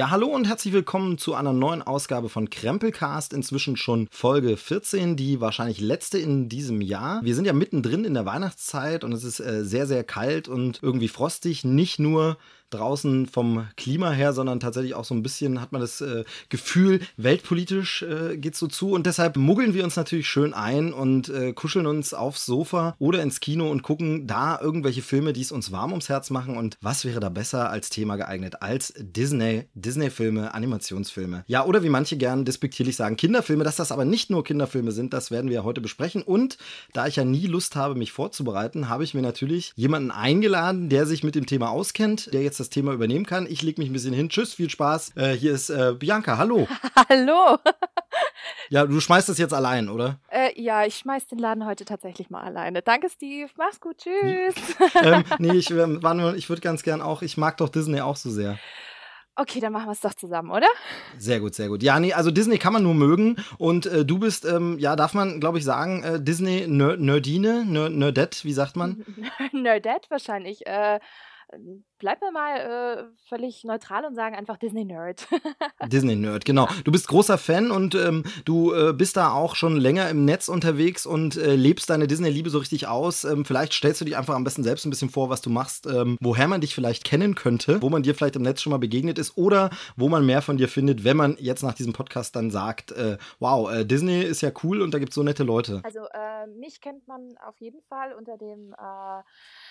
Ja, hallo und herzlich willkommen zu einer neuen Ausgabe von Krempelcast. Inzwischen schon Folge 14, die wahrscheinlich letzte in diesem Jahr. Wir sind ja mittendrin in der Weihnachtszeit und es ist äh, sehr, sehr kalt und irgendwie frostig. Nicht nur draußen vom Klima her, sondern tatsächlich auch so ein bisschen hat man das äh, Gefühl, weltpolitisch äh, geht so zu. Und deshalb muggeln wir uns natürlich schön ein und äh, kuscheln uns aufs Sofa oder ins Kino und gucken da irgendwelche Filme, die es uns warm ums Herz machen. Und was wäre da besser als Thema geeignet als Disney, Disney-Filme, Animationsfilme? Ja, oder wie manche gern despektierlich sagen, Kinderfilme. Dass das aber nicht nur Kinderfilme sind, das werden wir heute besprechen. Und da ich ja nie Lust habe, mich vorzubereiten, habe ich mir natürlich jemanden eingeladen, der sich mit dem Thema auskennt, der jetzt das Thema übernehmen kann. Ich lege mich ein bisschen hin. Tschüss, viel Spaß. Äh, hier ist äh, Bianca. Hallo. Hallo. ja, du schmeißt das jetzt allein, oder? Äh, ja, ich schmeiß den Laden heute tatsächlich mal alleine. Danke, Steve. Mach's gut. Tschüss. ähm, nee, ich, ähm, ich würde ganz gern auch, ich mag doch Disney auch so sehr. Okay, dann machen wir es doch zusammen, oder? Sehr gut, sehr gut. Ja, nee, also Disney kann man nur mögen. Und äh, du bist, ähm, ja, darf man, glaube ich, sagen, äh, Disney Nerdine, Nerdette, wie sagt man? Nerdette wahrscheinlich. Äh, bleiben wir mal äh, völlig neutral und sagen einfach Disney Nerd. Disney Nerd, genau. Du bist großer Fan und ähm, du äh, bist da auch schon länger im Netz unterwegs und äh, lebst deine Disney-Liebe so richtig aus. Ähm, vielleicht stellst du dich einfach am besten selbst ein bisschen vor, was du machst, ähm, woher man dich vielleicht kennen könnte, wo man dir vielleicht im Netz schon mal begegnet ist oder wo man mehr von dir findet, wenn man jetzt nach diesem Podcast dann sagt, äh, wow, äh, Disney ist ja cool und da gibt es so nette Leute. Also äh, mich kennt man auf jeden Fall unter dem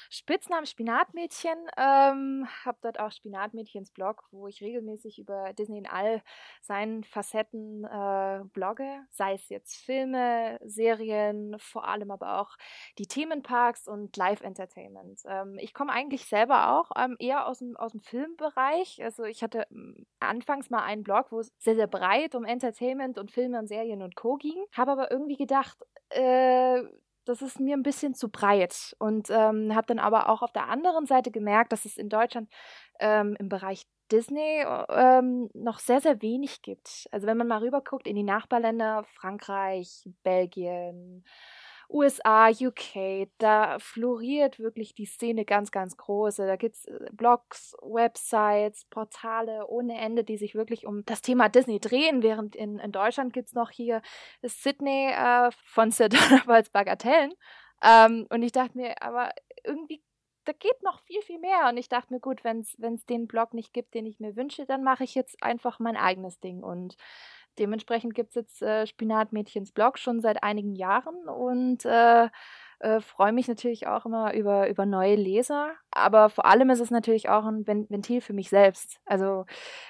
Spitznamen Spinatmädchen. Ähm, habe dort auch Spinatmädchens Blog, wo ich regelmäßig über Disney in all seinen Facetten äh, blogge. Sei es jetzt Filme, Serien, vor allem aber auch die Themenparks und Live-Entertainment. Ähm, ich komme eigentlich selber auch ähm, eher aus dem, aus dem Filmbereich. Also ich hatte hm, anfangs mal einen Blog, wo es sehr, sehr breit um Entertainment und Filme und Serien und Co. ging. Habe aber irgendwie gedacht, äh, das ist mir ein bisschen zu breit. Und ähm, habe dann aber auch auf der anderen Seite gemerkt, dass es in Deutschland ähm, im Bereich Disney ähm, noch sehr, sehr wenig gibt. Also wenn man mal rüber guckt in die Nachbarländer, Frankreich, Belgien, USA, UK, da floriert wirklich die Szene ganz, ganz große. Da gibt es äh, Blogs, Websites, Portale ohne Ende, die sich wirklich um das Thema Disney drehen, während in, in Deutschland gibt es noch hier Sydney äh, von Sir Donalds Bagatellen. Ähm, und ich dachte mir, aber irgendwie da geht noch viel, viel mehr. Und ich dachte mir, gut, wenn es den Blog nicht gibt, den ich mir wünsche, dann mache ich jetzt einfach mein eigenes Ding. Und Dementsprechend gibt es jetzt äh, Spinatmädchens Blog schon seit einigen Jahren und äh, äh, freue mich natürlich auch immer über, über neue Leser. Aber vor allem ist es natürlich auch ein Ventil für mich selbst. Also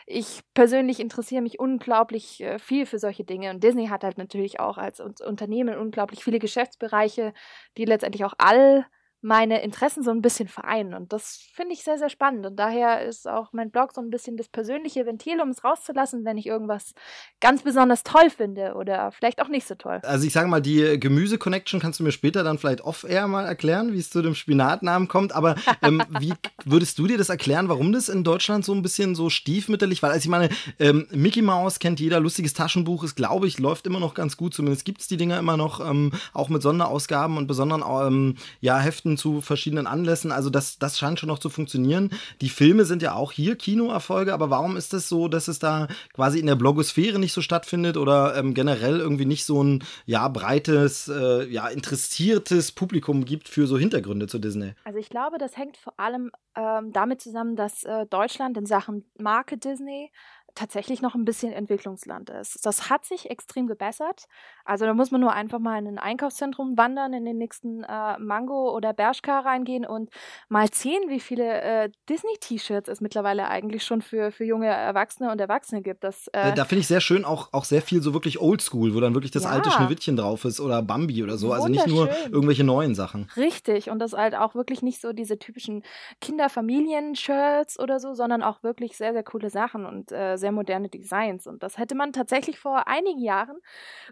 ich persönlich interessiere mich unglaublich äh, viel für solche Dinge. Und Disney hat halt natürlich auch als Unternehmen unglaublich viele Geschäftsbereiche, die letztendlich auch all meine Interessen so ein bisschen vereinen. Und das finde ich sehr, sehr spannend. Und daher ist auch mein Blog so ein bisschen das persönliche Ventil, um es rauszulassen, wenn ich irgendwas ganz besonders toll finde oder vielleicht auch nicht so toll. Also ich sage mal, die Gemüse-Connection kannst du mir später dann vielleicht off-air mal erklären, wie es zu dem Spinatnamen kommt. Aber ähm, wie würdest du dir das erklären, warum das in Deutschland so ein bisschen so stiefmütterlich war? Also ich meine, ähm, Mickey Mouse kennt jeder, lustiges Taschenbuch ist, glaube ich, läuft immer noch ganz gut. Zumindest gibt es die Dinger immer noch, ähm, auch mit Sonderausgaben und besonderen ähm, ja, Heften Geschichten zu verschiedenen Anlässen. Also das, das scheint schon noch zu funktionieren. Die Filme sind ja auch hier Kinoerfolge, aber warum ist es das so, dass es da quasi in der Blogosphäre nicht so stattfindet oder ähm, generell irgendwie nicht so ein ja breites, äh, ja interessiertes Publikum gibt für so Hintergründe zu Disney? Also ich glaube, das hängt vor allem ähm, damit zusammen, dass äh, Deutschland in Sachen Marke Disney tatsächlich noch ein bisschen Entwicklungsland ist. Das hat sich extrem gebessert. Also da muss man nur einfach mal in ein Einkaufszentrum wandern, in den nächsten äh, Mango oder Bershka reingehen und mal sehen, wie viele äh, Disney-T-Shirts es mittlerweile eigentlich schon für, für junge Erwachsene und Erwachsene gibt. Das, äh, da finde ich sehr schön auch, auch sehr viel so wirklich oldschool, wo dann wirklich das ja. alte Schneewittchen drauf ist oder Bambi oder so. Also nicht nur irgendwelche neuen Sachen. Richtig. Und das halt auch wirklich nicht so diese typischen Kinderfamilien-Shirts oder so, sondern auch wirklich sehr, sehr coole Sachen und äh, sehr moderne Designs. Und das hätte man tatsächlich vor einigen Jahren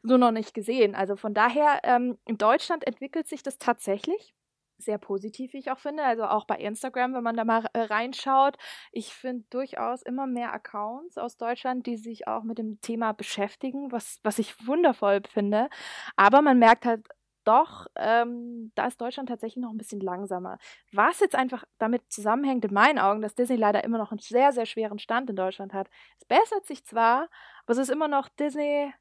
so noch nicht gesehen. Also von daher, ähm, in Deutschland entwickelt sich das tatsächlich sehr positiv, wie ich auch finde. Also auch bei Instagram, wenn man da mal äh, reinschaut. Ich finde durchaus immer mehr Accounts aus Deutschland, die sich auch mit dem Thema beschäftigen, was, was ich wundervoll finde. Aber man merkt halt doch, ähm, da ist Deutschland tatsächlich noch ein bisschen langsamer. Was jetzt einfach damit zusammenhängt, in meinen Augen, dass Disney leider immer noch einen sehr, sehr schweren Stand in Deutschland hat. Es bessert sich zwar, aber es ist immer noch Disney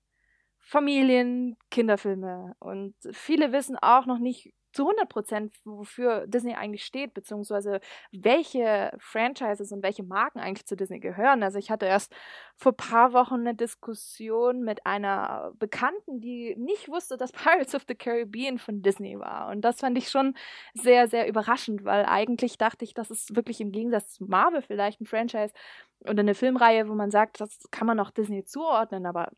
Familien, Kinderfilme. Und viele wissen auch noch nicht zu 100 Prozent, wofür Disney eigentlich steht, beziehungsweise welche Franchises und welche Marken eigentlich zu Disney gehören. Also ich hatte erst vor ein paar Wochen eine Diskussion mit einer Bekannten, die nicht wusste, dass Pirates of the Caribbean von Disney war. Und das fand ich schon sehr, sehr überraschend, weil eigentlich dachte ich, das ist wirklich im Gegensatz zu Marvel vielleicht ein Franchise oder eine Filmreihe, wo man sagt, das kann man auch Disney zuordnen, aber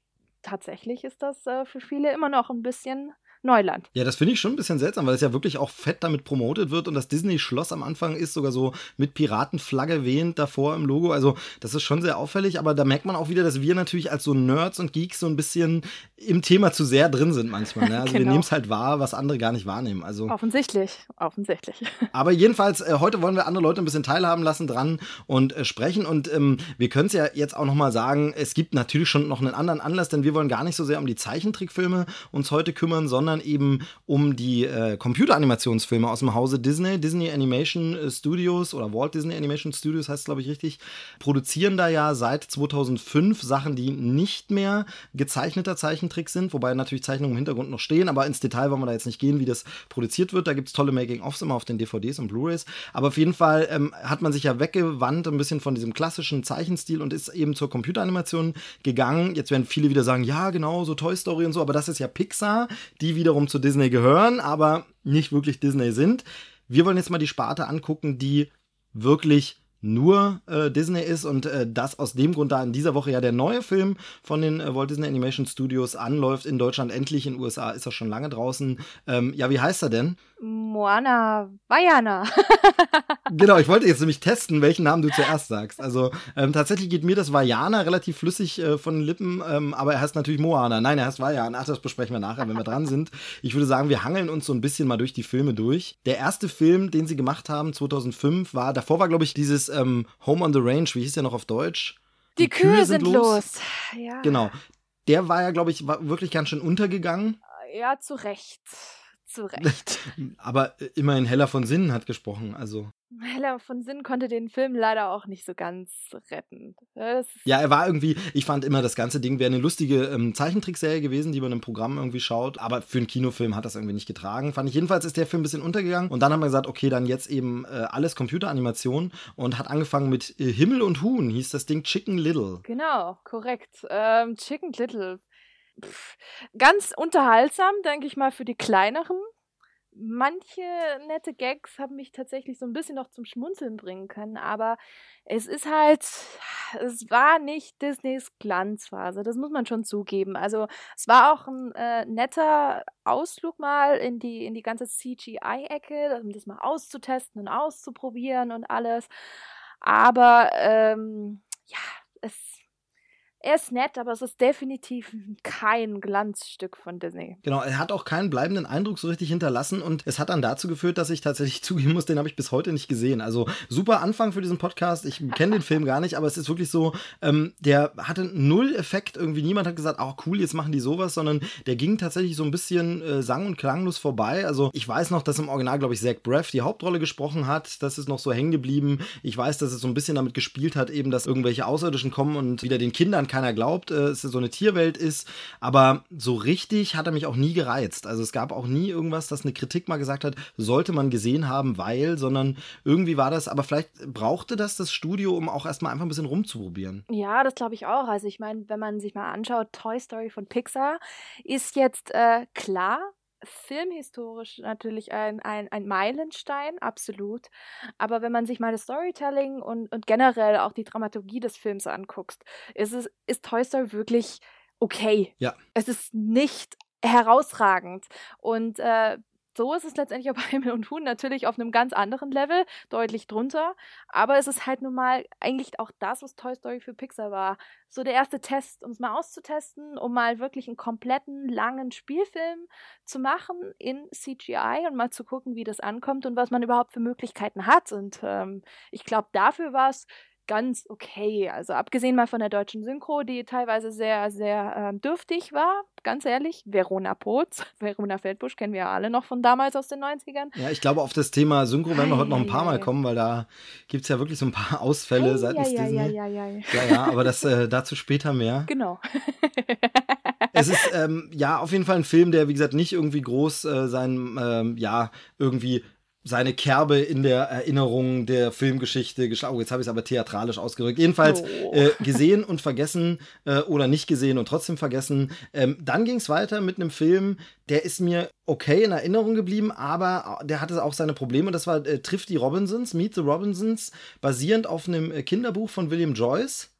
tatsächlich ist das äh, für viele immer noch ein bisschen Neuland. Ja, das finde ich schon ein bisschen seltsam, weil es ja wirklich auch fett damit promotet wird und das Disney-Schloss am Anfang ist sogar so mit Piratenflagge wehend davor im Logo. Also, das ist schon sehr auffällig, aber da merkt man auch wieder, dass wir natürlich als so Nerds und Geeks so ein bisschen im Thema zu sehr drin sind manchmal. Ne? Also, genau. wir nehmen es halt wahr, was andere gar nicht wahrnehmen. Also, offensichtlich, offensichtlich. Aber jedenfalls, äh, heute wollen wir andere Leute ein bisschen teilhaben lassen dran und äh, sprechen und ähm, wir können es ja jetzt auch nochmal sagen, es gibt natürlich schon noch einen anderen Anlass, denn wir wollen gar nicht so sehr um die Zeichentrickfilme uns heute kümmern, sondern sondern eben um die äh, Computeranimationsfilme aus dem Hause Disney. Disney Animation Studios oder Walt Disney Animation Studios heißt es, glaube ich, richtig, produzieren da ja seit 2005 Sachen, die nicht mehr gezeichneter Zeichentrick sind, wobei natürlich Zeichnungen im Hintergrund noch stehen, aber ins Detail wollen wir da jetzt nicht gehen, wie das produziert wird. Da gibt es tolle Making-ofs immer auf den DVDs und Blu-rays. Aber auf jeden Fall ähm, hat man sich ja weggewandt ein bisschen von diesem klassischen Zeichenstil und ist eben zur Computeranimation gegangen. Jetzt werden viele wieder sagen, ja, genau, so Toy Story und so, aber das ist ja Pixar, die wiederum zu Disney gehören, aber nicht wirklich Disney sind. Wir wollen jetzt mal die Sparte angucken, die wirklich nur äh, Disney ist und äh, das aus dem Grund, da in dieser Woche ja der neue Film von den äh, Walt Disney Animation Studios anläuft in Deutschland endlich, in den USA ist er schon lange draußen. Ähm, ja, wie heißt er denn? Moana Vajana. genau, ich wollte jetzt nämlich testen, welchen Namen du zuerst sagst. Also ähm, tatsächlich geht mir das Vajana relativ flüssig äh, von den Lippen, ähm, aber er heißt natürlich Moana. Nein, er heißt Vajana. Ach, das besprechen wir nachher, wenn wir dran sind. Ich würde sagen, wir hangeln uns so ein bisschen mal durch die Filme durch. Der erste Film, den sie gemacht haben, 2005, war, davor war, glaube ich, dieses ähm, Home on the Range, wie hieß der noch auf Deutsch? Die, die Kühe, Kühe, sind los. los. Ja. Genau. Der war ja, glaube ich, wirklich ganz schön untergegangen. Ja, zu Recht zu Recht. Aber äh, immerhin Heller von Sinnen hat gesprochen, also. Heller von Sinnen konnte den Film leider auch nicht so ganz retten. Ja, er war irgendwie, ich fand immer, das ganze Ding wäre eine lustige ähm, Zeichentrickserie gewesen, die man im Programm irgendwie schaut, aber für einen Kinofilm hat das irgendwie nicht getragen. Fand ich jedenfalls ist der Film ein bisschen untergegangen und dann haben wir gesagt, okay, dann jetzt eben äh, alles Computeranimation und hat angefangen mit äh, Himmel und Huhn, hieß das Ding Chicken Little. Genau, korrekt. Ähm, Chicken Little pff, ganz unterhaltsam, denke ich mal, für die kleineren. Manche nette Gags haben mich tatsächlich so ein bisschen noch zum Schmunzeln bringen können, aber es ist halt, es war nicht Disneys Glanzphase, das muss man schon zugeben. Also es war auch ein äh, netter Ausflug mal in die, in die ganze CGI-Ecke, um das mal auszutesten und auszuprobieren und alles. Aber ähm, ja, es er ist nett, aber es ist definitiv kein Glanzstück von Disney. Genau, er hat auch keinen bleibenden Eindruck so richtig hinterlassen und es hat dann dazu geführt, dass ich tatsächlich zugeben muss, den habe ich bis heute nicht gesehen. Also super Anfang für diesen Podcast. Ich kenne den Film gar nicht, aber es ist wirklich so, ähm, der hatte null Effekt. Irgendwie niemand hat gesagt, oh cool, jetzt machen die sowas, sondern der ging tatsächlich so ein bisschen äh, sang- und klanglos vorbei. Also ich weiß noch, dass im Original, glaube ich, Zach Braff die Hauptrolle gesprochen hat. Das ist noch so hängen geblieben. Ich weiß, dass es so ein bisschen damit gespielt hat, eben, dass irgendwelche Außerirdischen kommen und wieder den Kindern keiner glaubt, äh, es so eine Tierwelt ist. Aber so richtig hat er mich auch nie gereizt. Also es gab auch nie irgendwas, das eine Kritik mal gesagt hat, sollte man gesehen haben, weil, sondern irgendwie war das, aber vielleicht brauchte das das Studio, um auch erstmal einfach ein bisschen rumzuprobieren. Ja, das glaube ich auch. Also ich meine, wenn man sich mal anschaut, Toy Story von Pixar ist jetzt äh, klar, filmhistorisch natürlich ein, ein, ein Meilenstein, absolut. Aber wenn man sich mal das Storytelling und, und generell auch die Dramaturgie des Films anguckt, ist, es, ist Toy Story wirklich okay. Ja. Es ist nicht herausragend. Und äh, so ist es letztendlich auch bei Himmel und Huhn natürlich auf einem ganz anderen Level, deutlich drunter. Aber es ist halt nun mal eigentlich auch das, was Toy Story für Pixar war. So der erste Test, um es mal auszutesten, um mal wirklich einen kompletten, langen Spielfilm zu machen in CGI und mal zu gucken, wie das ankommt und was man überhaupt für Möglichkeiten hat. Und ähm, ich glaube, dafür war es ganz okay. Also abgesehen mal von der deutschen Synchro, die teilweise sehr, sehr ähm, dürftig war, ganz ehrlich. Verona Potz, Verona Feldbusch kennen wir ja alle noch von damals aus den 90ern. Ja, ich glaube, auf das Thema Synchro werden wir heute noch ein paar Mal kommen, weil da gibt es ja wirklich so ein paar Ausfälle Ei, seitens ja, Disney. ja, ja, ja. ja, ja, aber das äh, dazu später mehr. Genau. es ist ähm, ja auf jeden Fall ein Film, der wie gesagt nicht irgendwie groß äh, sein ähm, ja irgendwie seine Kerbe in der Erinnerung der Filmgeschichte geschlagen. Oh, jetzt habe ich es aber theatralisch ausgedrückt. Jedenfalls Oh. äh, gesehen und vergessen äh, oder nicht gesehen und trotzdem vergessen. Ähm, dann ging es weiter mit einem Film, der ist mir okay in Erinnerung geblieben, aber der hatte auch seine Probleme. Das war äh, Trifft die Robinsons, Meet the Robinsons, basierend auf einem äh, Kinderbuch von William Joyce,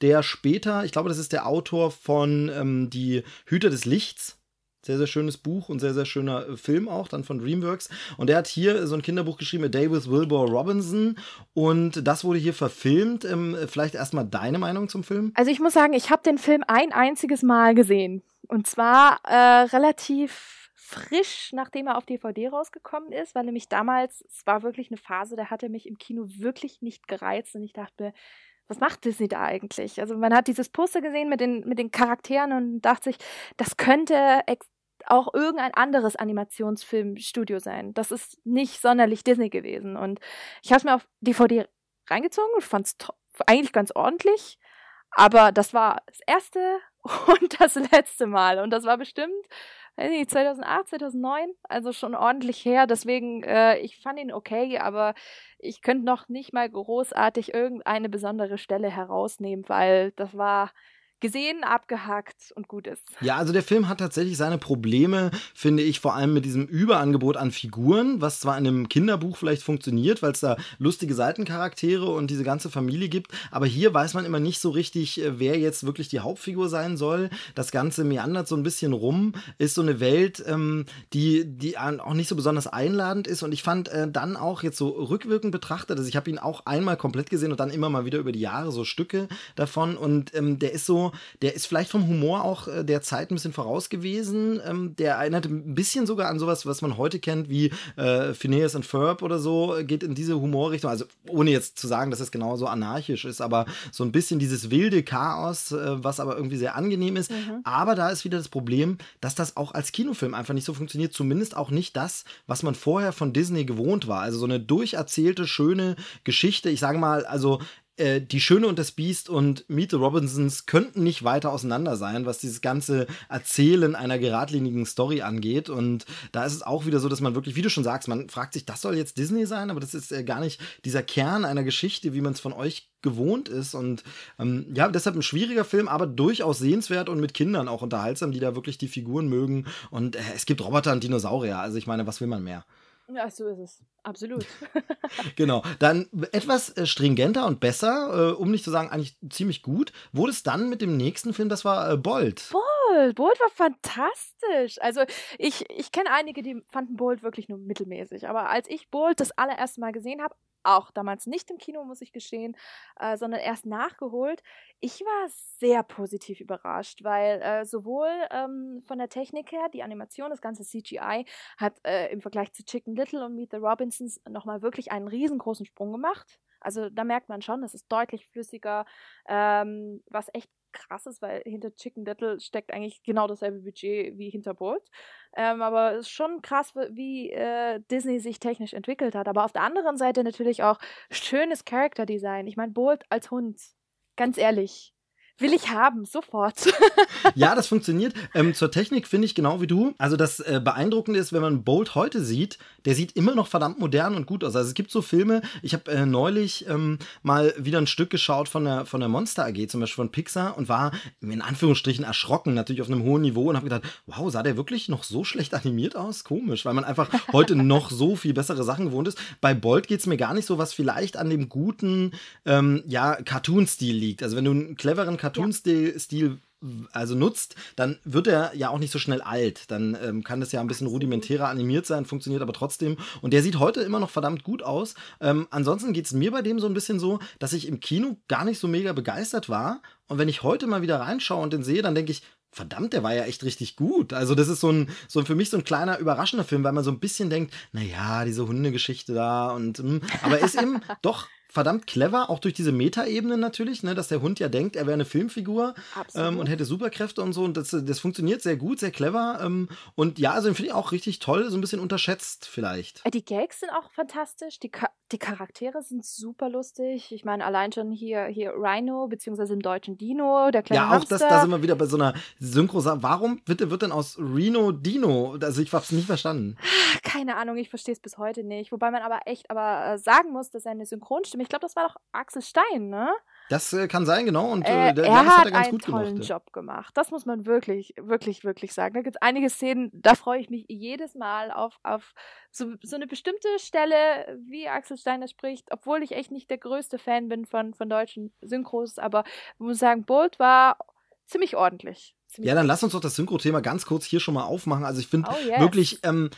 der später, ich glaube, das ist der Autor von ähm, Die Hüter des Lichts. Sehr, sehr schönes Buch und sehr, sehr schöner äh, Film auch, dann von Dreamworks. Und der hat hier so ein Kinderbuch geschrieben, A Day with Wilbur Robinson. Und das wurde hier verfilmt. Ähm, vielleicht erstmal deine Meinung zum Film? Also ich muss sagen, ich habe den Film ein einziges Mal gesehen. Und zwar äh, relativ frisch, nachdem er auf DVD rausgekommen ist, weil nämlich damals, es war wirklich eine Phase, da hat er mich im Kino wirklich nicht gereizt und ich dachte was macht Disney da eigentlich? Also man hat dieses Poster gesehen mit den, mit den Charakteren und dachte sich, das könnte auch irgendein anderes Animationsfilmstudio sein. Das ist nicht sonderlich Disney gewesen. Und ich habe es mir auf DVD reingezogen und fand es eigentlich ganz ordentlich. Aber das war das erste und das letzte Mal. Und das war bestimmt, weiß nicht, 2008, 2009, also schon ordentlich her. Deswegen, äh, ich fand ihn okay, aber ich könnte noch nicht mal großartig irgendeine besondere Stelle herausnehmen, weil das war gesehen, abgehakt und gut ist. Ja, also der Film hat tatsächlich seine Probleme, finde ich, vor allem mit diesem Überangebot an Figuren, was zwar in einem Kinderbuch vielleicht funktioniert, weil es da lustige Seitencharaktere und diese ganze Familie gibt, aber hier weiß man immer nicht so richtig, äh, wer jetzt wirklich die Hauptfigur sein soll. Das Ganze meandert so ein bisschen rum, ist so eine Welt, ähm, die, die auch nicht so besonders einladend ist und ich fand äh, dann auch jetzt so rückwirkend betrachtet, also ich habe ihn auch einmal komplett gesehen und dann immer mal wieder über die Jahre so Stücke davon und ähm, der ist so, der ist vielleicht vom Humor auch äh, der Zeit ein bisschen voraus gewesen. Ähm, der erinnert ein bisschen sogar an sowas, was man heute kennt, wie äh, Phineas and Ferb oder so, geht in diese Humorrichtung. Also ohne jetzt zu sagen, dass es genauso anarchisch ist, aber so ein bisschen dieses wilde Chaos, äh, was aber irgendwie sehr angenehm ist. Mhm. Aber da ist wieder das Problem, dass das auch als Kinofilm einfach nicht so funktioniert. Zumindest auch nicht das, was man vorher von Disney gewohnt war. Also so eine durcherzählte, schöne Geschichte. Ich sage mal, also äh, die Schöne und das Biest und Meet the Robinsons könnten nicht weiter auseinander sein, was dieses ganze Erzählen einer geradlinigen Story angeht. Und da ist es auch wieder so, dass man wirklich, wie du schon sagst, man fragt sich, das soll jetzt Disney sein, aber das ist äh, gar nicht dieser Kern einer Geschichte, wie man es von euch gewohnt ist. Und ähm, ja, deshalb ein schwieriger Film, aber durchaus sehenswert und mit Kindern auch unterhaltsam, die da wirklich die Figuren mögen. Und äh, es gibt Roboter und Dinosaurier. Also ich meine, was will man mehr? Ja, so ist es. Absolut. genau. Dann etwas äh, stringenter und besser, äh, um nicht zu sagen, eigentlich ziemlich gut, wurde es dann mit dem nächsten Film, das war äh, Bold. Bold, Bold war fantastisch. Also ich, ich kenne einige, die fanden Bold wirklich nur mittelmäßig. Aber als ich Bold das allererste Mal gesehen habe, auch damals nicht im Kino, muss ich gestehen, äh, sondern erst nachgeholt. Ich war sehr positiv überrascht, weil äh, sowohl ähm, von der Technik her, die Animation, das ganze CGI, hat äh, im Vergleich zu Chicken Little und Meet the Robinsons nochmal wirklich einen riesengroßen Sprung gemacht. Also da merkt man schon, es ist deutlich flüssiger, ähm, was echt krass ist, weil hinter Chicken Little steckt eigentlich genau dasselbe Budget wie hinter Bolt. Ähm, aber es ist schon krass, wie äh, Disney sich technisch entwickelt hat. Aber auf der anderen Seite natürlich auch schönes Character Design. Ich meine, Bolt als Hund, ganz ehrlich, will ich haben, sofort. ja, das funktioniert. Ähm, zur Technik finde ich genau wie du. Also das äh, Beeindruckende ist, wenn man Bolt heute sieht, der sieht immer noch verdammt modern und gut aus. Also es gibt so Filme, ich habe äh, neulich ähm, mal wieder ein Stück geschaut von der, von der Monster AG, zum Beispiel von Pixar, und war in Anführungsstrichen erschrocken, natürlich auf einem hohen Niveau und habe gedacht, wow, sah der wirklich noch so schlecht animiert aus? Komisch, weil man einfach heute noch so viel bessere Sachen gewohnt ist. Bei Bolt geht es mir gar nicht so, was vielleicht an dem guten ähm, ja, Cartoon-Stil liegt. Also wenn du einen cleveren Cartoon-Stil Stil also nutzt, dann wird er ja auch nicht so schnell alt. Dann ähm, kann das ja ein bisschen rudimentärer animiert sein, funktioniert aber trotzdem. Und der sieht heute immer noch verdammt gut aus. Ähm, ansonsten geht es mir bei dem so ein bisschen so, dass ich im Kino gar nicht so mega begeistert war. Und wenn ich heute mal wieder reinschaue und den sehe, dann denke ich, verdammt, der war ja echt richtig gut. Also das ist so ein, so für mich so ein kleiner überraschender Film, weil man so ein bisschen denkt, naja, diese Hundegeschichte da und, aber er ist eben doch verdammt clever, auch durch diese Metaebene natürlich, ne, dass der Hund ja denkt, er wäre eine Filmfigur ähm, und hätte Superkräfte und so. Und das, das funktioniert sehr gut, sehr clever. Ähm, und ja, also finde ich auch richtig toll, so ein bisschen unterschätzt vielleicht. Äh, die Gags sind auch fantastisch, die, Ka die Charaktere sind super lustig. Ich meine, allein schon hier, hier Rhino, beziehungsweise im deutschen Dino, der kleine Ja, auch Hamster. das, da sind wir wieder bei so einer Synchro. Warum bitte wird denn aus Reno Dino? Also ich hab's nicht verstanden. Keine Ahnung, ich verstehe es bis heute nicht. Wobei man aber echt aber äh, sagen muss, dass seine Synchronstimme, ich glaube, das war doch Axel Stein, ne? Das äh, kann sein, genau. Und äh, äh, der, er das hat, er ganz einen tollen gemacht. Job gemacht. Das muss man wirklich, wirklich, wirklich sagen. Da gibt es einige Szenen, da freue ich mich jedes Mal auf, auf so, so eine bestimmte Stelle, wie Axel Steiner spricht, obwohl ich echt nicht der größte Fan bin von, von deutschen Synchros, aber muss sagen, Bolt war ziemlich ordentlich. Ja, dann lass uns doch das Synchro-Thema ganz kurz hier schon mal aufmachen. Also ich finde Oh, yes. wirklich, ähm,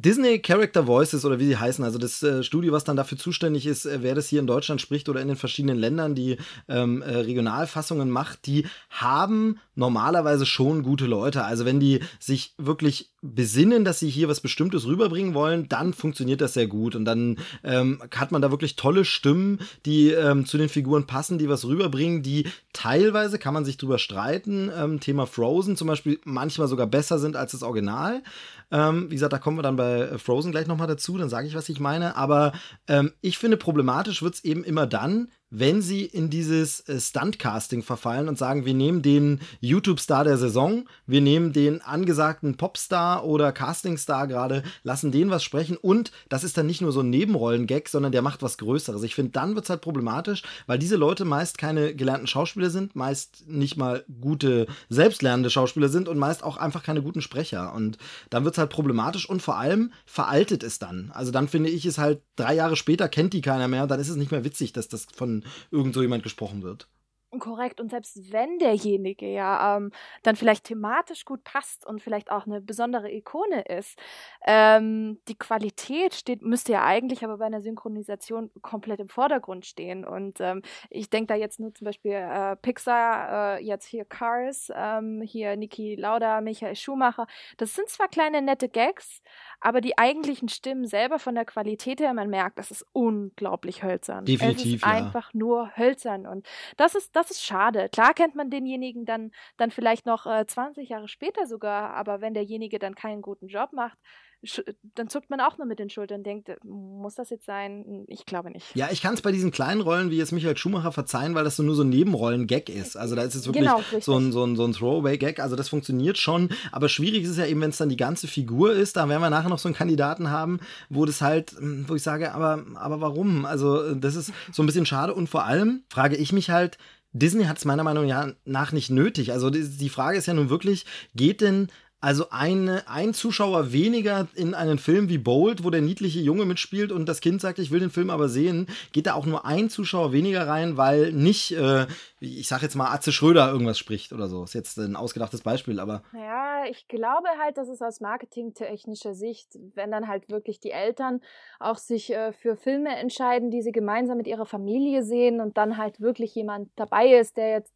Disney Character Voices oder wie sie heißen, also das äh, Studio, was dann dafür zuständig ist, äh, wer das hier in Deutschland spricht oder in den verschiedenen Ländern, die ähm, äh, Regionalfassungen macht, die haben normalerweise schon gute Leute. Also wenn die sich wirklich besinnen, dass sie hier was Bestimmtes rüberbringen wollen, dann funktioniert das sehr gut und dann ähm, hat man da wirklich tolle Stimmen, die ähm, zu den Figuren passen, die was rüberbringen, die teilweise kann man sich drüber streiten. Ähm, Thema Frozen zum Beispiel manchmal sogar besser sind als das Original. Ähm, wie gesagt, da kommen wir dann bei äh, Frozen gleich nochmal dazu, dann sage ich, was ich meine. Aber ähm, ich finde, problematisch wird es eben immer dann, wenn sie in dieses äh, Stunt-Casting verfallen und sagen, wir nehmen den YouTube-Star der Saison, wir nehmen den angesagten Popstar oder Castingstar gerade, lassen den was sprechen und das ist dann nicht nur so ein Nebenrollen-Gag, sondern der macht was Größeres. Ich finde, dann wird es halt problematisch, weil diese Leute meist keine gelernten Schauspieler sind, meist nicht mal gute, selbstlernende Schauspieler sind und meist auch einfach keine guten Sprecher. Und dann wird es halt problematisch und vor allem veraltet es dann. Also dann finde ich es halt, drei Jahre später kennt die keiner mehr, dann ist es nicht mehr witzig, dass das von irgend so jemand gesprochen wird. Korrekt. Und selbst wenn derjenige ja ähm, dann vielleicht thematisch gut passt und vielleicht auch eine besondere Ikone ist, ähm, die Qualität steht, müsste ja eigentlich aber bei einer Synchronisation komplett im Vordergrund stehen. Und ähm, ich denke da jetzt nur zum Beispiel äh, Pixar, äh, jetzt hier Cars, ähm, hier Niki Lauda, Michael Schumacher. Das sind zwar kleine nette Gags, aber die eigentlichen Stimmen selber von der Qualität her, man merkt, das ist unglaublich hölzern. Definitiv, es ist ja. einfach nur hölzern und das ist das ist schade. Klar kennt man denjenigen dann dann vielleicht noch äh, 20 Jahre später sogar, aber wenn derjenige dann keinen guten Job macht, sch- dann zuckt man auch nur mit den Schultern und denkt, äh, muss das jetzt sein? Ich glaube nicht. Ja, ich kann es bei diesen kleinen Rollen wie jetzt Michael Schumacher verzeihen, weil das so nur so ein Nebenrollen-Gag ist. Also da ist es wirklich Genau, so ein, so ein, so ein Throwaway-Gag. Also das funktioniert schon. Aber schwierig ist es ja eben, wenn es dann die ganze Figur ist. Da werden wir nachher noch so einen Kandidaten haben, wo das halt, hm, wo ich sage, aber, aber warum? Also das ist so ein bisschen schade. Und vor allem frage ich mich halt, Disney hat es meiner Meinung nach nicht nötig. Also die, Frage ist ja nun wirklich, geht denn also eine, ein Zuschauer weniger in einen Film wie Bold, wo der niedliche Junge mitspielt und das Kind sagt, ich will den Film aber sehen, geht da auch nur ein Zuschauer weniger rein, weil nicht, äh, ich sag jetzt mal, Atze Schröder irgendwas spricht oder so. Ist jetzt ein ausgedachtes Beispiel, aber Ja, ich glaube halt, dass es aus marketingtechnischer Sicht, wenn dann halt wirklich die Eltern auch sich äh, für Filme entscheiden, die sie gemeinsam mit ihrer Familie sehen und dann halt wirklich jemand dabei ist, der jetzt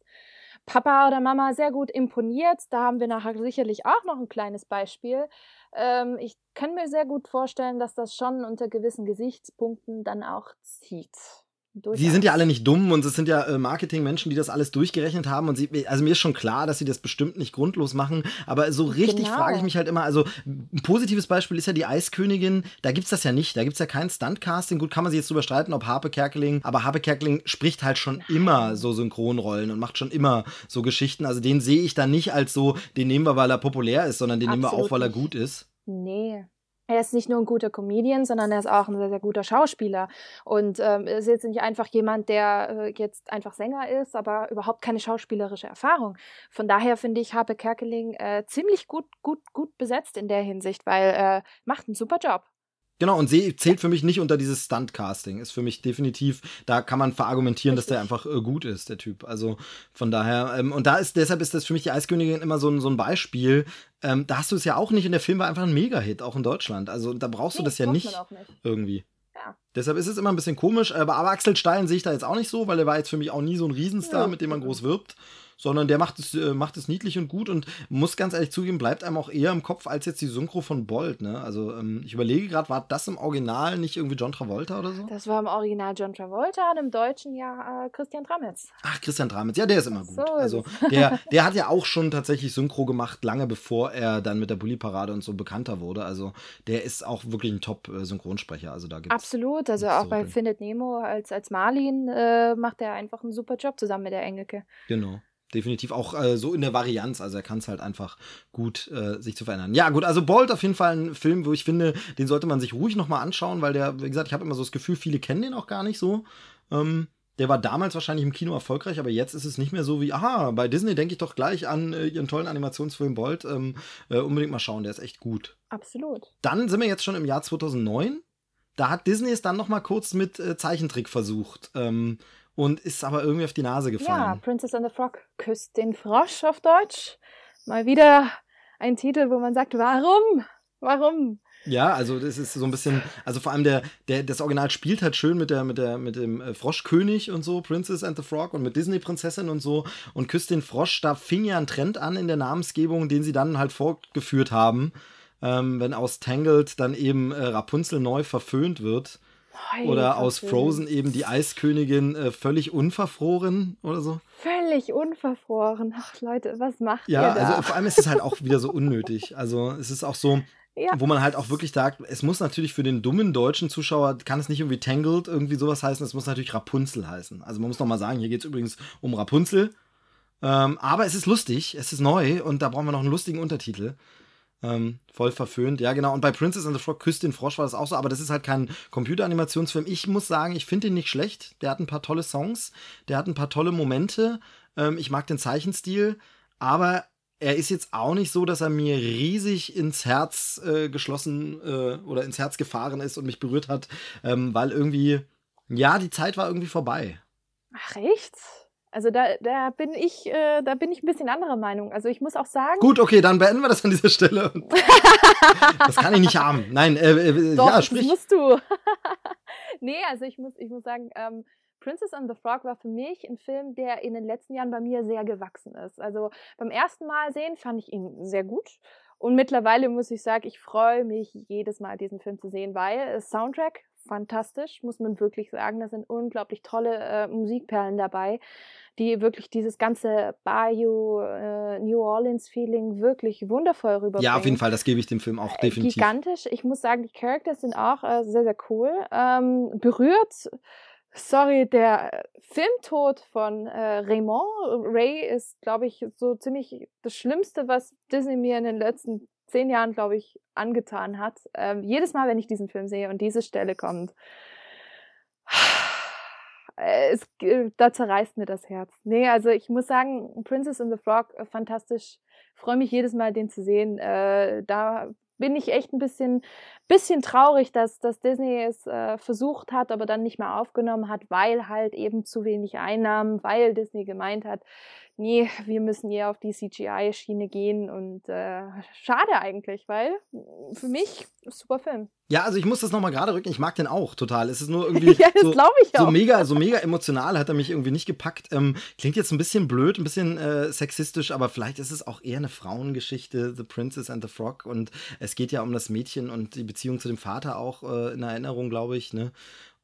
Papa oder Mama sehr gut imponiert. Da haben wir nachher sicherlich auch noch ein kleines Beispiel. Ähm, ich kann mir sehr gut vorstellen, dass das schon unter gewissen Gesichtspunkten dann auch zieht. Die sind ja alle nicht dumm und es sind ja äh, Marketingmenschen, die das alles durchgerechnet haben. Und sie, also mir ist schon klar, dass sie das bestimmt nicht grundlos machen. Aber so richtig Genau. frage ich mich halt immer, also ein positives Beispiel ist ja die Eiskönigin. Da gibt's das ja nicht. Da gibt's ja kein Stuntcasting. Gut, kann man sich jetzt drüber streiten, ob Harpe Kerkeling, aber Harpe Kerkeling spricht halt schon immer so Synchronrollen und macht schon immer so Geschichten. Also den sehe ich da nicht als so, den nehmen wir, weil er populär ist, sondern den nehmen wir Absolut auch, weil er gut ist. Nee. Er ist nicht nur ein guter Comedian, sondern er ist auch ein sehr, sehr guter Schauspieler. Und ähm, er ist jetzt nicht einfach jemand, der äh, jetzt einfach Sänger ist, aber überhaupt keine schauspielerische Erfahrung. Von daher finde ich Harpe Kerkeling äh, ziemlich gut, gut, gut besetzt in der Hinsicht, weil er macht einen super Job. Genau, und sie zählt für mich nicht unter dieses Stunt-Casting. Ist für mich definitiv, da kann man verargumentieren, dass der einfach äh, gut ist, der Typ. Also von daher, ähm, und da ist, deshalb ist das für mich die Eiskönigin immer so ein, so ein Beispiel. Ähm, da hast du es ja auch nicht und der Film war einfach ein Mega-Hit, auch in Deutschland. Also da brauchst du Nee, das ja nicht nicht. irgendwie. Ja. Deshalb ist es immer ein bisschen komisch, aber, aber Axel Stein sehe ich da jetzt auch nicht so, weil er war jetzt für mich auch nie so ein Riesenstar, Ja. mit dem man groß wirbt. Sondern der macht es, äh, macht es niedlich und gut und muss ganz ehrlich zugeben, bleibt einem auch eher im Kopf als jetzt die Synchro von Bolt. Ne? Also ähm, ich überlege gerade, war das im Original nicht irgendwie John Travolta oder so? Das war im Original John Travolta und im Deutschen ja äh, Christian Dramitz. Ach, Christian Dramitz, ja, der ist immer gut. So also der, der hat ja auch schon tatsächlich Synchro gemacht, lange bevor er dann mit der Bully-Parade und so bekannter wurde. Also der ist auch wirklich ein Top-Synchronsprecher. Also da gibt's Absolut, also auch bei Findet Nemo als, als Marlin äh, macht er einfach einen super Job zusammen mit der Engelke. Genau definitiv auch äh, so in der Varianz. Also er kann es halt einfach gut äh, sich zu verändern. Ja, gut, also Bolt auf jeden Fall ein Film, wo ich finde, den sollte man sich ruhig nochmal anschauen, weil der, wie gesagt, ich habe immer so das Gefühl, viele kennen den auch gar nicht so. Ähm, der war damals wahrscheinlich im Kino erfolgreich, aber jetzt ist es nicht mehr so wie, aha, bei Disney denke ich doch gleich an äh, ihren tollen Animationsfilm Bolt. Ähm, äh, unbedingt mal schauen, der ist echt gut. Absolut. Dann sind wir jetzt schon im Jahr 2009. Da hat Disney es dann noch mal kurz mit äh, Zeichentrick versucht. Ähm, und ist aber irgendwie auf die Nase gefallen. Ja, Princess and the Frog küsst den Frosch auf Deutsch. Mal wieder ein Titel, wo man sagt, warum? Warum? Ja, also das ist so ein bisschen, also vor allem der, der, das Original spielt halt schön mit der, mit der, mit dem äh, Froschkönig und so, Princess and the Frog und mit Disney-Prinzessin und so und küsst den Frosch. Da fing ja ein Trend an in der Namensgebung, den sie dann halt fortgeführt haben, ähm, wenn aus Tangled dann eben äh, Rapunzel neu verföhnt wird. Oder aus Frozen eben die Eiskönigin äh, völlig unverfroren oder so. Völlig unverfroren. Ach Leute, was macht ja, ihr da? Ja, also vor allem ist es halt auch wieder so unnötig. Also es ist auch so, ja. Wo man halt auch wirklich sagt, es muss natürlich für den dummen deutschen Zuschauer, kann es nicht irgendwie Tangled irgendwie sowas heißen, es muss natürlich Rapunzel heißen. Also man muss nochmal sagen, hier geht es übrigens um Rapunzel. Ähm, aber es ist lustig, es ist neu und da brauchen wir noch einen lustigen Untertitel. Ähm, voll verföhnt, ja genau. Und bei Princess and the Frog küsst den Frosch war das auch so, aber das ist halt kein Computeranimationsfilm. Ich muss sagen, ich finde ihn nicht schlecht. Der hat ein paar tolle Songs, der hat ein paar tolle Momente. Ähm, ich mag den Zeichenstil, aber er ist jetzt auch nicht so, dass er mir riesig ins Herz äh, geschlossen äh, oder ins Herz gefahren ist und mich berührt hat, ähm, weil irgendwie, ja, die Zeit war irgendwie vorbei. Ach, echt? Also da, da bin ich, äh, da bin ich ein bisschen anderer Meinung. Also ich muss auch sagen. Gut, okay, dann beenden wir das an dieser Stelle. das kann ich nicht haben. Nein, äh, äh, Doch, ja, sprich. Das musst du. nee, also ich muss, ich muss sagen, ähm, Princess and the Frog war für mich ein Film, der in den letzten Jahren bei mir sehr gewachsen ist. Also beim ersten Mal sehen fand ich ihn sehr gut. Und mittlerweile muss ich sagen, ich freue mich jedes Mal, diesen Film zu sehen, weil Soundtrack fantastisch, muss man wirklich sagen. Da sind unglaublich tolle äh, Musikperlen dabei, die wirklich dieses ganze Bayou, äh, New Orleans Feeling wirklich wundervoll rüberbringen. Ja, auf jeden Fall, das gebe ich dem Film auch äh, definitiv. Gigantisch. Ich muss sagen, die Characters sind auch äh, sehr, sehr cool. Ähm, berührt sorry, der Filmtod von äh, Raymond, Ray ist, glaube ich, so ziemlich das Schlimmste, was Disney mir in den letzten zehn Jahren, glaube ich, angetan hat. Ähm, jedes Mal, wenn ich diesen Film sehe und diese Stelle kommt, es, da zerreißt mir das Herz. Nee, also ich muss sagen, Princess and the Frog, äh, fantastisch. Freue mich jedes Mal, den zu sehen. Äh, da bin ich echt ein bisschen, bisschen traurig, dass, dass Disney es äh, versucht hat, aber dann nicht mehr aufgenommen hat, weil halt eben zu wenig Einnahmen, weil Disney gemeint hat, nee, wir müssen eher auf die CGI-Schiene gehen und äh, schade eigentlich, weil für mich super Film. Ja, also ich muss das nochmal gerade rücken. Ich mag den auch total. Es ist nur irgendwie ja, so, so, mega, so mega emotional hat er mich irgendwie nicht gepackt. Ähm, klingt jetzt ein bisschen blöd, ein bisschen äh, sexistisch, aber vielleicht ist es auch eher eine Frauengeschichte, The Princess and the Frog. Und es geht ja um das Mädchen und die Beziehung zu dem Vater auch äh, in Erinnerung, glaube ich. Ne?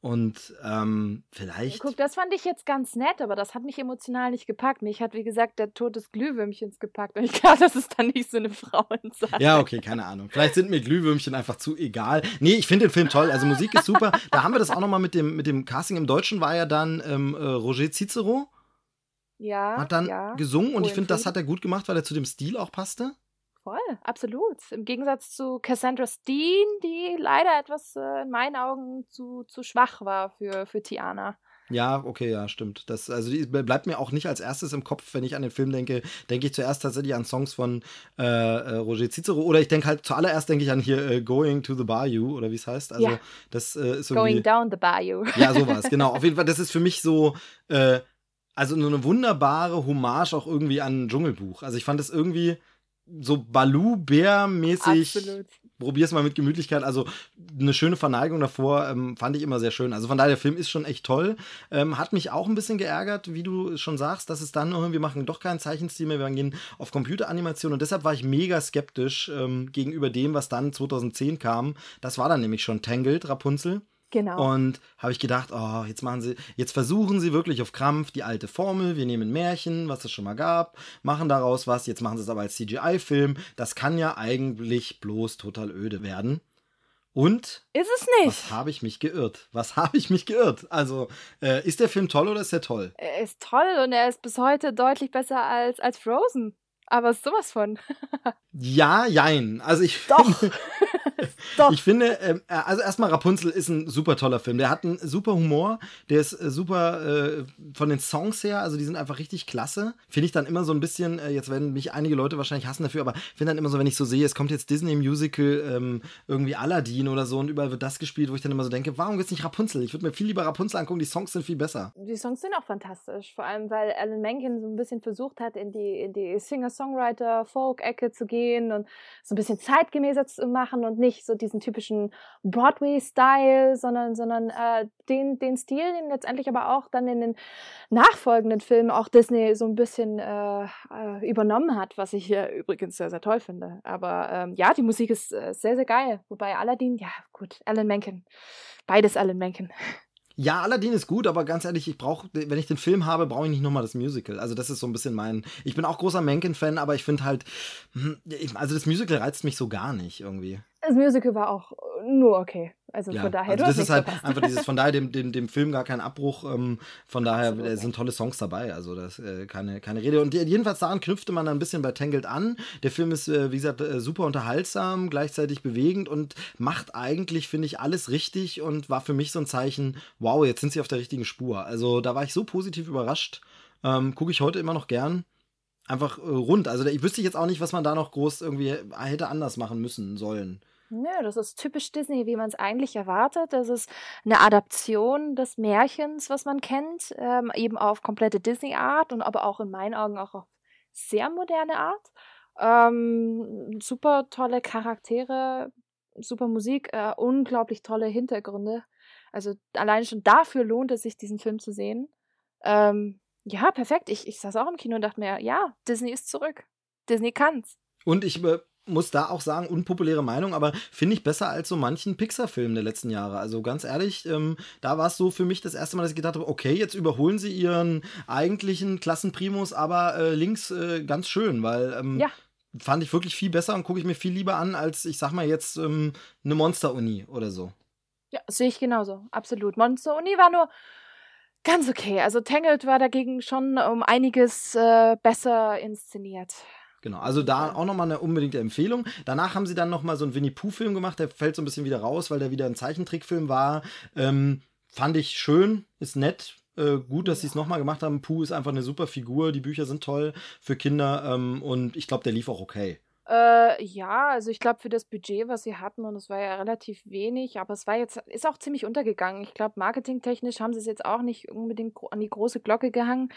Und ähm, vielleicht. Guck, das fand ich jetzt ganz nett, aber das hat mich emotional nicht gepackt. Mich hat, wie gesagt, der Tod des Glühwürmchens gepackt. Und ich glaube, das ist dann nicht so eine Frauensache. Ja, okay, keine Ahnung. Vielleicht sind mir Glühwürmchen einfach zu egal. Nee, ich finde den Film toll. Also Musik ist super. da haben wir das auch nochmal mit dem, mit dem Casting. Im Deutschen war ja dann ähm, äh, Roger Cicero. Ja. Hat dann ja, gesungen und ich finde, das hat er gut gemacht, weil er zu dem Stil auch passte. Voll, absolut. Im Gegensatz zu Cassandra Steen, die leider etwas äh, in meinen Augen zu, zu schwach war für, für Tiana. Ja, okay, ja, stimmt. Das, also die bleibt mir auch nicht als erstes im Kopf, wenn ich an den Film denke, denke ich zuerst tatsächlich an Songs von äh, äh Roger Cicero oder ich denke halt zuallererst denke ich an hier äh, Going to the Bayou oder wie es heißt. Also ja. das äh, ist. Going down the Bayou. Ja, sowas, genau. Auf jeden Fall, das ist für mich so, äh, also so eine wunderbare Hommage auch irgendwie an ein Dschungelbuch. Also ich fand das irgendwie so Baloo-Bär-mäßig probier's mal mit Gemütlichkeit. Also eine schöne Verneigung davor ähm, fand ich immer sehr schön. Also von daher, der Film ist schon echt toll. Ähm, hat mich auch ein bisschen geärgert, wie du schon sagst, dass es dann, wir machen doch keinen Zeichenstil mehr, wir gehen auf Computeranimation und deshalb war ich mega skeptisch ähm, gegenüber dem, was dann 2010 kam. Das war dann nämlich schon Tangled, Rapunzel. Genau. Und habe ich gedacht, oh, jetzt machen sie, jetzt versuchen sie wirklich auf Krampf die alte Formel. Wir nehmen Märchen, was es schon mal gab, machen daraus was. Jetzt machen sie es aber als CGI-Film. Das kann ja eigentlich bloß total öde werden. Und ist es nicht? Was habe ich mich geirrt? Was habe ich mich geirrt? Also äh, ist der Film toll oder ist er toll? Er ist toll und er ist bis heute deutlich besser als als Frozen aber sowas von. ja, jein. Also ich Doch. finde, Doch. ich finde, ähm, äh, also erstmal Rapunzel ist ein super toller Film. Der hat einen super Humor, der ist äh, super äh, von den Songs her, also die sind einfach richtig klasse. Finde ich dann immer so ein bisschen, äh, jetzt werden mich einige Leute wahrscheinlich hassen dafür, aber finde dann immer so, wenn ich so sehe, es kommt jetzt Disney Musical, ähm, irgendwie Aladdin oder so und überall wird das gespielt, wo ich dann immer so denke, warum gibt es nicht Rapunzel? Ich würde mir viel lieber Rapunzel angucken, die Songs sind viel besser. Die Songs sind auch fantastisch, vor allem weil Alan Menken so ein bisschen versucht hat, in die, in die Singer Songwriter, Folk-Ecke zu gehen und so ein bisschen zeitgemäßer zu machen und nicht so diesen typischen Broadway-Style, sondern, sondern äh, den, den Stil, den letztendlich aber auch dann in den nachfolgenden Filmen auch Disney so ein bisschen äh, äh übernommen hat, was ich hier übrigens sehr, sehr toll finde. Aber ähm, ja, die Musik ist äh, sehr, sehr geil. Wobei Aladdin, ja gut, Alan Menken. Beides Alan Menken. Ja, Aladdin ist gut, aber ganz ehrlich, ich brauche, wenn ich den Film habe, brauche ich nicht nochmal das Musical. Also das ist so ein bisschen mein. Ich bin auch großer Menken-Fan, aber ich finde halt, hm, also das Musical reizt mich so gar nicht irgendwie. Das Musical war auch nur okay. Also ja, von daher. Also das ist halt verpasst. einfach dieses, von daher dem, dem, dem Film gar kein Abbruch. Ähm, von daher Absolut. sind tolle Songs dabei. Also das äh, keine, keine Rede. Und jedenfalls daran knüpfte man dann ein bisschen bei Tangled an. Der Film ist, äh, wie gesagt, äh, super unterhaltsam, gleichzeitig bewegend und macht eigentlich, finde ich, alles richtig und war für mich so ein Zeichen, wow, jetzt sind sie auf der richtigen Spur. Also da war ich so positiv überrascht. Ähm, Gucke ich heute immer noch gern einfach äh, rund. Also ich wüsste jetzt auch nicht, was man da noch groß irgendwie hätte anders machen müssen sollen. Nö, das ist typisch Disney, wie man es eigentlich erwartet. Das ist eine Adaption des Märchens, was man kennt, ähm, eben auf komplette Disney-Art und aber auch in meinen Augen auch auf sehr moderne Art. Ähm, super tolle Charaktere, super Musik, äh, unglaublich tolle Hintergründe. Also allein schon dafür lohnt es sich, diesen Film zu sehen. Ähm, ja, perfekt. Ich, ich saß auch im Kino und dachte mir, ja, Disney ist zurück. Disney kann's. Und ich äh, muss da auch sagen, unpopuläre Meinung, aber finde ich besser als so manchen Pixar-Film der letzten Jahre. Also ganz ehrlich, ähm, da war es so für mich das erste Mal, dass ich gedacht habe, okay, jetzt überholen sie ihren eigentlichen Klassenprimus, aber äh, links äh, ganz schön, weil ähm, ja. fand ich wirklich viel besser und gucke ich mir viel lieber an, als ich sag mal jetzt ähm, eine Monster-Uni oder so. Ja, sehe ich genauso, absolut. Monster-Uni war nur ganz okay. Also Tangled war dagegen schon um einiges äh, besser inszeniert. Genau, also da auch nochmal eine unbedingte Empfehlung. Danach haben sie dann nochmal so einen Winnie Pooh-Film gemacht, der fällt so ein bisschen wieder raus, weil der wieder ein Zeichentrickfilm war. Ähm, fand ich schön, ist nett. Äh, gut, dass ja. sie es nochmal gemacht haben. Pooh ist einfach eine super Figur, die Bücher sind toll für Kinder ähm, und ich glaube, der lief auch okay. Äh, ja, also ich glaube für das Budget, was sie hatten, und es war ja relativ wenig, aber es war jetzt, ist auch ziemlich untergegangen. Ich glaube, marketingtechnisch haben sie es jetzt auch nicht unbedingt an die große Glocke gehangen.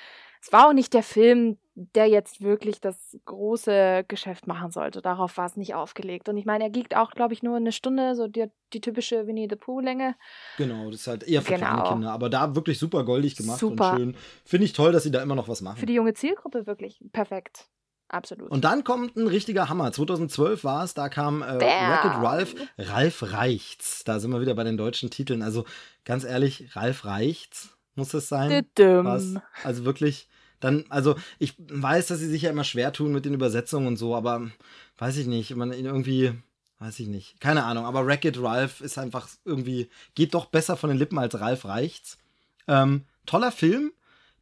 Es war auch nicht der Film, der jetzt wirklich das große Geschäft machen sollte. Darauf war es nicht aufgelegt. Und ich meine, er liegt auch, glaube ich, nur eine Stunde, so die, die typische Winnie the Pooh-Länge. Genau, das ist halt eher für genau. kleine Kinder. Aber da wirklich super goldig gemacht super. und schön. Finde ich toll, dass sie da immer noch was machen. Für die junge Zielgruppe wirklich perfekt. Absolut. Und dann kommt ein richtiger Hammer. 2012 war es, da kam äh, Wreck-It Ralph. Ralf reicht's. Da sind wir wieder bei den deutschen Titeln. Also ganz ehrlich, Ralf reicht's, muss es sein. Was, also wirklich, dann, also ich weiß, dass sie sich ja immer schwer tun mit den Übersetzungen und so, aber weiß ich nicht, man irgendwie, weiß ich nicht, keine Ahnung, aber Wreck-It Ralph ist einfach irgendwie, geht doch besser von den Lippen als Ralf reicht's. Ähm, toller Film,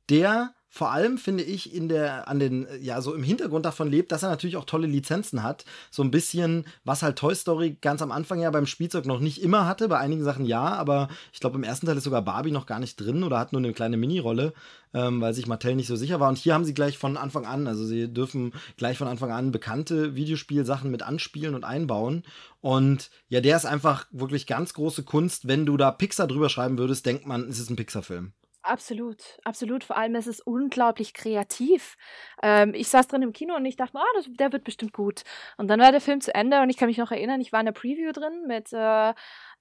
der vor allem finde ich in der an den ja so im Hintergrund davon lebt, dass er natürlich auch tolle Lizenzen hat, so ein bisschen was halt Toy Story ganz am Anfang ja beim Spielzeug noch nicht immer hatte, bei einigen Sachen ja, aber ich glaube im ersten Teil ist sogar Barbie noch gar nicht drin oder hat nur eine kleine Mini-Rolle, ähm, weil sich Mattel nicht so sicher war. Und hier haben sie gleich von Anfang an, also sie dürfen gleich von Anfang an bekannte Videospielsachen mit anspielen und einbauen. Und ja, der ist einfach wirklich ganz große Kunst, wenn du da Pixar drüber schreiben würdest, denkt man, es ist ein Pixar Film. Absolut, absolut. Vor allem ist es unglaublich kreativ. Ähm, ich saß drin im Kino und ich dachte, ah, das, der wird bestimmt gut. Und dann war der Film zu Ende und ich kann mich noch erinnern, ich war in der Preview drin mit äh,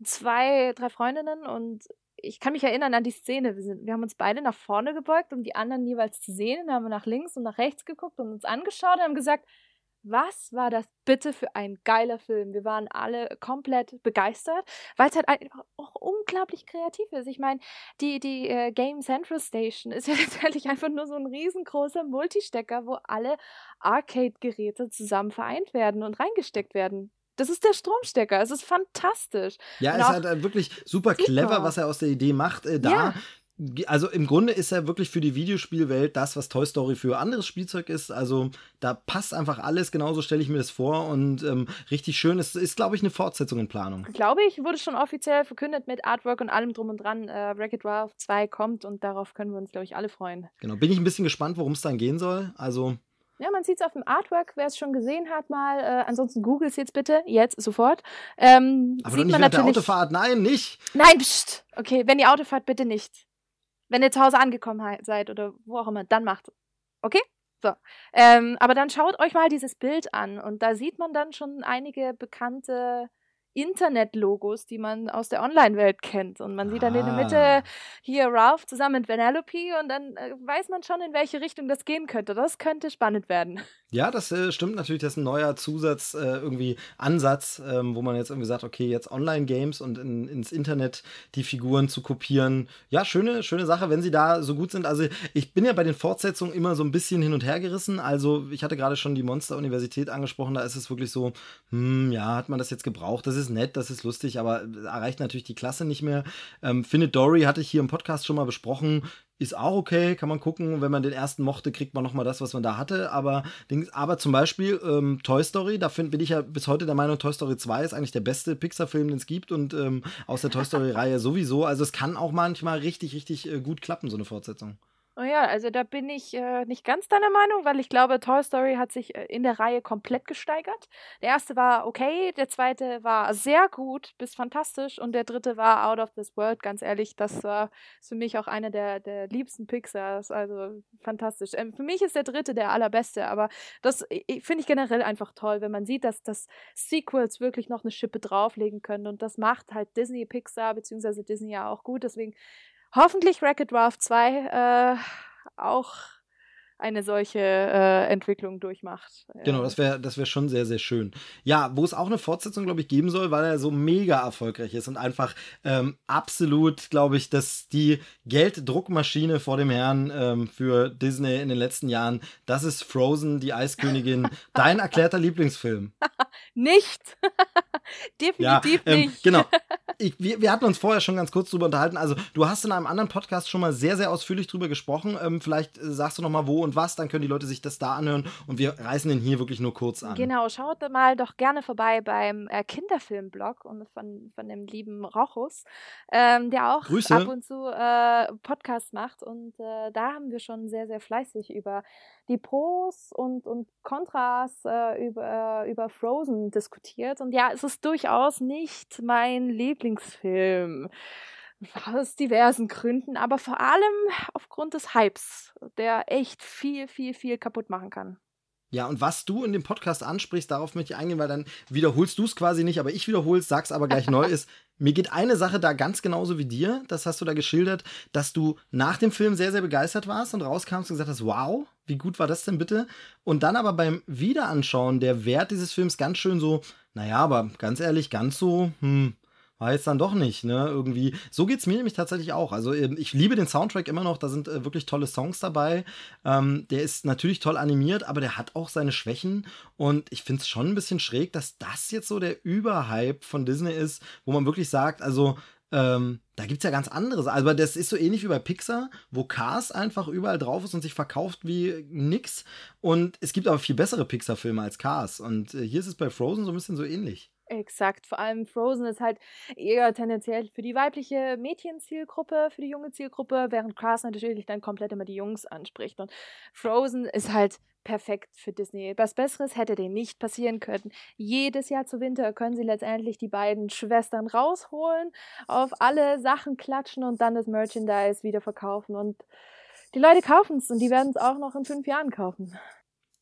zwei, drei Freundinnen und ich kann mich erinnern an die Szene. Wir, sind, wir haben uns beide nach vorne gebeugt, um die anderen jeweils zu sehen. Dann haben wir nach links und nach rechts geguckt und uns angeschaut und haben gesagt, was war das bitte für ein geiler Film? Wir waren alle komplett begeistert, weil es halt einfach auch unglaublich kreativ ist. Ich meine, die, die äh, Game Central Station ist ja letztendlich einfach nur so ein riesengroßer Multistecker, wo alle Arcade-Geräte zusammen vereint werden und reingesteckt werden. Das ist der Stromstecker. Es ist fantastisch. Ja, es ist halt äh, wirklich super, super, clever, was er aus der Idee macht. Äh, da ja also im Grunde ist er wirklich für die Videospielwelt das, was Toy Story für anderes Spielzeug ist. Also da passt einfach alles, genauso stelle ich mir das vor und ähm, richtig schön. Es ist, glaube ich, eine Fortsetzung in Planung. Glaube ich, wurde schon offiziell verkündet mit Artwork und allem drum und dran. Äh, Wreck-It Ralph 2 kommt und darauf können wir uns, glaube ich, alle freuen. Genau, bin ich ein bisschen gespannt, worum es dann gehen soll. Also ja, man sieht es auf dem Artwork, wer es schon gesehen hat, mal. Äh, ansonsten googelt es jetzt bitte, jetzt, sofort. Ähm, Aber sieht doch nicht man natürlich... der Autofahrt, nein, nicht. Nein, pst. Okay, wenn ihr Auto fahrt, bitte nicht. Wenn ihr zu Hause angekommen seid oder wo auch immer, dann macht. Okay? So. Ähm, aber dann schaut euch mal dieses Bild an und da sieht man dann schon einige bekannte Internet-Logos, die man aus der Online-Welt kennt. Und man sieht dann in der Mitte ah. hier Ralph zusammen mit Vanellope und dann äh, weiß man schon, in welche Richtung das gehen könnte. Das könnte spannend werden. Ja, das äh, stimmt natürlich. Das ist ein neuer Zusatz, äh, irgendwie Ansatz, ähm, wo man jetzt irgendwie sagt, okay, jetzt Online-Games und in, ins Internet die Figuren zu kopieren. Ja, schöne, schöne Sache, wenn sie da so gut sind. Also ich bin ja bei den Fortsetzungen immer so ein bisschen hin und her gerissen. Also ich hatte gerade schon die Monster-Universität angesprochen. Da ist es wirklich so, hm, ja, hat man das jetzt gebraucht? Das ist nett, das ist lustig, aber erreicht natürlich die Klasse nicht mehr. Ähm, Findet Dory hatte ich hier im Podcast schon mal besprochen ist auch okay, kann man gucken. Wenn man den ersten mochte, kriegt man nochmal das, was man da hatte. Aber, aber zum Beispiel ähm, Toy Story, da find, bin ich ja bis heute der Meinung, Toy Story 2 ist eigentlich der beste Pixar-Film, den es gibt und ähm, aus der Toy Story-Reihe sowieso. Also es kann auch manchmal richtig, richtig äh, gut klappen, so eine Fortsetzung. Oh ja, also da bin ich äh, nicht ganz deiner Meinung, weil ich glaube, Toy Story hat sich äh, in der Reihe komplett gesteigert. Der erste war okay, der zweite war sehr gut bis fantastisch und der dritte war out of this world, ganz ehrlich. Das war für mich auch einer der, der liebsten Pixars, also fantastisch. Ähm, für mich ist der dritte der allerbeste, aber das finde ich generell einfach toll, wenn man sieht, dass das Sequels wirklich noch eine Schippe drauflegen können und das macht halt Disney Pixar beziehungsweise Disney ja auch gut. Deswegen hoffentlich Wreck-It Ralph 2 äh, auch eine solche äh, Entwicklung durchmacht. Genau, das wäre das wär schon sehr, sehr schön. Ja, wo es auch eine Fortsetzung, glaube ich, geben soll, weil er so mega erfolgreich ist und einfach ähm, absolut, glaube ich, dass die Gelddruckmaschine vor dem Herrn ähm, für Disney in den letzten Jahren, das ist Frozen, die Eiskönigin, dein erklärter Lieblingsfilm. nicht! Definitiv ja, ähm, nicht. Genau. ich, wir, wir, hatten uns vorher schon ganz kurz drüber unterhalten. Also, du hast in einem anderen Podcast schon mal sehr, sehr ausführlich drüber gesprochen. Ähm, vielleicht äh, sagst du noch mal wo und was, dann können die Leute sich das da anhören und wir reißen den hier wirklich nur kurz an. Genau, schaut mal doch gerne vorbei beim äh, Kinderfilmblog und von, von dem lieben Rochus, ähm, der auch Grüße. ab und zu äh, Podcasts macht und äh, da haben wir schon sehr, sehr fleißig über die Pros und, und Kontras äh, über, äh, über Frozen diskutiert. Und ja, es ist durchaus nicht mein Lieblingsfilm. Aus diversen Gründen, aber vor allem aufgrund des Hypes, der echt viel, viel, viel kaputt machen kann. Ja, und was du in dem Podcast ansprichst, darauf möchte ich eingehen, weil dann wiederholst du es quasi nicht, aber ich wiederhole es, sag's aber gleich neu, ist, mir geht eine Sache da ganz genauso wie dir, das hast du da geschildert, dass du nach dem Film sehr, sehr begeistert warst und rauskamst und gesagt hast, wow, wie gut war das denn bitte? Und dann aber beim Wiederanschauen der Wert dieses Films ganz schön so, naja, aber ganz ehrlich, ganz so, hm, war jetzt dann doch nicht, ne? Irgendwie. So geht es mir nämlich tatsächlich auch. Also ähm, ich liebe den Soundtrack immer noch, da sind äh, wirklich tolle Songs dabei. Ähm, der ist natürlich toll animiert, aber der hat auch seine Schwächen. Und ich finde es schon ein bisschen schräg, dass das jetzt so der Überhype von Disney ist, wo man wirklich sagt, also ähm, da gibt es ja ganz anderes. Aber das ist so ähnlich wie bei Pixar, wo Cars einfach überall drauf ist und sich verkauft wie nix. Und es gibt aber viel bessere Pixar-Filme als Cars. Und äh, hier ist es bei Frozen so ein bisschen so ähnlich. Exakt, vor allem Frozen ist halt eher tendenziell für die weibliche Mädchenzielgruppe, für die junge Zielgruppe, während Cars natürlich dann komplett immer die Jungs anspricht. Und Frozen ist halt perfekt für Disney. Was Besseres hätte denen nicht passieren können. Jedes Jahr zu Winter können sie letztendlich die beiden Schwestern rausholen, auf alle Sachen klatschen und dann das Merchandise wieder verkaufen. Und die Leute kaufen es und die werden es auch noch in fünf Jahren kaufen.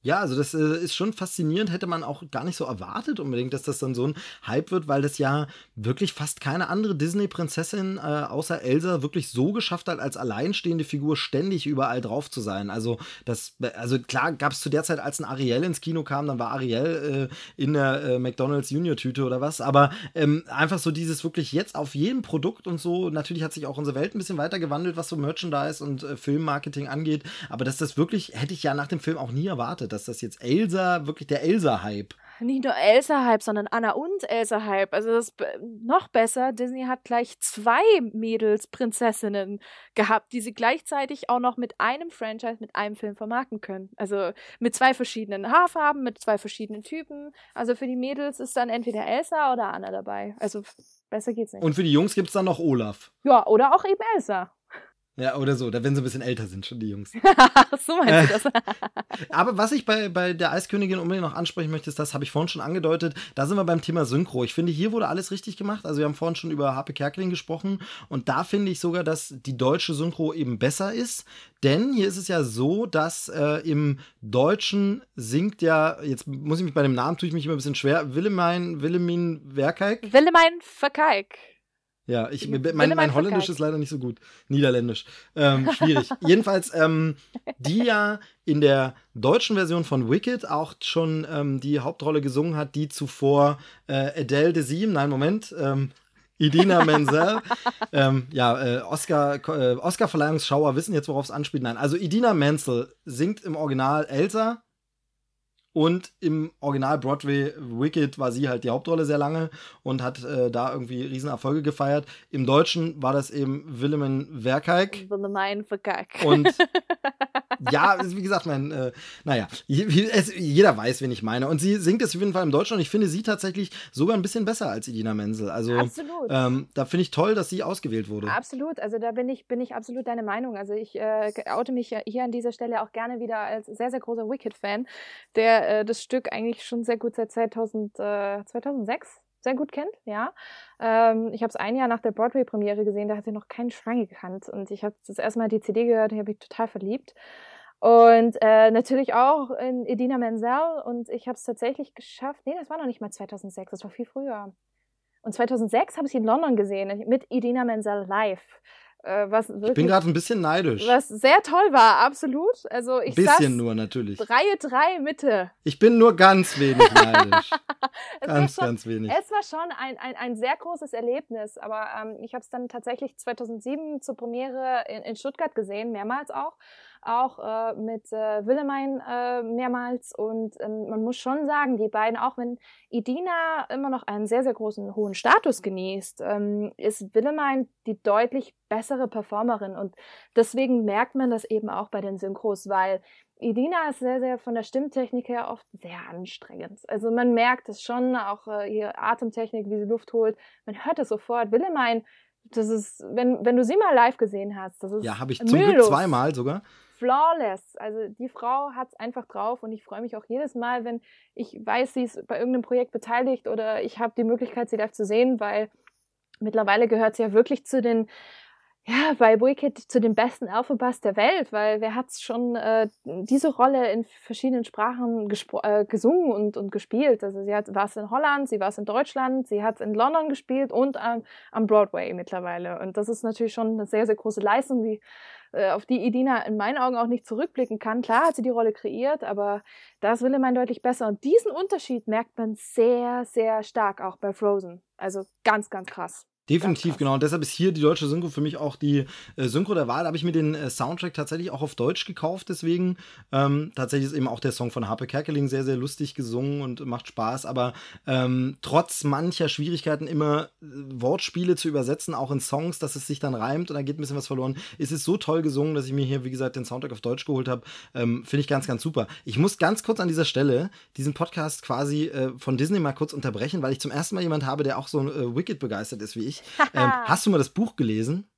Ja, also das äh, ist schon faszinierend, hätte man auch gar nicht so erwartet unbedingt, dass das dann so ein Hype wird, weil das ja wirklich fast keine andere Disney-Prinzessin äh, außer Elsa wirklich so geschafft hat, als alleinstehende Figur ständig überall drauf zu sein. Also das, also klar gab es zu der Zeit, als ein Ariel ins Kino kam, dann war Ariel äh, in der äh, McDonalds Junior-Tüte oder was, aber ähm, einfach so dieses wirklich jetzt auf jedem Produkt und so, natürlich hat sich auch unsere Welt ein bisschen weiter gewandelt, was so Merchandise und äh, Filmmarketing angeht, aber dass das wirklich, hätte ich ja nach dem Film auch nie erwartet dass das jetzt Elsa, wirklich der Elsa-Hype. Nicht nur Elsa-Hype, sondern Anna und Elsa-Hype. Also das ist noch besser. Disney hat gleich zwei Mädels-Prinzessinnen gehabt, die sie gleichzeitig auch noch mit einem Franchise, mit einem Film vermarkten können. Also mit zwei verschiedenen Haarfarben, mit zwei verschiedenen Typen. Also für die Mädels ist dann entweder Elsa oder Anna dabei. Also besser geht's nicht. Und für die Jungs gibt es dann noch Olaf. Ja, oder auch eben Elsa. Ja, oder so, da wenn sie ein bisschen älter sind, schon die Jungs. so meinst du das? Aber was ich bei, bei der Eiskönigin unbedingt noch ansprechen möchte, ist, das habe ich vorhin schon angedeutet, da sind wir beim Thema Synchro. Ich finde, hier wurde alles richtig gemacht. Also wir haben vorhin schon über Harpe Kerkeling gesprochen und da finde ich sogar, dass die deutsche Synchro eben besser ist. Denn hier ist es ja so, dass äh, im Deutschen singt ja, jetzt muss ich mich bei dem Namen, tue ich mich immer ein bisschen schwer, Willemein, Willemin Werkeik? Willemein Verkeik. Ja, ich, mein, mein Holländisch ist leider nicht so gut. Niederländisch. Ähm, schwierig. Jedenfalls, ähm, die ja in der deutschen Version von Wicked auch schon ähm, die Hauptrolle gesungen hat, die zuvor äh, Adele de Siem, nein, Moment, ähm, Idina Menzel. ähm, ja, äh, Oscar, äh, Oscar-Verleihungsschauer wissen jetzt, worauf es anspielt. Nein, also Idina Menzel singt im Original Elsa und im Original Broadway Wicked war sie halt die Hauptrolle sehr lange und hat äh, da irgendwie Riesenerfolge gefeiert. Im Deutschen war das eben Willemin Werkeik. Willemin Werkeik. Und ja, wie gesagt, mein, äh, naja, es, jeder weiß, wen ich meine. Und sie singt es auf jeden Fall im Deutschen und ich finde sie tatsächlich sogar ein bisschen besser als Idina Menzel. Also absolut. Ähm, da finde ich toll, dass sie ausgewählt wurde. Absolut, also da bin ich, bin ich absolut deine Meinung. Also ich äh, oute mich hier an dieser Stelle auch gerne wieder als sehr, sehr großer Wicked-Fan, der äh, das Stück eigentlich schon sehr gut seit 2000, äh, 2006 sehr gut kennt, ja. Ähm, ich habe es ein Jahr nach der Broadway-Premiere gesehen, da hat sie noch keinen Schwein gekannt. Und ich habe das erste Mal die CD gehört und habe mich total verliebt. Und äh, natürlich auch in Edina Menzel. Und ich habe es tatsächlich geschafft. Nee, das war noch nicht mal 2006, das war viel früher. Und 2006 habe ich sie in London gesehen mit Edina Menzel live. Äh, was wirklich, ich bin gerade ein bisschen neidisch. Was sehr toll war, absolut. Also ich ein bisschen nur natürlich. Reihe 3 Mitte. Ich bin nur ganz wenig neidisch. ganz, schon, ganz wenig. Es war schon ein, ein, ein sehr großes Erlebnis, aber ähm, ich habe es dann tatsächlich 2007 zur Premiere in, in Stuttgart gesehen, mehrmals auch auch äh, mit äh, Willemein äh, mehrmals. Und ähm, man muss schon sagen, die beiden, auch wenn Idina immer noch einen sehr, sehr großen, hohen Status genießt, ähm, ist Willemein die deutlich bessere Performerin. Und deswegen merkt man das eben auch bei den Synchros, weil Idina ist sehr, sehr von der Stimmtechnik her oft sehr anstrengend. Also man merkt es schon, auch äh, ihre Atemtechnik, wie sie Luft holt. Man hört es sofort. Willemein, das ist, wenn, wenn du sie mal live gesehen hast, das ist. Ja, habe ich zum Glück zweimal sogar flawless. Also die Frau hat es einfach drauf und ich freue mich auch jedes Mal, wenn ich weiß, sie ist bei irgendeinem Projekt beteiligt oder ich habe die Möglichkeit, sie live zu sehen, weil mittlerweile gehört sie ja wirklich zu den ja, bei Wicked zu den besten Alphabas der Welt, weil wer hat schon äh, diese Rolle in verschiedenen Sprachen äh, gesungen und, und gespielt? Also sie war es in Holland, sie war es in Deutschland, sie hat in London gespielt und ähm, am Broadway mittlerweile. Und das ist natürlich schon eine sehr, sehr große Leistung, die auf die Idina in meinen Augen auch nicht zurückblicken kann. Klar hat sie die Rolle kreiert, aber da ist Willemein deutlich besser. Und diesen Unterschied merkt man sehr, sehr stark auch bei Frozen. Also ganz, ganz krass. Definitiv, genau. Und deshalb ist hier die deutsche Synchro für mich auch die äh, Synchro der Wahl. Da habe ich mir den äh, Soundtrack tatsächlich auch auf Deutsch gekauft, deswegen. Ähm, tatsächlich ist eben auch der Song von Harpe Kerkeling sehr, sehr lustig gesungen und macht Spaß. Aber ähm, trotz mancher Schwierigkeiten immer äh, Wortspiele zu übersetzen, auch in Songs, dass es sich dann reimt und da geht ein bisschen was verloren, ist es so toll gesungen, dass ich mir hier, wie gesagt, den Soundtrack auf Deutsch geholt habe. Ähm, Finde ich ganz, ganz super. Ich muss ganz kurz an dieser Stelle diesen Podcast quasi äh, von Disney mal kurz unterbrechen, weil ich zum ersten Mal jemand habe, der auch so äh, Wicked begeistert ist wie ich. ähm, hast du mal das Buch gelesen?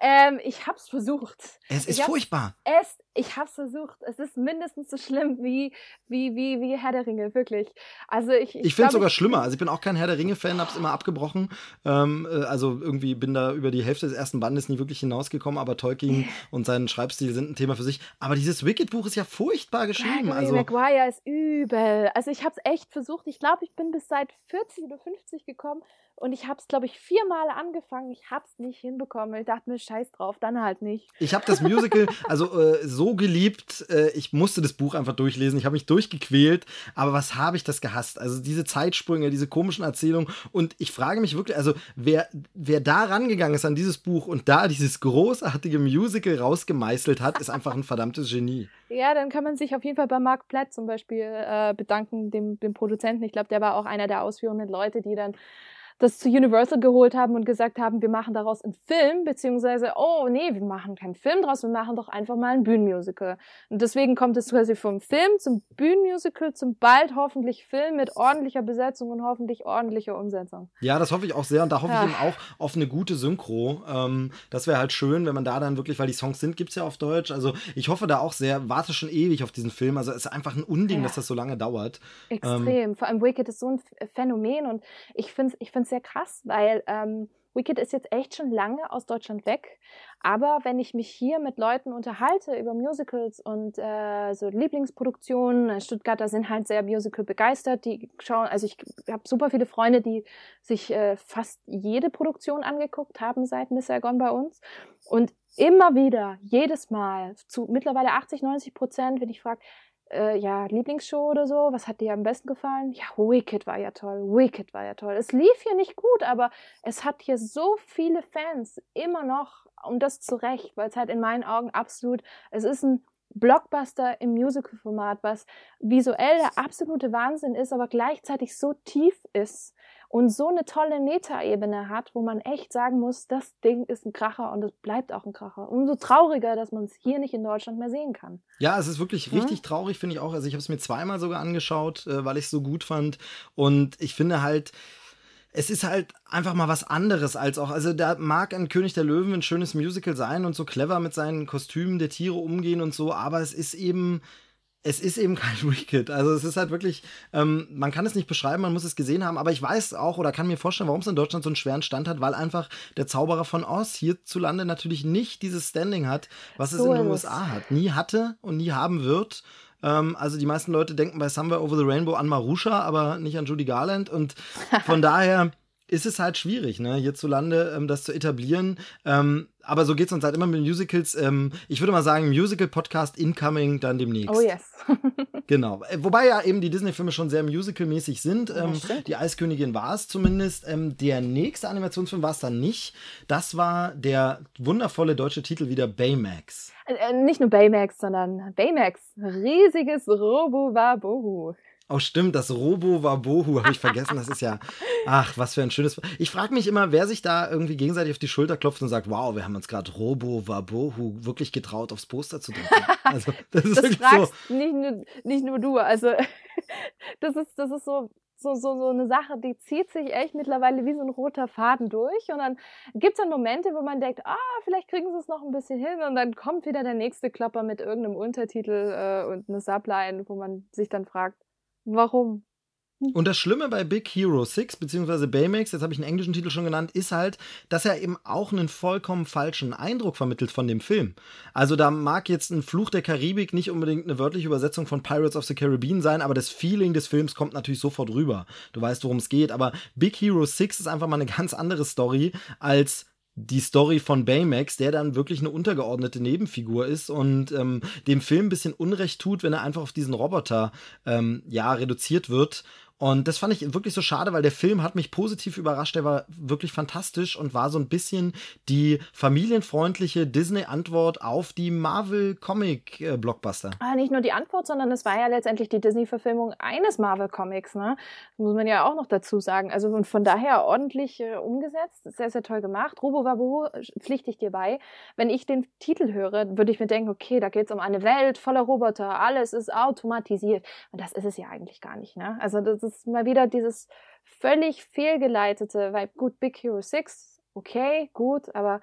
Ähm, ich hab's versucht. Es ist furchtbar. Es ich habe es versucht. Es ist mindestens so schlimm wie, wie, wie, wie Herr der Ringe, wirklich. Also ich. Ich, ich finde es sogar schlimmer. Also ich bin auch kein Herr der Ringe-Fan, habe es immer abgebrochen. Ähm, äh, also irgendwie bin da über die Hälfte des ersten Bandes nie wirklich hinausgekommen, aber Tolkien und sein Schreibstil sind ein Thema für sich. Aber dieses Wicked-Buch ist ja furchtbar geschrieben. Gregory also Maguire ist übel. Also ich habe es echt versucht. Ich glaube, ich bin bis seit 40 oder 50 gekommen und ich habe es, glaube ich, viermal angefangen. Ich habe es nicht hinbekommen. Ich dachte mir, scheiß drauf, dann halt nicht. Ich habe das Musical also äh, so geliebt. Äh, ich musste das Buch einfach durchlesen. Ich habe mich durchgequält. Aber was habe ich das gehasst? Also diese Zeitsprünge, diese komischen Erzählungen. Und ich frage mich wirklich, also wer, wer da rangegangen ist an dieses Buch und da dieses großartige Musical rausgemeißelt hat, ist einfach ein verdammtes Genie. Ja, dann kann man sich auf jeden Fall bei Mark Platt zum Beispiel äh, bedanken, dem, dem Produzenten. Ich glaube, der war auch einer der ausführenden Leute, die dann das zu Universal geholt haben und gesagt haben, wir machen daraus einen Film, beziehungsweise, oh nee, wir machen keinen Film draus, wir machen doch einfach mal ein Bühnenmusical. Und deswegen kommt es quasi vom Film zum Bühnenmusical, zum bald hoffentlich Film mit ordentlicher Besetzung und hoffentlich ordentlicher Umsetzung. Ja, das hoffe ich auch sehr und da hoffe ja. ich eben auch auf eine gute Synchro. Ähm, das wäre halt schön, wenn man da dann wirklich, weil die Songs sind, gibt es ja auf Deutsch. Also ich hoffe da auch sehr, warte schon ewig auf diesen Film. Also es ist einfach ein Unding, ja. dass das so lange dauert. Extrem. Ähm, Vor allem Wicked ist so ein Phänomen und ich finde es ich sehr krass, weil ähm, Wicked ist jetzt echt schon lange aus Deutschland weg. Aber wenn ich mich hier mit Leuten unterhalte über Musicals und äh, so Lieblingsproduktionen, äh, Stuttgarter sind halt sehr Musical begeistert. Die schauen, also ich habe super viele Freunde, die sich äh, fast jede Produktion angeguckt haben seit Miss Saigon bei uns. Und immer wieder, jedes Mal, zu mittlerweile 80, 90 Prozent, wenn ich frage, äh, ja, Lieblingsshow oder so, was hat dir am besten gefallen? Ja, Wicked war ja toll, Wicked war ja toll. Es lief hier nicht gut, aber es hat hier so viele Fans immer noch und das zu Recht, weil es halt in meinen Augen absolut, es ist ein Blockbuster im Musical-Format, was visuell der absolute Wahnsinn ist, aber gleichzeitig so tief ist und so eine tolle Metaebene hat, wo man echt sagen muss, das Ding ist ein Kracher und es bleibt auch ein Kracher. Umso trauriger, dass man es hier nicht in Deutschland mehr sehen kann. Ja, es ist wirklich richtig traurig, finde ich auch. Also ich habe es mir zweimal sogar angeschaut, äh, weil ich es so gut fand. Und ich finde halt, es ist halt einfach mal was anderes als auch, also da mag ein König der Löwen ein schönes Musical sein und so clever mit seinen Kostümen der Tiere umgehen und so, aber es ist eben es ist eben kein Wicked. Also es ist halt wirklich, ähm, man kann es nicht beschreiben, man muss es gesehen haben, aber ich weiß auch oder kann mir vorstellen, warum es in Deutschland so einen schweren Stand hat, weil einfach der Zauberer von Oz hierzulande natürlich nicht dieses Standing hat, was so es in den USA hat. Nie hatte und nie haben wird. Ähm, also die meisten Leute denken bei Somewhere Over the Rainbow an Marusha, aber nicht an Judy Garland und von daher ist es halt schwierig, ne, hierzulande ähm, das zu etablieren. Ähm, aber so geht es uns halt immer mit Musicals. Ähm, ich würde mal sagen, Musical-Podcast incoming dann demnächst. Oh yes. genau. Äh, wobei ja eben die Disney-Filme schon sehr musical-mäßig sind. Ähm, die Eiskönigin war es zumindest. Ähm, der nächste Animationsfilm war es dann nicht. Das war der wundervolle deutsche Titel wieder Baymax. Äh, äh nicht nur Baymax, sondern Baymax. Riesiges Robo-Wabohu. Oh, stimmt, das Robo Wabohu habe ich vergessen. Das ist ja, ach, was für ein schönes. Ich frage mich immer, wer sich da irgendwie gegenseitig auf die Schulter klopft und sagt, wow, wir haben uns gerade Robo Wabohu wirklich getraut, aufs Poster zu drücken. Also, das ist das fragst so. Nicht nur, nicht nur du. Also, das ist, das ist so, so, so, so eine Sache, die zieht sich echt mittlerweile wie so ein roter Faden durch. Und dann gibt es dann Momente, wo man denkt, ah, vielleicht kriegen sie es noch ein bisschen hin. Und dann kommt wieder der nächste Klopper mit irgendeinem Untertitel äh, und eine Subline, wo man sich dann fragt, Warum? Und das Schlimme bei Big Hero 6, beziehungsweise Baymax, jetzt habe ich einen englischen Titel schon genannt, ist halt, dass er eben auch einen vollkommen falschen Eindruck vermittelt von dem Film. Also da mag jetzt ein Fluch der Karibik nicht unbedingt eine wörtliche Übersetzung von Pirates of the Caribbean sein, aber das Feeling des Films kommt natürlich sofort rüber. Du weißt, worum es geht, aber Big Hero 6 ist einfach mal eine ganz andere Story als die Story von Baymax, der dann wirklich eine untergeordnete Nebenfigur ist und ähm, dem Film ein bisschen Unrecht tut, wenn er einfach auf diesen Roboter ähm, ja reduziert wird und das fand ich wirklich so schade, weil der Film hat mich positiv überrascht. Der war wirklich fantastisch und war so ein bisschen die familienfreundliche Disney-Antwort auf die Marvel-Comic-Blockbuster. Ah, nicht nur die Antwort, sondern es war ja letztendlich die Disney-Verfilmung eines Marvel-Comics. Ne? muss man ja auch noch dazu sagen. Also und von daher ordentlich äh, umgesetzt, sehr, sehr toll gemacht. Robo Wabu pflichte ich dir bei. Wenn ich den Titel höre, würde ich mir denken, okay, da geht es um eine Welt voller Roboter, alles ist automatisiert. Und das ist es ja eigentlich gar nicht. Ne? Also das ist mal wieder dieses völlig fehlgeleitete, weil gut, Big Hero 6, okay, gut, aber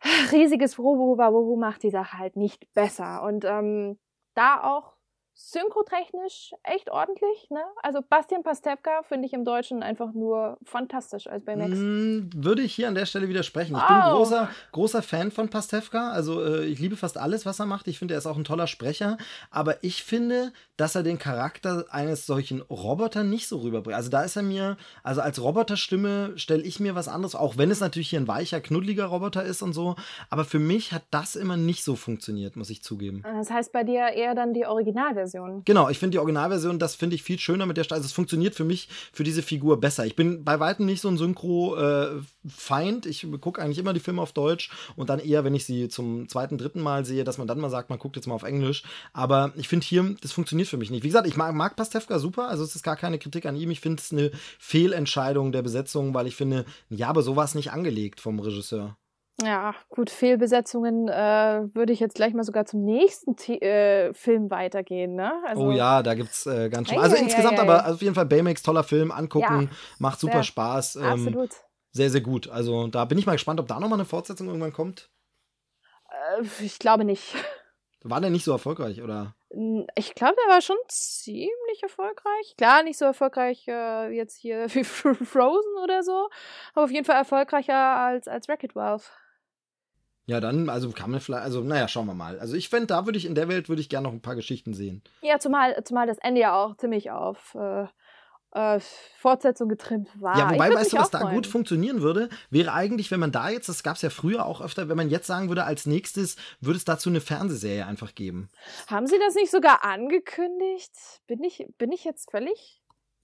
riesiges Wuhu macht die Sache halt nicht besser. Und ähm, da auch synchrotechnisch echt ordentlich. Ne? Also Bastian Pastewka finde ich im Deutschen einfach nur fantastisch als bei Max. Mm, würde ich hier an der Stelle widersprechen. Ich oh. bin großer, großer Fan von Pastewka. Also äh, ich liebe fast alles, was er macht. Ich finde, er ist auch ein toller Sprecher. Aber ich finde, dass er den Charakter eines solchen Roboters nicht so rüberbringt. Also da ist er mir, also als Roboterstimme stelle ich mir was anderes, auch wenn es natürlich hier ein weicher, knuddeliger Roboter ist und so. Aber für mich hat das immer nicht so funktioniert, muss ich zugeben. Das heißt bei dir eher dann die Originalversion. Originalversion. Genau, ich finde die Originalversion, das finde ich viel schöner mit der Stimme. Also es funktioniert für mich, für diese Figur besser. Ich bin bei weitem nicht so ein Synchro-Feind. Äh, ich gucke eigentlich immer die Filme auf Deutsch und dann eher, wenn ich sie zum zweiten, dritten Mal sehe, dass man dann mal sagt, man guckt jetzt mal auf Englisch. Aber ich finde hier, das funktioniert für mich nicht. Wie gesagt, ich mag, mag Pastewka super, also es ist gar keine Kritik an ihm. Ich finde es eine Fehlentscheidung der Besetzung, weil ich finde, ja, aber so war es nicht angelegt vom Regisseur. Ja, gut, Fehlbesetzungen äh, würde ich jetzt gleich mal sogar zum nächsten The äh, Film weitergehen, ne? Also, oh ja, da gibt's äh, ganz schön. Also ja, insgesamt ja, ja, aber auf jeden Fall Baymax, toller Film, angucken, macht super Spaß. Ähm, absolut. Sehr, sehr gut. Also da bin ich mal gespannt, ob da nochmal eine Fortsetzung irgendwann kommt. Äh, ich glaube nicht. War der nicht so erfolgreich, oder? Ich glaube, der war schon ziemlich erfolgreich. Klar, nicht so erfolgreich äh, jetzt hier wie Frozen oder so, aber auf jeden Fall erfolgreicher als, als Wreck-It Ralph. Ja, dann, also kann man vielleicht, also naja, schauen wir mal. Also ich fände, da würde ich, in der Welt würde ich gerne noch ein paar Geschichten sehen. Ja, zumal, zumal das Ende ja auch ziemlich auf äh, äh, Fortsetzung getrimmt war. Ja, wobei, weißt du, was da gut funktionieren würde? Wäre eigentlich, wenn man da jetzt, das gab es ja früher auch öfter, wenn man jetzt sagen würde, als nächstes würde es dazu eine Fernsehserie einfach geben. Haben Sie das nicht sogar angekündigt? Bin ich, bin ich jetzt völlig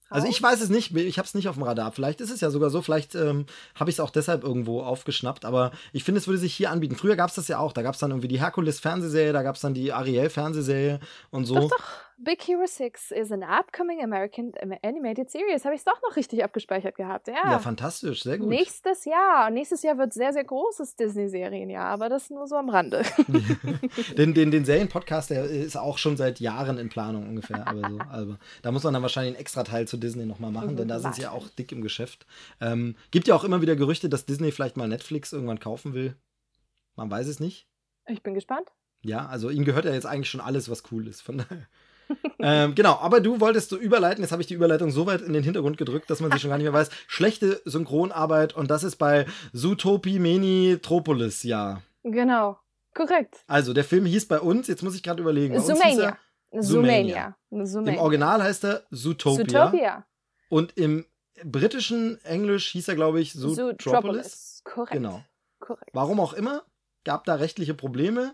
also ich weiß es nicht, ich habe es nicht auf dem Radar. Vielleicht ist es ja sogar so, vielleicht ähm, habe ich es auch deshalb irgendwo aufgeschnappt, aber ich finde, es würde sich hier anbieten. Früher gab es das ja auch, da gab es dann irgendwie die Herkules-Fernsehserie, da gab es dann die Ariel-Fernsehserie und so. Doch, doch. Big Hero 6 is an upcoming American animated series. Habe ich es doch noch richtig abgespeichert gehabt. Ja. ja, fantastisch, sehr gut. Nächstes Jahr. Nächstes Jahr wird sehr, sehr großes Disney-Serienjahr, aber das nur so am Rande. den, den, den Serien-Podcast, der ist auch schon seit Jahren in Planung ungefähr. Aber so. also, da muss man dann wahrscheinlich einen extra Teil zu Disney nochmal machen, denn da sind sie ja auch dick im Geschäft. Ähm, gibt ja auch immer wieder Gerüchte, dass Disney vielleicht mal Netflix irgendwann kaufen will. Man weiß es nicht. Ich bin gespannt. Ja, also ihnen gehört ja jetzt eigentlich schon alles, was cool ist. Von daher ähm, genau, aber du wolltest so überleiten. Jetzt habe ich die Überleitung so weit in den Hintergrund gedrückt, dass man sie schon gar nicht mehr weiß. Schlechte Synchronarbeit und das ist bei Zootopie Menitropolis, ja. Genau, korrekt. Also, der Film hieß bei uns, jetzt muss ich gerade überlegen. Zoomania. Zoomania. Im Original heißt er Zootopia. Zootopia. Und im britischen Englisch hieß er, glaube ich, Zootropolis. Korrekt. Genau. Korrekt. Warum auch immer, gab da rechtliche Probleme.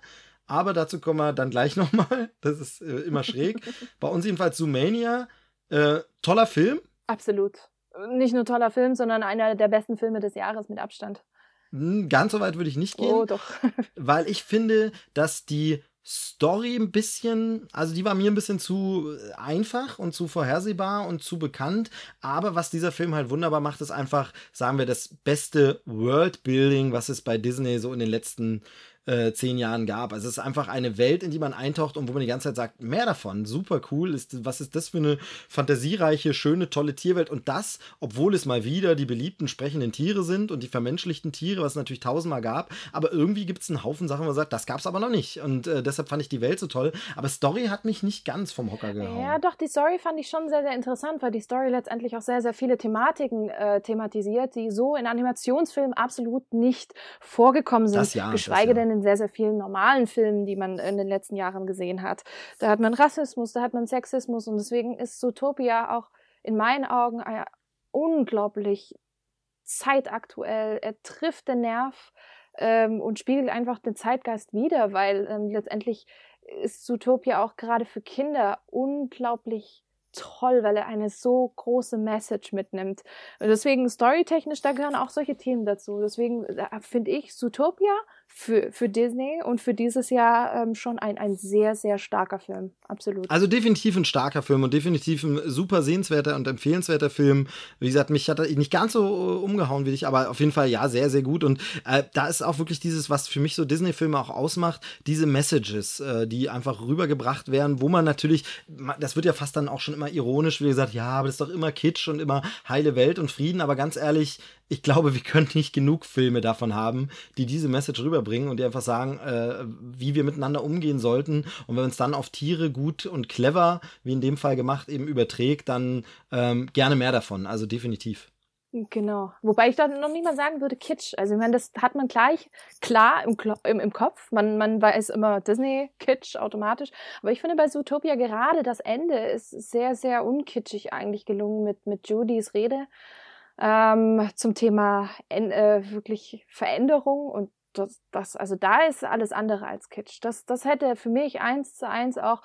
Aber dazu kommen wir dann gleich nochmal. Das ist äh, immer schräg. Bei uns jedenfalls Zoomania. Äh, toller Film. Absolut. Nicht nur toller Film, sondern einer der besten Filme des Jahres mit Abstand. Hm, ganz so weit würde ich nicht gehen. Oh, doch. weil ich finde, dass die Story ein bisschen, also die war mir ein bisschen zu einfach und zu vorhersehbar und zu bekannt. Aber was dieser Film halt wunderbar macht, ist einfach, sagen wir, das beste Worldbuilding, was es bei Disney so in den letzten äh, zehn Jahren gab. Also es ist einfach eine Welt, in die man eintaucht und wo man die ganze Zeit sagt, mehr davon, super cool, ist, was ist das für eine fantasiereiche, schöne, tolle Tierwelt und das, obwohl es mal wieder die beliebten sprechenden Tiere sind und die vermenschlichten Tiere, was es natürlich tausendmal gab, aber irgendwie gibt es einen Haufen Sachen, wo man sagt, das gab es aber noch nicht und äh, deshalb fand ich die Welt so toll, aber Story hat mich nicht ganz vom Hocker gehauen. Ja, doch, die Story fand ich schon sehr, sehr interessant, weil die Story letztendlich auch sehr, sehr viele Thematiken äh, thematisiert, die so in Animationsfilmen absolut nicht vorgekommen sind, das ja, geschweige das ja. denn in sehr, sehr vielen normalen Filmen, die man in den letzten Jahren gesehen hat. Da hat man Rassismus, da hat man Sexismus und deswegen ist Zootopia auch in meinen Augen unglaublich zeitaktuell. Er trifft den Nerv ähm, und spiegelt einfach den Zeitgeist wider, weil ähm, letztendlich ist Zootopia auch gerade für Kinder unglaublich toll, weil er eine so große Message mitnimmt. Und deswegen storytechnisch, da gehören auch solche Themen dazu. Deswegen äh, finde ich Zootopia für, für Disney und für dieses Jahr ähm, schon ein, ein sehr, sehr starker Film. Absolut. Also definitiv ein starker Film und definitiv ein super sehenswerter und empfehlenswerter Film. Wie gesagt, mich hat er nicht ganz so äh, umgehauen wie dich, aber auf jeden Fall ja, sehr, sehr gut. Und äh, da ist auch wirklich dieses, was für mich so Disney-Filme auch ausmacht, diese Messages, äh, die einfach rübergebracht werden, wo man natürlich, das wird ja fast dann auch schon immer ironisch, wie gesagt, ja, aber das ist doch immer Kitsch und immer heile Welt und Frieden, aber ganz ehrlich, ich glaube, wir können nicht genug Filme davon haben, die diese Message rüberbringen und die einfach sagen, äh, wie wir miteinander umgehen sollten. Und wenn es dann auf Tiere gut und clever, wie in dem Fall gemacht, eben überträgt, dann ähm, gerne mehr davon. Also definitiv. Genau. Wobei ich doch noch nicht mal sagen würde Kitsch. Also ich meine, das hat man gleich klar im, im, im Kopf. Man, man weiß immer Disney-Kitsch automatisch. Aber ich finde bei Zootopia gerade das Ende ist sehr, sehr unkitschig eigentlich gelungen mit, mit Judys Rede ähm, zum Thema äh, wirklich Veränderung und das, das, also da ist alles andere als Kitsch. Das, das hätte für mich eins zu eins auch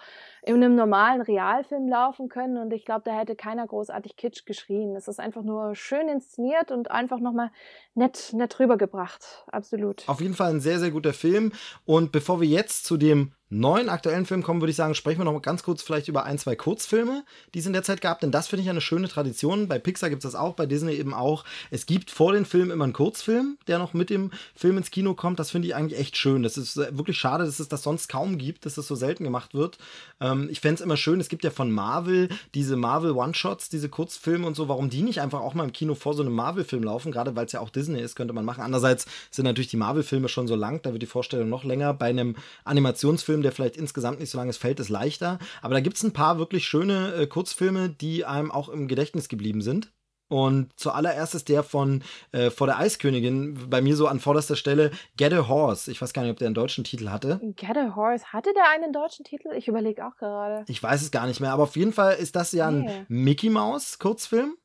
in einem normalen Realfilm laufen können und ich glaube, da hätte keiner großartig Kitsch geschrien. Es ist einfach nur schön inszeniert und einfach nochmal nett, nett rübergebracht. Absolut. Auf jeden Fall ein sehr, sehr guter Film. Und bevor wir jetzt zu dem neuen aktuellen Film kommen, würde ich sagen, sprechen wir noch ganz kurz vielleicht über ein, zwei Kurzfilme, die es in der Zeit gab, denn das finde ich eine schöne Tradition. Bei Pixar gibt es das auch, bei Disney eben auch. Es gibt vor den Filmen immer einen Kurzfilm, der noch mit dem Film ins Kino kommt. Das finde ich eigentlich echt schön. Das ist wirklich schade, dass es das sonst kaum gibt, dass das so selten gemacht wird. Ähm, ich fände es immer schön, es gibt ja von Marvel diese Marvel One-Shots, diese Kurzfilme und so, warum die nicht einfach auch mal im Kino vor so einem Marvel-Film laufen, gerade weil es ja auch Disney ist, könnte man machen. Andererseits sind natürlich die Marvel-Filme schon so lang, da wird die Vorstellung noch länger. Bei einem Animationsfilm Film, der vielleicht insgesamt nicht so lang ist, fällt es leichter. Aber da gibt es ein paar wirklich schöne äh, Kurzfilme, die einem auch im Gedächtnis geblieben sind. Und zuallererst ist der von äh, Vor der Eiskönigin bei mir so an vorderster Stelle Get a Horse. Ich weiß gar nicht, ob der einen deutschen Titel hatte. Get a Horse. Hatte der einen deutschen Titel? Ich überlege auch gerade. Ich weiß es gar nicht mehr, aber auf jeden Fall ist das ja ein Mickey Mouse Kurzfilm.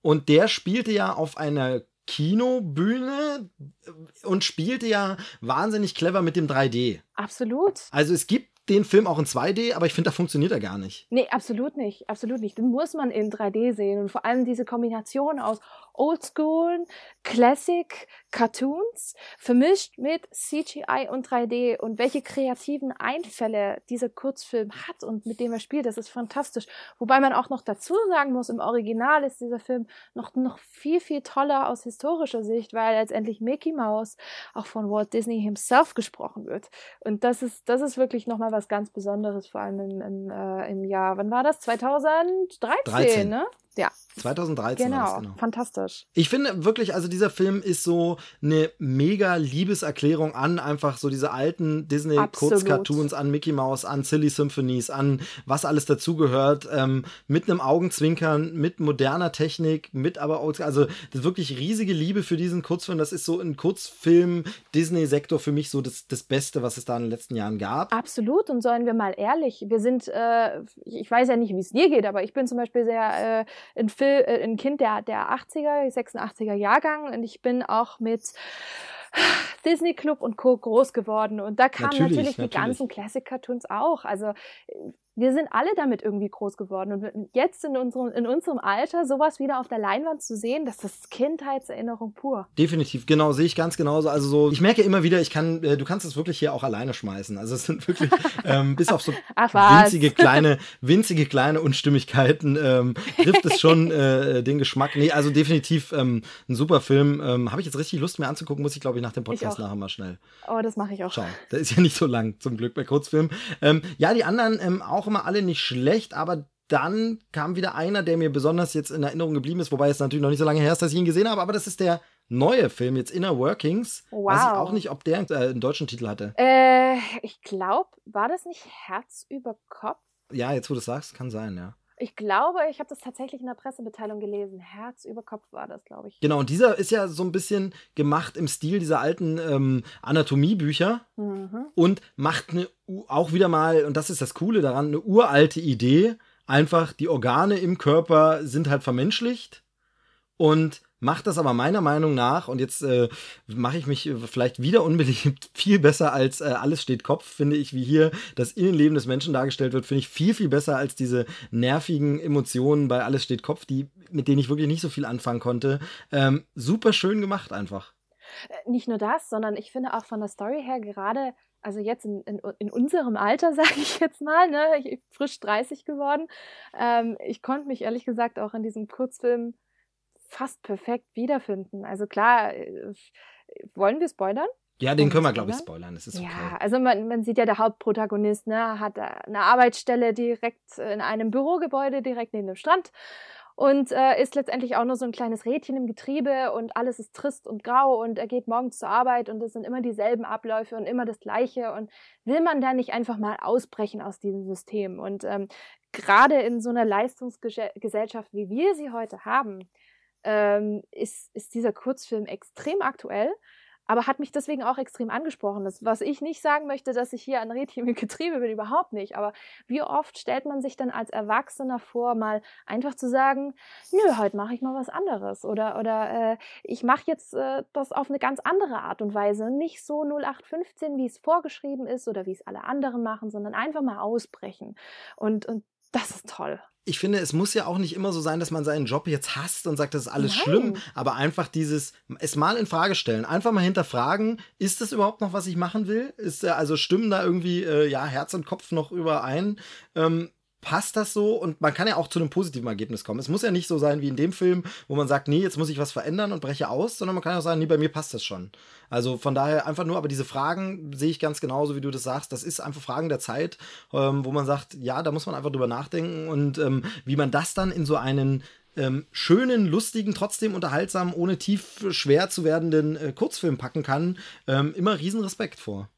Und der spielte ja auf einer Kinobühne und spielte ja wahnsinnig clever mit dem 3D. Absolut. Also es gibt den Film auch in 2D, aber ich finde, da funktioniert er gar nicht. Nee, absolut nicht. Absolut nicht. Den muss man in 3D sehen. Und vor allem diese Kombination aus Oldschool, Classic, Cartoons, vermischt mit CGI und 3D und welche kreativen Einfälle dieser Kurzfilm hat und mit dem er spielt, das ist fantastisch. Wobei man auch noch dazu sagen muss, im Original ist dieser Film noch, noch viel, viel toller aus historischer Sicht, weil letztendlich Mickey Mouse auch von Walt Disney himself gesprochen wird. Und das ist, das ist wirklich nochmal was ganz Besonderes, vor allem im, im, äh, im Jahr, wann war das? 2013, 13. ne? Ja. 2013 genau, war das, genau. Fantastisch. Ich finde wirklich, also dieser Film ist so eine mega Liebeserklärung an einfach so diese alten Disney-Kurzcartoons, an Mickey Mouse, an Silly Symphonies, an was alles dazugehört, ähm, mit einem Augenzwinkern, mit moderner Technik, mit aber auch, also das wirklich riesige Liebe für diesen Kurzfilm. Das ist so ein Kurzfilm-Disney-Sektor für mich so das, das Beste, was es da in den letzten Jahren gab. Absolut. Und seien wir mal ehrlich, wir sind, äh, ich weiß ja nicht, wie es dir geht, aber ich bin zum Beispiel sehr äh, ein, Film, äh, ein Kind der, der 80er, 86er Jahrgang und ich bin auch mit Disney Club und Co. groß geworden und da kamen natürlich, natürlich, die ganzen Classic Cartoons auch. Also wir sind alle damit irgendwie groß geworden. Und jetzt in unserem, in unserem Alter sowas wieder auf der Leinwand zu sehen, das ist Kindheitserinnerung pur. Definitiv, genau, sehe ich ganz genauso. Also so, ich merke immer wieder, ich kann, äh, du kannst es wirklich hier auch alleine schmeißen. Also es sind wirklich, ähm, bis auf so Ach, winzige kleine, winzige kleine Unstimmigkeiten ähm, trifft es schon äh, den Geschmack. Nee, also definitiv ähm, ein super Film. Ähm, Habe ich jetzt richtig Lust, mir anzugucken, muss ich, glaube ich, nach dem Podcast nachher mal schnell. Oh, das mache ich auch. Schau, der ist ja nicht so lang, zum Glück bei Kurzfilmen. Ähm, ja, die anderen ähm, auch immer alle nicht schlecht, aber dann kam wieder einer, der mir besonders jetzt in Erinnerung geblieben ist, wobei es natürlich noch nicht so lange her ist, dass ich ihn gesehen habe, aber das ist der neue Film, jetzt Inner Workings. Wow. Weiß ich auch nicht, ob der äh, einen deutschen Titel hatte. Äh, ich glaube, war das nicht Herz über Kopf? Ja, jetzt wo du es sagst, kann sein, ja. Ich glaube, ich habe das tatsächlich in der Pressemitteilung gelesen. Herz über Kopf war das, glaube ich. Genau, und dieser ist ja so ein bisschen gemacht im Stil dieser alten ähm, Anatomiebücher mhm. und macht eine, auch wieder mal, und das ist das Coole daran, eine uralte Idee. Einfach, die Organe im Körper sind halt vermenschlicht und macht das aber meiner Meinung nach, und jetzt äh, mache ich mich vielleicht wieder unbeliebt, viel besser als äh, alles steht Kopf, finde ich, wie hier das Innenleben des Menschen dargestellt wird, finde ich viel, viel besser als diese nervigen Emotionen bei Alles steht Kopf, die, mit denen ich wirklich nicht so viel anfangen konnte. Ähm, super schön gemacht einfach. Äh, nicht nur das, sondern ich finde auch von der Story her gerade also jetzt in, in, in unserem Alter, sage ich jetzt mal, ne, ich, frisch 30 geworden, ähm, ich konnte mich ehrlich gesagt auch in diesem Kurzfilm fast perfekt wiederfinden. Also klar, äh, wollen wir spoilern? Ja, den können wir, glaube ich, spoilern. Das ist okay. Ja, also man, man sieht ja, der Hauptprotagonist ne, hat eine Arbeitsstelle direkt in einem Bürogebäude direkt neben dem Strand und äh, ist letztendlich auch nur so ein kleines Rädchen im Getriebe und alles ist trist und grau und er geht morgens zur Arbeit und es sind immer dieselben Abläufe und immer das Gleiche und will man da nicht einfach mal ausbrechen aus diesem System und ähm, gerade in so einer Leistungsgesellschaft, wie wir sie heute haben, ähm, ist, ist dieser Kurzfilm extrem aktuell aber hat mich deswegen auch extrem angesprochen. Das, was ich nicht sagen möchte, dass ich hier ein Rädchen im Getriebe bin, überhaupt nicht. Aber wie oft stellt man sich dann als Erwachsener vor, mal einfach zu sagen, nö, heute mache ich mal was anderes oder oder äh, ich mache jetzt äh, das auf eine ganz andere Art und Weise, nicht so 0815, wie es vorgeschrieben ist oder wie es alle anderen machen, sondern einfach mal ausbrechen. Und und das ist toll ich finde, es muss ja auch nicht immer so sein, dass man seinen Job jetzt hasst und sagt, das ist alles Nein. schlimm, aber einfach dieses, es mal in Frage stellen, einfach mal hinterfragen, ist das überhaupt noch, was ich machen will? Ist also stimmen da irgendwie, äh, ja, Herz und Kopf noch überein? Ähm, passt das so und man kann ja auch zu einem positiven Ergebnis kommen. Es muss ja nicht so sein wie in dem Film, wo man sagt, nee, jetzt muss ich was verändern und breche aus, sondern man kann auch sagen, nee, bei mir passt das schon. Also von daher einfach nur, aber diese Fragen sehe ich ganz genauso, wie du das sagst. Das ist einfach Fragen der Zeit, ähm, wo man sagt, ja, da muss man einfach drüber nachdenken und ähm, wie man das dann in so einen ähm, schönen, lustigen, trotzdem unterhaltsamen, ohne tief schwer zu werdenden äh, Kurzfilm packen kann, ähm, immer riesen Respekt vor.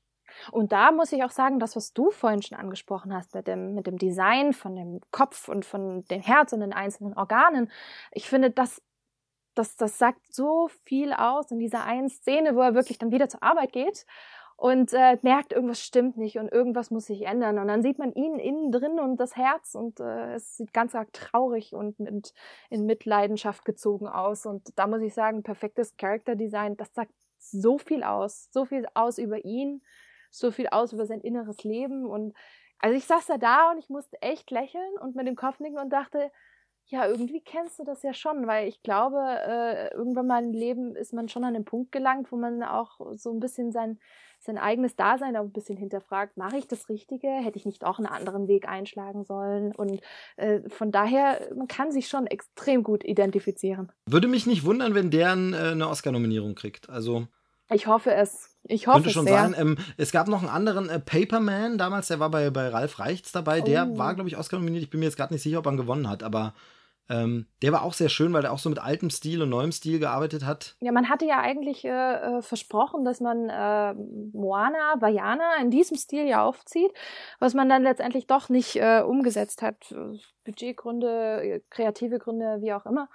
Und da muss ich auch sagen, das, was du vorhin schon angesprochen hast mit dem, mit dem Design von dem Kopf und von dem Herz und den einzelnen Organen, ich finde, das, das, das sagt so viel aus in dieser einen Szene, wo er wirklich dann wieder zur Arbeit geht und äh, merkt, irgendwas stimmt nicht und irgendwas muss sich ändern. Und dann sieht man ihn innen drin und das Herz und äh, es sieht ganz arg traurig und mit, in Mitleidenschaft gezogen aus. Und da muss ich sagen, perfektes Character Design, das sagt so viel aus, so viel aus über ihn, so viel aus über sein inneres Leben. Und also ich saß da da und ich musste echt lächeln und mit dem Kopf nicken und dachte, ja, irgendwie kennst du das ja schon, weil ich glaube, äh, irgendwann mal im Leben ist man schon an den Punkt gelangt, wo man auch so ein bisschen sein, sein eigenes Dasein auch ein bisschen hinterfragt, mache ich das Richtige? Hätte ich nicht auch einen anderen Weg einschlagen sollen? Und äh, von daher, man kann sich schon extrem gut identifizieren. Würde mich nicht wundern, wenn der äh, eine Oscar-Nominierung kriegt. Also ich hoffe es. Ich hoffe Könnte schon sehr. sein. Ähm, es gab noch einen anderen äh, Paperman damals, der war bei, bei Ralf Reichts dabei. Der oh. war, glaube ich, Oscar nominiert. Ich bin mir jetzt gerade nicht sicher, ob er gewonnen hat, aber ähm, der war auch sehr schön, weil er auch so mit altem Stil und neuem Stil gearbeitet hat. Ja, man hatte ja eigentlich äh, äh versprochen, dass man äh, Moana, Vajana in diesem Stil ja aufzieht, was man dann letztendlich doch nicht äh, umgesetzt hat. Budgetgründe, kreative Gründe, wie auch immer.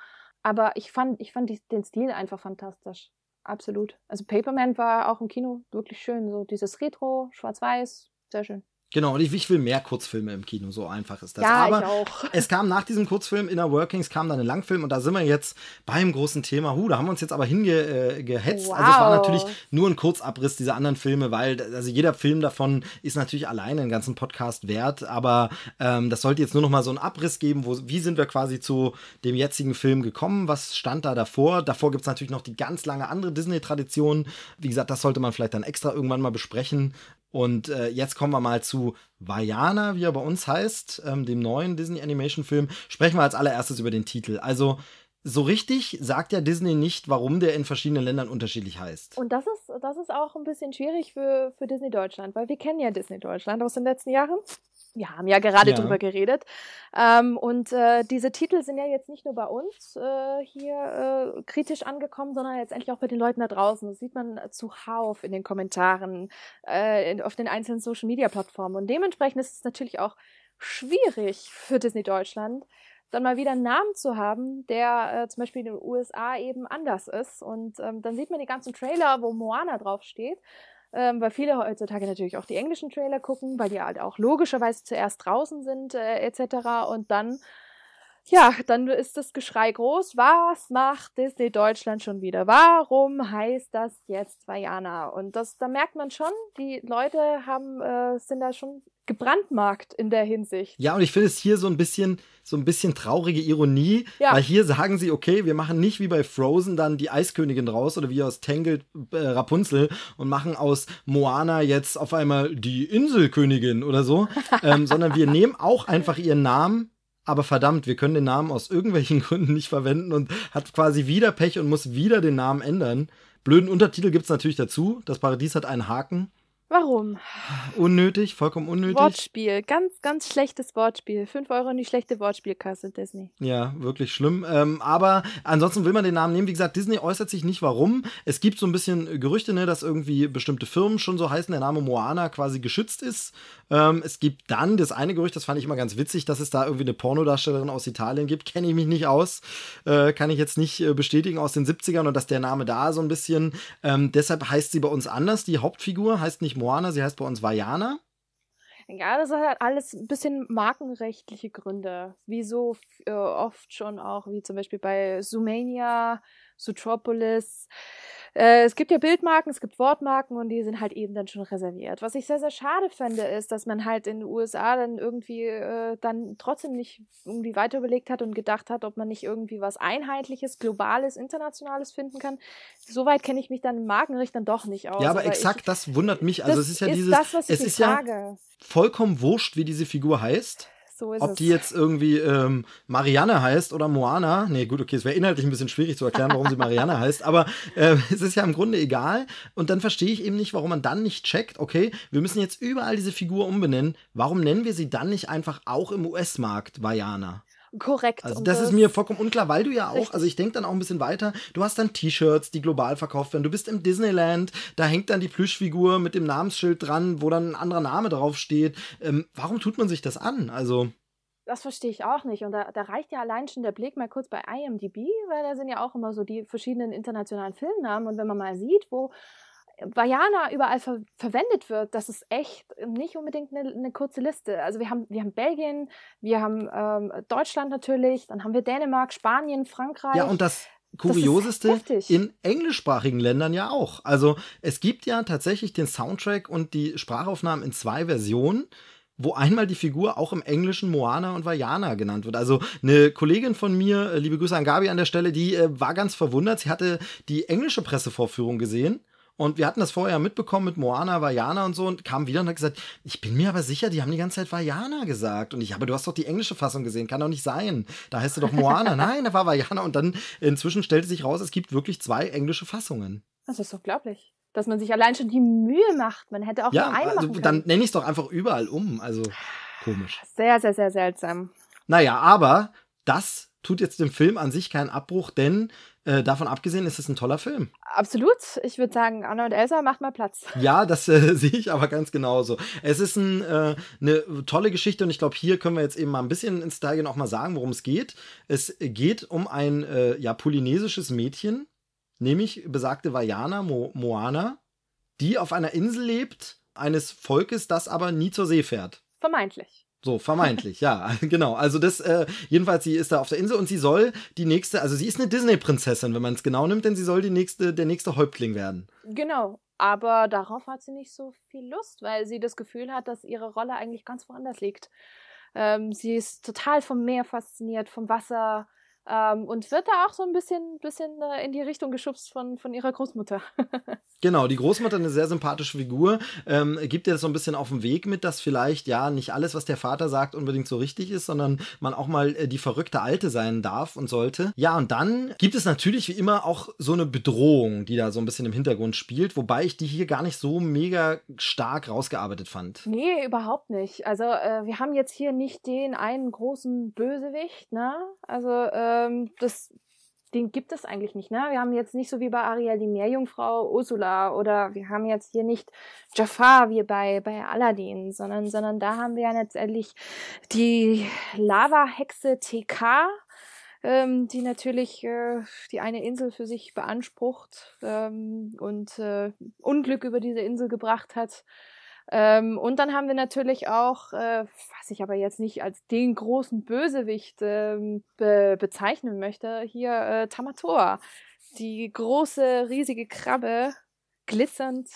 Aber ich fand, ich fand die, den Stil einfach fantastisch. Absolut. Also Paperman war auch im Kino wirklich schön. So dieses Retro, Schwarz-Weiß, sehr schön. Genau, und ich, ich, will mehr Kurzfilme im Kino, so einfach ist das. Ja, Aber ich auch. es kam nach diesem Kurzfilm Inner Workings, kam dann ein Langfilm und da sind wir jetzt beim großen Thema. Huh, da haben wir uns jetzt aber hingehetzt. Wow. Also es war natürlich nur ein Kurzabriss dieser anderen Filme, weil also jeder Film davon ist natürlich alleine einen ganzen Podcast wert. Aber ähm, das sollte jetzt nur noch mal so einen Abriss geben, wo, wie sind wir quasi zu dem jetzigen Film gekommen? Was stand da davor? Davor gibt es natürlich noch die ganz lange andere Disney-Tradition. Wie gesagt, das sollte man vielleicht dann extra irgendwann mal besprechen. Und äh, jetzt kommen wir mal zu Vajana, wie er bei uns heißt, ähm, dem neuen Disney Animation Film. Sprechen wir als allererstes über den Titel. Also so richtig sagt ja Disney nicht, warum der in verschiedenen Ländern unterschiedlich heißt. Und das ist, das ist auch ein bisschen schwierig für, für Disney Deutschland, weil wir kennen ja Disney Deutschland aus den letzten Jahren wir haben ja gerade ja. drüber geredet. Ähm, und äh, diese Titel sind ja jetzt nicht nur bei uns äh, hier äh, kritisch angekommen, sondern letztendlich auch bei den Leuten da draußen. Das sieht man zuhauf in den Kommentaren, äh, in, auf den einzelnen Social Media Plattformen. Und dementsprechend ist es natürlich auch schwierig für Disney Deutschland, dann mal wieder einen Namen zu haben, der äh, zum Beispiel in den USA eben anders ist. Und ähm, dann sieht man die ganzen Trailer, wo Moana draufsteht ähm, weil viele heutzutage natürlich auch die englischen Trailer gucken, weil die halt auch logischerweise zuerst draußen sind äh, etc. Und dann, ja, dann ist das Geschrei groß. Was macht Disney Deutschland schon wieder? Warum heißt das jetzt Vajana? Und das, da merkt man schon, die Leute haben, äh, sind da schon gebrandmarkt in der Hinsicht. Ja, und ich finde es hier so ein bisschen, so ein bisschen traurige Ironie, ja. weil hier sagen sie, okay, wir machen nicht wie bei Frozen dann die Eiskönigin raus oder wie aus Tangled äh, Rapunzel und machen aus Moana jetzt auf einmal die Inselkönigin oder so, ähm, sondern wir nehmen auch einfach ihren Namen, aber verdammt, wir können den Namen aus irgendwelchen Gründen nicht verwenden und hat quasi wieder Pech und muss wieder den Namen ändern. Blöden Untertitel gibt es natürlich dazu. Das Paradies hat einen Haken. Warum? Unnötig, vollkommen unnötig. Wortspiel, ganz, ganz schlechtes Wortspiel. 5 Euro in die schlechte Wortspielkasse Disney. Ja, wirklich schlimm. Ähm, aber ansonsten will man den Namen nehmen. Wie gesagt, Disney äußert sich nicht warum. Es gibt so ein bisschen Gerüchte, ne, dass irgendwie bestimmte Firmen schon so heißen, der Name Moana quasi geschützt ist. Ähm, es gibt dann das eine Gerücht, das fand ich immer ganz witzig, dass es da irgendwie eine Pornodarstellerin aus Italien gibt. Kenne ich mich nicht aus. Äh, kann ich jetzt nicht äh, bestätigen aus den 70ern und dass der Name da so ein bisschen. Ähm, deshalb heißt sie bei uns anders. Die Hauptfigur heißt nicht Moana, sie heißt bei uns Vajana. Ja, das hat halt alles ein bisschen markenrechtliche Gründe. Wie so äh, oft schon auch, wie zum Beispiel bei Sumania, Sutropolis. Äh, es gibt ja Bildmarken, es gibt Wortmarken und die sind halt eben dann schon reserviert. Was ich sehr, sehr schade finde, ist, dass man halt in den USA dann irgendwie äh, dann trotzdem nicht irgendwie weiter überlegt hat und gedacht hat, ob man nicht irgendwie was Einheitliches, Globales, Internationales finden kann. Soweit kenne ich mich dann im Markenrecht dann doch nicht aus. Ja, aber, aber exakt ich, das wundert mich. Also es ist ja ist dieses, das, was ich es ist sage. ja vollkommen wurscht, wie diese Figur heißt. So Ob es. die jetzt irgendwie ähm, Marianne heißt oder Moana. Nee, gut, okay, es wäre inhaltlich ein bisschen schwierig zu erklären, warum sie Marianne heißt, aber äh, es ist ja im Grunde egal. Und dann verstehe ich eben nicht, warum man dann nicht checkt, okay, wir müssen jetzt überall diese Figur umbenennen. Warum nennen wir sie dann nicht einfach auch im US-Markt Vajana? Korrekt. Also das, das, ist mir vollkommen unklar, weil du ja auch, richtig. also ich denke dann auch ein bisschen weiter, du hast dann T-Shirts, die global verkauft werden, du bist im Disneyland, da hängt dann die Plüschfigur mit dem Namensschild dran, wo dann ein anderer Name drauf steht. Ähm, warum tut man sich das an? Also das verstehe ich auch nicht. Und da, da, reicht ja allein schon der Blick mal kurz bei IMDb, weil da sind ja auch immer so die verschiedenen internationalen Filmnamen. Und wenn man mal sieht, wo Vajana überall ver verwendet wird, das ist echt nicht unbedingt eine, eine, kurze Liste. Also wir haben, wir haben Belgien, wir haben ähm, Deutschland natürlich, dann haben wir Dänemark, Spanien, Frankreich. Ja, und das Kurioseste in englischsprachigen Ländern ja auch. Also es gibt ja tatsächlich den Soundtrack und die Sprachaufnahmen in zwei Versionen wo einmal die Figur auch im Englischen Moana und Vajana genannt wird. Also eine Kollegin von mir, äh, liebe Grüße an Gabi an der Stelle, die äh, war ganz verwundert. Sie hatte die englische Pressevorführung gesehen und wir hatten das vorher mitbekommen mit Moana, Vajana und so und kam wieder und hat gesagt, ich bin mir aber sicher, die haben die ganze Zeit Vajana gesagt. Und ich, aber du hast doch die englische Fassung gesehen, kann doch nicht sein. Da heißt du doch Moana. Nein, da war Vajana. Und dann inzwischen stellte sich raus, es gibt wirklich zwei englische Fassungen. Das ist unglaublich. Dass man sich allein schon die Mühe macht. Man hätte auch ja, nur eine also, machen können. Dann nenne ich es doch einfach überall um. Also komisch. Sehr, sehr, sehr seltsam. Naja, aber das tut jetzt dem Film an sich keinen Abbruch, denn äh, davon abgesehen ist es ein toller Film. Absolut. Ich würde sagen, Anna und Elsa, macht mal Platz. Ja, das äh, sehe ich aber ganz genauso. Es ist ein, äh, eine tolle Geschichte und ich glaube, hier können wir jetzt eben mal ein bisschen ins Detail auch mal sagen, worum es geht. Es geht um ein äh, ja, polynesisches Mädchen, nämlich besagte Vajana Mo Moana, die auf einer Insel lebt, eines Volkes, das aber nie zur See fährt. Vermeintlich. So, vermeintlich, ja, genau. Also das, äh, jedenfalls, sie ist da auf der Insel und sie soll die nächste, also sie ist eine Disney-Prinzessin, wenn man es genau nimmt, denn sie soll die nächste, der nächste Häuptling werden. Genau. Aber darauf hat sie nicht so viel Lust, weil sie das Gefühl hat, dass ihre Rolle eigentlich ganz woanders liegt. Ähm, sie ist total vom Meer fasziniert, vom Wasser, ähm, und wird da auch so ein bisschen, bisschen äh, in die Richtung geschubst von, von ihrer Großmutter. genau, die Großmutter eine sehr sympathische Figur. Ähm, gibt ihr das so ein bisschen auf den Weg mit, dass vielleicht ja nicht alles, was der Vater sagt, unbedingt so richtig ist, sondern man auch mal äh, die verrückte Alte sein darf und sollte. Ja, und dann gibt es natürlich wie immer auch so eine Bedrohung, die da so ein bisschen im Hintergrund spielt, wobei ich die hier gar nicht so mega stark rausgearbeitet fand. Nee, überhaupt nicht. Also äh, wir haben jetzt hier nicht den einen großen Bösewicht, ne? Also äh, ähm, das, den gibt es eigentlich nicht. Ne? Wir haben jetzt nicht so wie bei Ariel die Meerjungfrau Ursula oder wir haben jetzt hier nicht Jafar wie bei, bei Aladdin, sondern, sondern da haben wir ja letztendlich die Lava-Hexe TK, ähm, die natürlich äh, die eine Insel für sich beansprucht ähm, und äh, Unglück über diese Insel gebracht hat. Ähm, und dann haben wir natürlich auch, äh, was ich aber jetzt nicht als den großen Bösewicht ähm, be bezeichnen möchte, hier äh, Tamatoa. Die große, riesige Krabbe, glitzernd,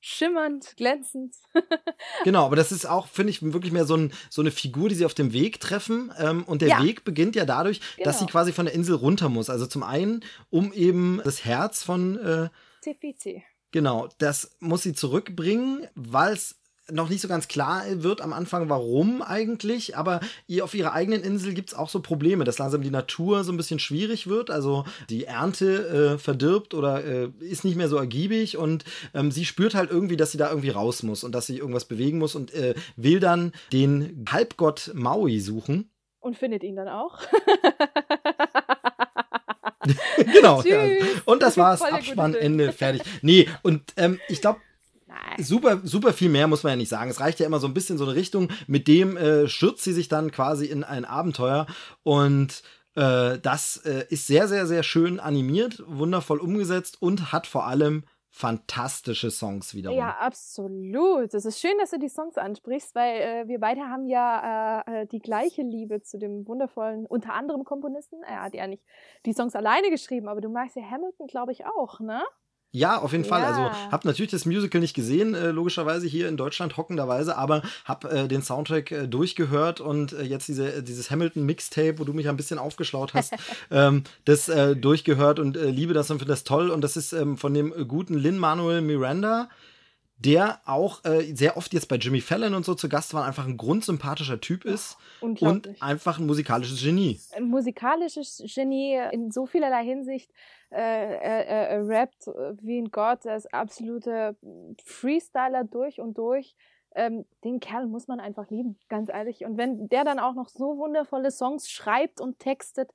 schimmernd, glänzend. genau, aber das ist auch, finde ich, wirklich mehr so, ein, so, eine Figur, die sie auf dem Weg treffen. Ähm, und der ja. Weg beginnt ja dadurch, genau. dass sie genau. quasi von der Insel runter muss. Also zum einen, um eben das Herz von äh, Tefizi Genau, das muss sie zurückbringen, weil es noch nicht so ganz klar wird am Anfang, warum eigentlich, aber auf ihrer eigenen Insel gibt es auch so Probleme, dass langsam die Natur so ein bisschen schwierig wird. Also die Ernte äh, verdirbt oder äh, ist nicht mehr so ergiebig und ähm, sie spürt halt irgendwie, dass sie da irgendwie raus muss und dass sie irgendwas bewegen muss und äh, will dann den Halbgott Maui suchen. Und findet ihn dann auch. genau. Ja. Und das war's. Abspann, Ende, fertig. Nee, und ähm, ich glaube, super, super viel mehr muss man ja nicht sagen. Es reicht ja immer so ein bisschen so eine Richtung. Mit dem äh, stürzt sie sich dann quasi in ein Abenteuer und äh, das äh, ist sehr, sehr, sehr schön animiert, wundervoll umgesetzt und hat vor allem fantastische Songs wiederum. Ja, absolut. Es ist schön, dass du die Songs ansprichst, weil äh, wir beide haben ja äh, äh, die gleiche Liebe zu dem wundervollen, unter anderem Komponisten. Er hat ja nicht die Songs alleine geschrieben, aber du magst ja Hamilton, glaube ich, auch, ne? Ja, auf jeden Fall. Also hab natürlich das Musical nicht gesehen, äh, logischerweise hier in Deutschland hockenderweise, aber hab äh, den Soundtrack äh, durchgehört und äh, jetzt diese, äh, dieses Hamilton Mixtape, wo du mich ein bisschen aufgeschlaut hast, ähm, das äh, durchgehört und liebe das und finde das toll. Und das ist ähm, von dem guten Lin Manuel Miranda der auch äh, sehr oft jetzt bei Jimmy Fallon und so zu Gast war, einfach ein grundsympathischer Typ ist und einfach ein musikalisches Genie. Ein musikalisches Genie in so vielerlei Hinsicht. Äh, er, er, er rappt wie ein Gott, er ist absoluter Freestyler durch und durch. Ähm, den Kerl muss man einfach lieben, ganz ehrlich. Und wenn der dann auch noch so wundervolle Songs schreibt und textet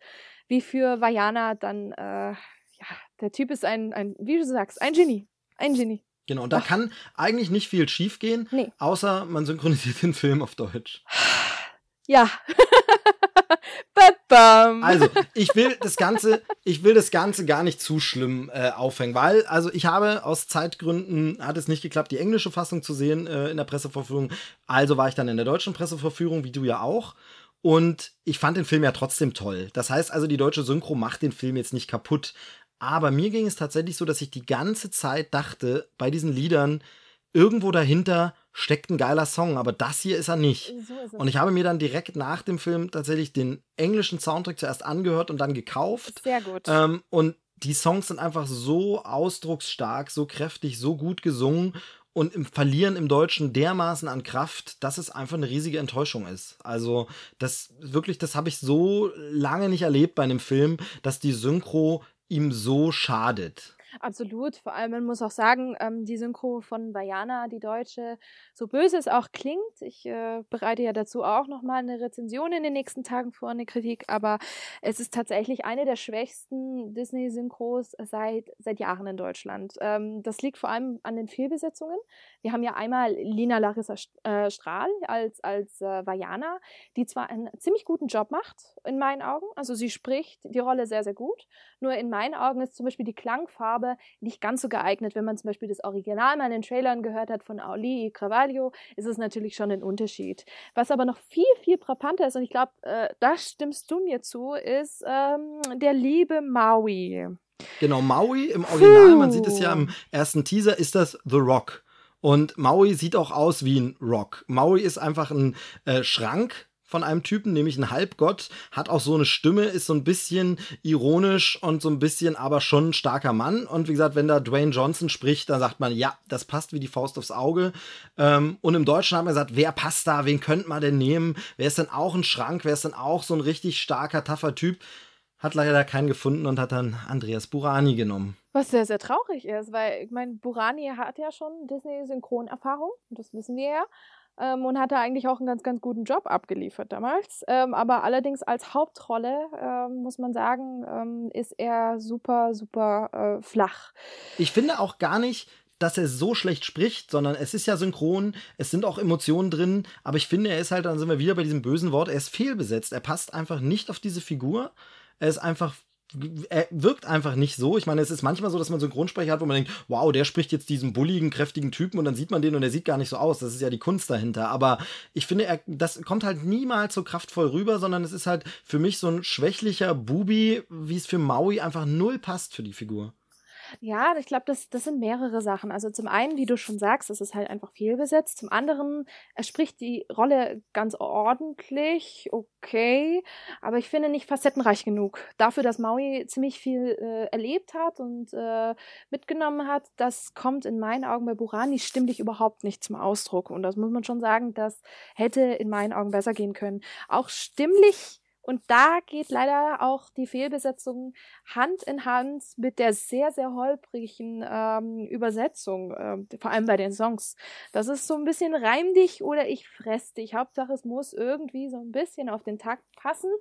wie für Vajana, dann äh, ja, der Typ ist ein, ein, wie du sagst, ein Genie. Ein Genie. Genau, und da Ach. kann eigentlich nicht viel schiefgehen, nee. außer man synchronisiert den Film auf Deutsch. Ja. also, ich will das Ganze, ich will das Ganze gar nicht zu schlimm äh, aufhängen, weil, also ich habe aus Zeitgründen, hat es nicht geklappt, die englische Fassung zu sehen äh, in der Presseverführung. Also war ich dann in der deutschen Presseverführung, wie du ja auch. Und ich fand den Film ja trotzdem toll. Das heißt also, die deutsche Synchro macht den Film jetzt nicht kaputt. Aber mir ging es tatsächlich so, dass ich die ganze Zeit dachte, bei diesen Liedern, irgendwo dahinter steckt ein geiler Song, aber das hier ist er nicht. So und ich habe mir dann direkt nach dem Film tatsächlich den englischen Soundtrack zuerst angehört und dann gekauft. Sehr gut. Ähm, und die Songs sind einfach so ausdrucksstark, so kräftig, so gut gesungen und im Verlieren im Deutschen dermaßen an Kraft, dass es einfach eine riesige Enttäuschung ist. Also, das wirklich, das habe ich so lange nicht erlebt bei einem Film, dass die Synchro ihm so schadet. Absolut. Vor allem, man muss auch sagen, ähm, die Synchro von Vajana, die deutsche, so böse es auch klingt. Ich äh, bereite ja dazu auch nochmal eine Rezension in den nächsten Tagen vor, eine Kritik, aber es ist tatsächlich eine der schwächsten Disney-Synchros seit, seit Jahren in Deutschland. Ähm, das liegt vor allem an den Fehlbesetzungen. Wir haben ja einmal Lina Larissa äh, Strahl als, als äh, Vajana, die zwar einen ziemlich guten Job macht, in meinen Augen. Also sie spricht die Rolle sehr, sehr gut. Nur in meinen Augen ist zum Beispiel die Klangfarbe habe, nicht ganz so geeignet. Wenn man zum Beispiel das Original mal in den Trailern gehört hat von Auli Carvalho, ist es natürlich schon ein Unterschied. Was aber noch viel, viel frappanter ist, und ich glaube, äh, da stimmst du mir zu, ist ähm, der liebe Maui. Genau, Maui im Original, Puh. man sieht es ja im ersten Teaser, ist das The Rock. Und Maui sieht auch aus wie ein Rock. Maui ist einfach ein äh, Schrank, von einem Typen, nämlich ein Halbgott, hat auch so eine Stimme, ist so ein bisschen ironisch und so ein bisschen aber schon ein starker Mann. Und wie gesagt, wenn da Dwayne Johnson spricht, dann sagt man, ja, das passt wie die Faust aufs Auge. Ähm, und im Deutschen haben wir gesagt, wer passt da, wen könnte man denn nehmen? Wer ist denn auch ein Schrank? Wer ist denn auch so ein richtig starker, taffer Typ? Hat leider keinen gefunden und hat dann Andreas Burani genommen. Was sehr, sehr traurig ist, weil ich meine, Burani hat ja schon Disney-Synchronerfahrung, das wissen wir ja ähm, und hatte eigentlich auch einen ganz, ganz guten Job abgeliefert damals. Ähm, aber allerdings als Hauptrolle, ähm, muss man sagen, ähm, ist er super, super äh, flach. Ich finde auch gar nicht, dass er so schlecht spricht, sondern es ist ja synchron, es sind auch Emotionen drin, aber ich finde, er ist halt, dann sind wir wieder bei diesem bösen Wort, er ist fehlbesetzt. Er passt einfach nicht auf diese Figur. Er ist einfach wirkt einfach nicht so. Ich meine, es ist manchmal so, dass man so einen Grundsprecher hat, wo man denkt, wow, der spricht jetzt diesen bulligen, kräftigen Typen und dann sieht man den und er sieht gar nicht so aus. Das ist ja die Kunst dahinter. Aber ich finde, er, das kommt halt niemals so kraftvoll rüber, sondern es ist halt für mich so ein schwächlicher Bubi, wie es für Maui einfach null passt für die Figur. Ja, ich glaube, das, das sind mehrere Sachen. Also zum einen, wie du schon sagst, es ist halt einfach fehlbesetzt. Zum anderen, er spricht die Rolle ganz ordentlich, okay, aber ich finde nicht facettenreich genug. Dafür, dass Maui ziemlich viel äh, erlebt hat und äh, mitgenommen hat, das kommt in meinen Augen bei Burani stimmlich überhaupt nicht zum Ausdruck. Und das muss man schon sagen, das hätte in meinen Augen besser gehen können. Auch stimmlich und da geht leider auch die Fehlbesetzung Hand in Hand mit der sehr, sehr holprigen ähm, Übersetzung, äh, vor allem bei den Songs. Das ist so ein bisschen reim dich oder ich fress dich. Hauptsache, es muss irgendwie so ein bisschen auf den Takt passen.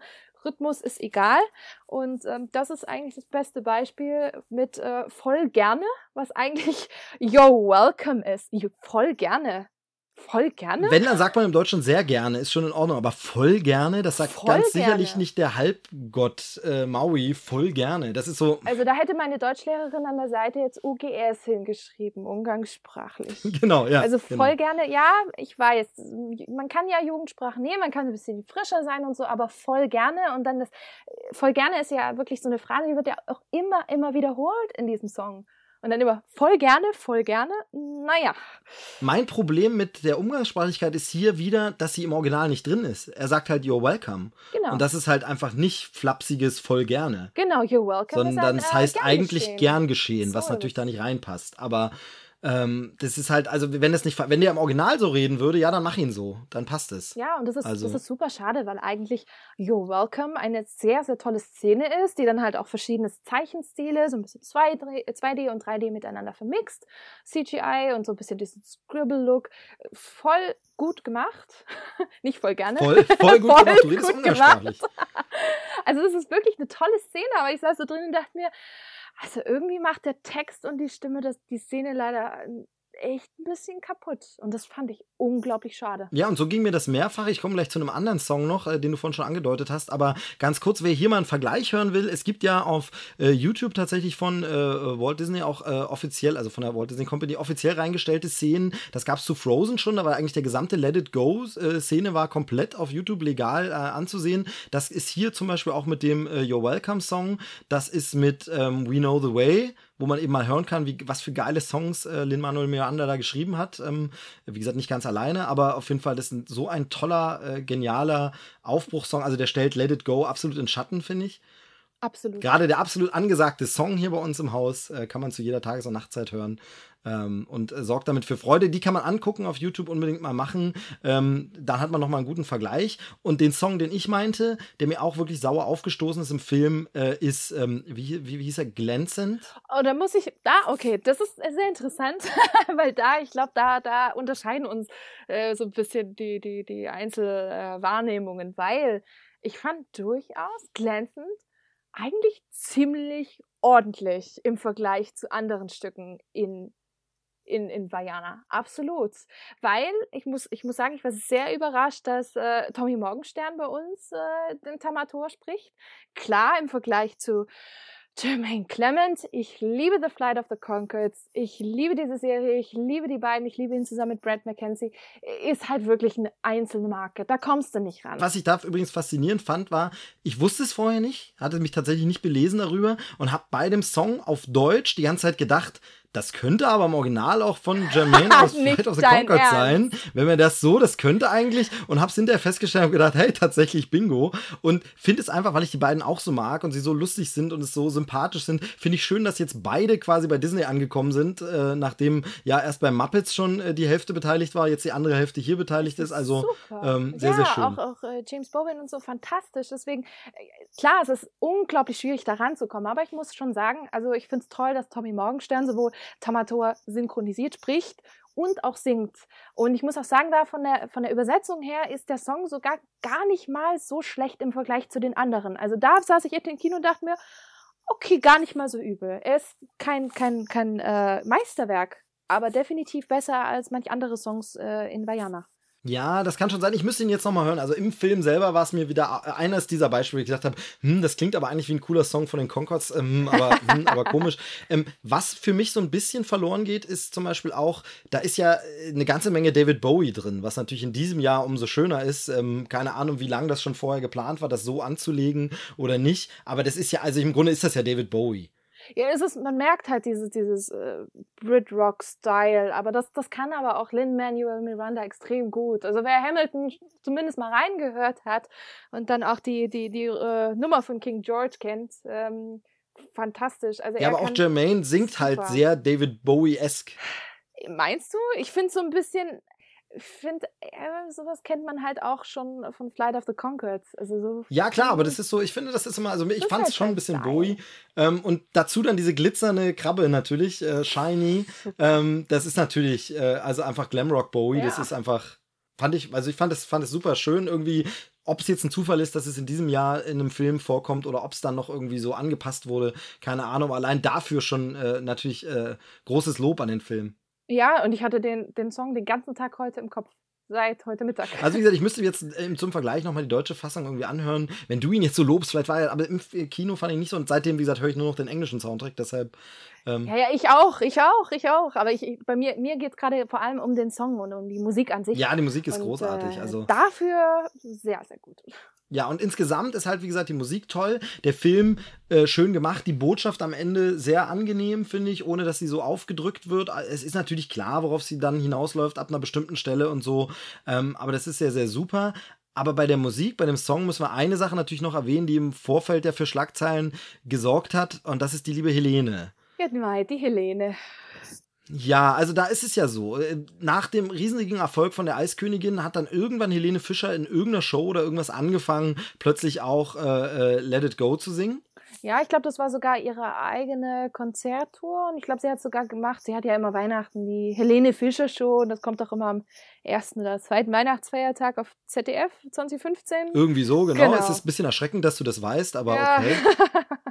Rhythmus ist egal. Und ähm, das ist eigentlich das beste Beispiel mit äh, voll gerne, was eigentlich Yo, welcome ist. Voll gerne. Voll gerne? Wenn, dann sagt man im Deutschen sehr gerne, ist schon in Ordnung, aber voll gerne, das sagt voll ganz gerne. sicherlich nicht der Halbgott äh, Maui, voll gerne. Das ist so. Also da hätte meine Deutschlehrerin an der Seite jetzt UGS hingeschrieben, umgangssprachlich. Genau, ja. Also genau. voll gerne, ja, ich weiß, man kann ja Jugendsprache nehmen, man kann ein bisschen frischer sein und so, aber voll gerne und dann das, voll gerne ist ja wirklich so eine Phrase, die wird ja auch immer, immer wiederholt in diesem Song. Und dann immer voll gerne, voll gerne. Naja. Mein Problem mit der Umgangssprachlichkeit ist hier wieder, dass sie im Original nicht drin ist. Er sagt halt You're welcome. Genau. Und das ist halt einfach nicht flapsiges voll gerne. Genau, You're welcome. Sondern es äh, heißt gern eigentlich geschehen. gern geschehen, so was natürlich da nicht reinpasst. Aber ähm, das ist halt, also wenn das nicht, wenn der im Original so reden würde, ja, dann mach ihn so, dann passt es. Ja, und das ist, also. das ist super schade, weil eigentlich You're Welcome eine sehr, sehr tolle Szene ist, die dann halt auch verschiedene Zeichenstile, so ein bisschen 2D, und 3D miteinander vermixt, CGI und so ein bisschen diesen Scribble-Look, voll gut gemacht. nicht voll gerne. Voll, voll gut voll gemacht, du redest umgangssprachlich. also das ist wirklich eine tolle Szene, aber ich saß so drin und dachte mir, also irgendwie macht der Text und die Stimme das, die Szene leider echt ein bisschen kaputt. Und das fand ich unglaublich schade. Ja, und so ging mir das mehrfach. Ich komme gleich zu einem anderen Song noch, äh, den du vorhin schon angedeutet hast. Aber ganz kurz, wer hier mal einen Vergleich hören will, es gibt ja auf äh, YouTube tatsächlich von äh, Walt Disney auch äh, offiziell, also von der Walt Disney Company, offiziell reingestellte Szenen. Das gab es zu Frozen schon, aber eigentlich der gesamte Let It Go-Szene äh, war komplett auf YouTube legal äh, anzusehen. Das ist hier zum Beispiel auch mit dem You're Welcome Song. Das ist mit ähm, We Know the Way wo man eben mal hören kann, wie, was für geile Songs äh, Lin-Manuel Miranda da geschrieben hat. Ähm, wie gesagt, nicht ganz alleine, aber auf jeden Fall, das ist so ein toller, äh, genialer Aufbruchssong. Also der stellt Let It Go absolut in Schatten, finde ich. Absolut. Gerade der absolut angesagte Song hier bei uns im Haus äh, kann man zu jeder Tages- und Nachtzeit hören ähm, und äh, sorgt damit für Freude. Die kann man angucken, auf YouTube unbedingt mal machen. Ähm, dann hat man nochmal einen guten Vergleich. Und den Song, den ich meinte, der mir auch wirklich sauer aufgestoßen ist im Film, äh, ist, ähm, wie, wie, wie hieß er, glänzend? Oh, da muss ich, da, okay, das ist sehr interessant, weil da, ich glaube, da, da unterscheiden uns äh, so ein bisschen die, die, die Einzelwahrnehmungen, weil ich fand durchaus glänzend eigentlich ziemlich ordentlich im Vergleich zu anderen Stücken in in, in Vajana. Absolut. Weil ich muss, ich muss sagen, ich war sehr überrascht, dass äh, Tommy Morgenstern bei uns äh, den Tamator spricht. Klar, im Vergleich zu Jermaine Clement. Ich liebe The Flight of the Concords. Ich liebe diese Serie. Ich liebe die beiden. Ich liebe ihn zusammen mit Brad McKenzie. Ist halt wirklich eine einzelne Marke. Da kommst du nicht ran. Was ich da übrigens faszinierend fand, war, ich wusste es vorher nicht, hatte mich tatsächlich nicht belesen darüber und habe bei dem Song auf Deutsch die ganze Zeit gedacht, das könnte aber im Original auch von Jermaine aus Flight of the Concord sein. Wenn wir das so, das könnte eigentlich. Und hab's hinterher festgestellt und gedacht, hey, tatsächlich Bingo. Und finde es einfach, weil ich die beiden auch so mag und sie so lustig sind und es so sympathisch sind, finde ich schön, dass jetzt beide quasi bei Disney angekommen sind, äh, nachdem ja erst bei Muppets schon äh, die Hälfte beteiligt war, jetzt die andere Hälfte hier beteiligt ist. Also ähm, sehr, ja, sehr schön. Auch, auch äh, James Bowen und so fantastisch. Deswegen, äh, klar, es ist unglaublich schwierig, da ranzukommen. Aber ich muss schon sagen, also ich finde es toll, dass Tommy Morgenstern sowohl Tamator synchronisiert spricht und auch singt. Und ich muss auch sagen, da von der, von der Übersetzung her ist der Song sogar gar nicht mal so schlecht im Vergleich zu den anderen. Also da saß ich echt im Kino und dachte mir, okay, gar nicht mal so übel. Er ist kein, kein, kein äh, Meisterwerk, aber definitiv besser als manch andere Songs äh, in Vajana. Ja, das kann schon sein. Ich müsste ihn jetzt nochmal hören. Also im Film selber war es mir wieder äh, eines dieser Beispiele, wo ich gesagt habe, hm, das klingt aber eigentlich wie ein cooler Song von den Concords, ähm, aber, hm, aber komisch. Ähm, was für mich so ein bisschen verloren geht, ist zum Beispiel auch, da ist ja äh, eine ganze Menge David Bowie drin, was natürlich in diesem Jahr umso schöner ist. Ähm, keine Ahnung, wie lange das schon vorher geplant war, das so anzulegen oder nicht. Aber das ist ja, also im Grunde ist das ja David Bowie. Ja, es ist, man merkt halt dieses, dieses äh, Brit-Rock-Style, aber das, das kann aber auch Lin-Manuel Miranda extrem gut. Also wer Hamilton zumindest mal reingehört hat und dann auch die, die, die äh, Nummer von King George kennt, ähm, fantastisch. Also ja, aber auch Jermaine singt halt super. halt sehr David Bowie-esque. Meinst du? Ich finde so ein bisschen, ich finde, äh, sowas kennt man halt auch schon von Flight of the Conchords. Also so ja, klar, aber das ist so, ich finde, das ist immer, also ich fand es halt schon ein bisschen Bowie. Ähm, und dazu dann diese glitzernde Krabbe natürlich, äh, Shiny. Ähm, das ist natürlich, äh, also einfach Glamrock Bowie, ja. das ist einfach, fand ich, also ich fand es fand es super schön irgendwie. Ob es jetzt ein Zufall ist, dass es in diesem Jahr in einem Film vorkommt oder ob es dann noch irgendwie so angepasst wurde, keine Ahnung. Allein dafür schon äh, natürlich äh, großes Lob an den Film. Ja, und ich hatte den, den Song den ganzen Tag heute im Kopf. Seit heute Mittag. Also wie gesagt, ich müsste jetzt äh, zum Vergleich nochmal die deutsche Fassung irgendwie anhören. Wenn du ihn jetzt so lobst, vielleicht war er, aber im Kino fand ich nicht so. Und seitdem, wie gesagt, höre ich nur noch den englischen Soundtrack. Deshalb ähm ja, ja, ich auch, ich auch, ich auch. Aber ich, bei mir, mir geht es gerade vor allem um den Song und um die Musik an sich. Ja, die Musik ist und, großartig. Äh, also dafür sehr, sehr gut. Ja, und insgesamt ist halt, wie gesagt, die Musik toll, der Film äh, schön gemacht, die Botschaft am Ende sehr angenehm, finde ich, ohne dass sie so aufgedrückt wird. Es ist natürlich klar, worauf sie dann hinausläuft ab einer bestimmten Stelle und so. Ähm, aber das ist sehr, sehr super. Aber bei der Musik, bei dem Song müssen wir eine Sache natürlich noch erwähnen, die im Vorfeld ja für Schlagzeilen gesorgt hat. Und das ist die liebe Helene. Ja, die Helene. Ja, also da ist es ja so. Äh, nach dem riesigen Erfolg von der Eiskönigin hat dann irgendwann Helene Fischer in irgendeiner Show oder irgendwas angefangen, plötzlich auch äh, äh, Let It Go zu singen. Ja, ich glaube, das war sogar ihre eigene Konzerttour. Und ich glaube, sie hat sogar gemacht, sie hat ja immer Weihnachten die Helene Fischer Show. Und das kommt doch immer am ersten oder zweiten Weihnachtsfeiertag auf ZDF 2015. Irgendwie so, genau. genau. Es ist ein bisschen erschreckend, dass du das weißt, aber ja. okay.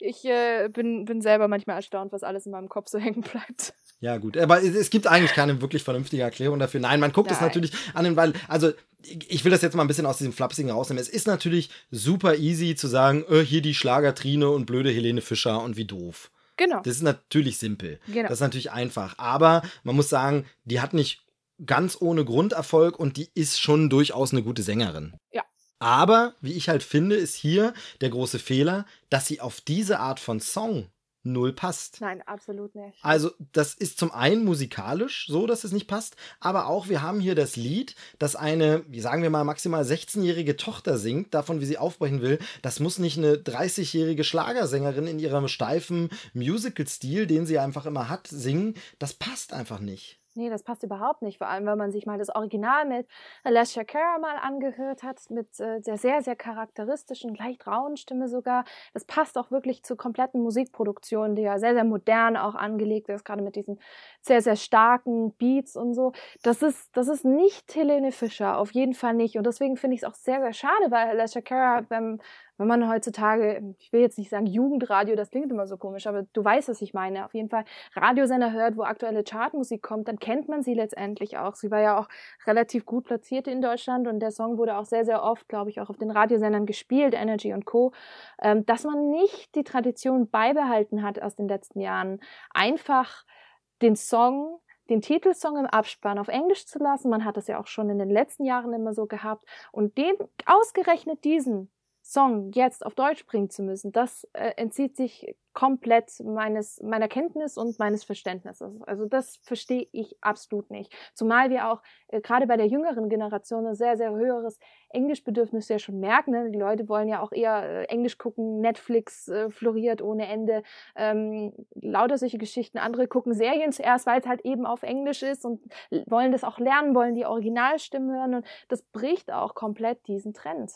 ich äh, bin, bin selber manchmal erstaunt, was alles in meinem Kopf so hängen bleibt. Ja, gut. Aber es gibt eigentlich keine wirklich vernünftige Erklärung dafür. Nein, man guckt es natürlich an, weil, also ich will das jetzt mal ein bisschen aus diesem Flapsigen rausnehmen. Es ist natürlich super easy zu sagen, äh, hier die Schlagertrine und blöde Helene Fischer und wie doof. Genau. Das ist natürlich simpel. Genau. Das ist natürlich einfach. Aber man muss sagen, die hat nicht ganz ohne Grunderfolg und die ist schon durchaus eine gute Sängerin. Ja. Aber, wie ich halt finde, ist hier der große Fehler, dass sie auf diese Art von Song null passt. Nein, absolut nicht. Also, das ist zum einen musikalisch so, dass es nicht passt, aber auch wir haben hier das Lied, das eine, wie sagen wir mal, maximal 16-jährige Tochter singt, davon, wie sie aufbrechen will. Das muss nicht eine 30-jährige Schlagersängerin in ihrem steifen Musical-Stil, den sie einfach immer hat, singen. Das passt einfach nicht. Nee, das passt überhaupt nicht. Vor allem, wenn man sich mal das Original mit Alessia Cara mal angehört hat, mit äh, der sehr, sehr charakteristischen, leicht rauen Stimme sogar. Das passt auch wirklich zur kompletten Musikproduktion, die ja sehr, sehr modern auch angelegt ist, gerade mit diesen sehr, sehr starken Beats und so. Das ist, das ist nicht Helene Fischer, auf jeden Fall nicht. Und deswegen finde ich es auch sehr, sehr schade, weil Alessia Cara, wenn, wenn man heutzutage, ich will jetzt nicht sagen Jugendradio, das klingt immer so komisch, aber du weißt, was ich meine. Auf jeden Fall Radiosender hört, wo aktuelle Chartmusik kommt, dann kennt man sie letztendlich auch. Sie war ja auch relativ gut platziert in Deutschland und der Song wurde auch sehr, sehr oft, glaube ich, auch auf den Radiosendern gespielt, Energy und Co. Ähm, dass man nicht die Tradition beibehalten hat aus den letzten Jahren, einfach den Song den Titelsong im Abspann auf Englisch zu lassen. Man hat das ja auch schon in den letzten Jahren immer so gehabt. Und den, ausgerechnet diesen Song jetzt auf Deutsch bringen zu müssen, das äh, entzieht sich komplett meines, meiner Kenntnis und meines Verständnisses. Also das verstehe ich absolut nicht. Zumal wir auch äh, gerade bei der jüngeren Generation ein sehr, sehr höheres Englischbedürfnis ja schon merken. Ne? Die Leute wollen ja auch eher äh, Englisch gucken, Netflix äh, floriert ohne Ende, ähm, lauter solche Geschichten. Andere gucken Serien zuerst, weil es halt eben auf Englisch ist und wollen das auch lernen, wollen die Originalstimmen hören und das bricht auch komplett diesen Trend.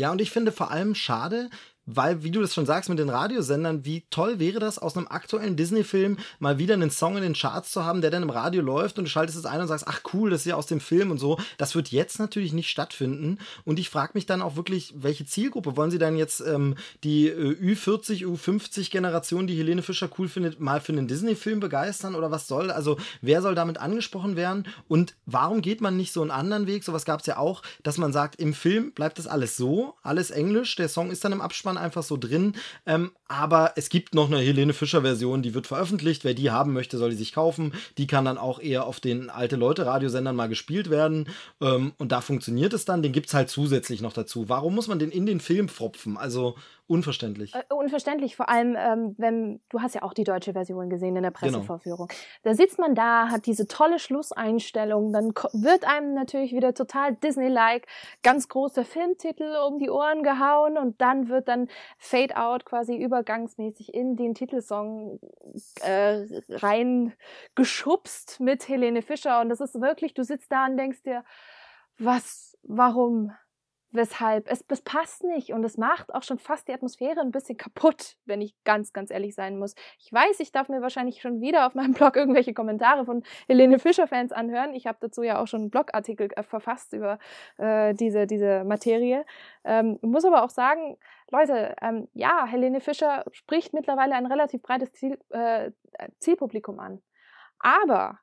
Ja, und ich finde vor allem schade, weil, wie du das schon sagst mit den Radiosendern, wie toll wäre das, aus einem aktuellen Disney-Film mal wieder einen Song in den Charts zu haben, der dann im Radio läuft und du schaltest es ein und sagst, ach cool, das ist ja aus dem Film und so. Das wird jetzt natürlich nicht stattfinden. Und ich frage mich dann auch wirklich, welche Zielgruppe wollen sie dann jetzt ähm, die äh, Ü40, Ü50-Generation, die Helene Fischer cool findet, mal für einen Disney-Film begeistern oder was soll? Also, wer soll damit angesprochen werden? Und warum geht man nicht so einen anderen Weg? Sowas gab es ja auch, dass man sagt, im Film bleibt das alles so, alles Englisch, der Song ist dann im Abspann einfach so drin. Ähm, aber es gibt noch eine Helene Fischer-Version, die wird veröffentlicht. Wer die haben möchte, soll die sich kaufen. Die kann dann auch eher auf den alte Leute-Radiosendern mal gespielt werden. Ähm, und da funktioniert es dann. Den gibt es halt zusätzlich noch dazu. Warum muss man den in den Film fropfen? Also Unverständlich. Äh, unverständlich, vor allem, ähm, wenn du hast ja auch die deutsche Version gesehen in der genau. Pressevorführung. Genau. Da sitzt man da, hat diese tolle Schlusseinstellung, dann wird einem natürlich wieder total Disney-like ganz großer Filmtitel um die Ohren gehauen und dann wird dann Fade Out quasi übergangsmäßig in den Titelsong äh, reingeschubst mit Helene Fischer und das ist wirklich, du sitzt da und denkst dir, was, warum? Weshalb es, es passt nicht und es macht auch schon fast die Atmosphäre ein bisschen kaputt, wenn ich ganz, ganz ehrlich sein muss. Ich weiß, ich darf mir wahrscheinlich schon wieder auf meinem Blog irgendwelche Kommentare von Helene Fischer-Fans anhören. Ich habe dazu ja auch schon einen Blogartikel äh, verfasst über äh, diese, diese Materie. Ähm, muss aber auch sagen, Leute, ähm, ja, Helene Fischer spricht mittlerweile ein relativ breites Ziel, äh, Zielpublikum an. Aber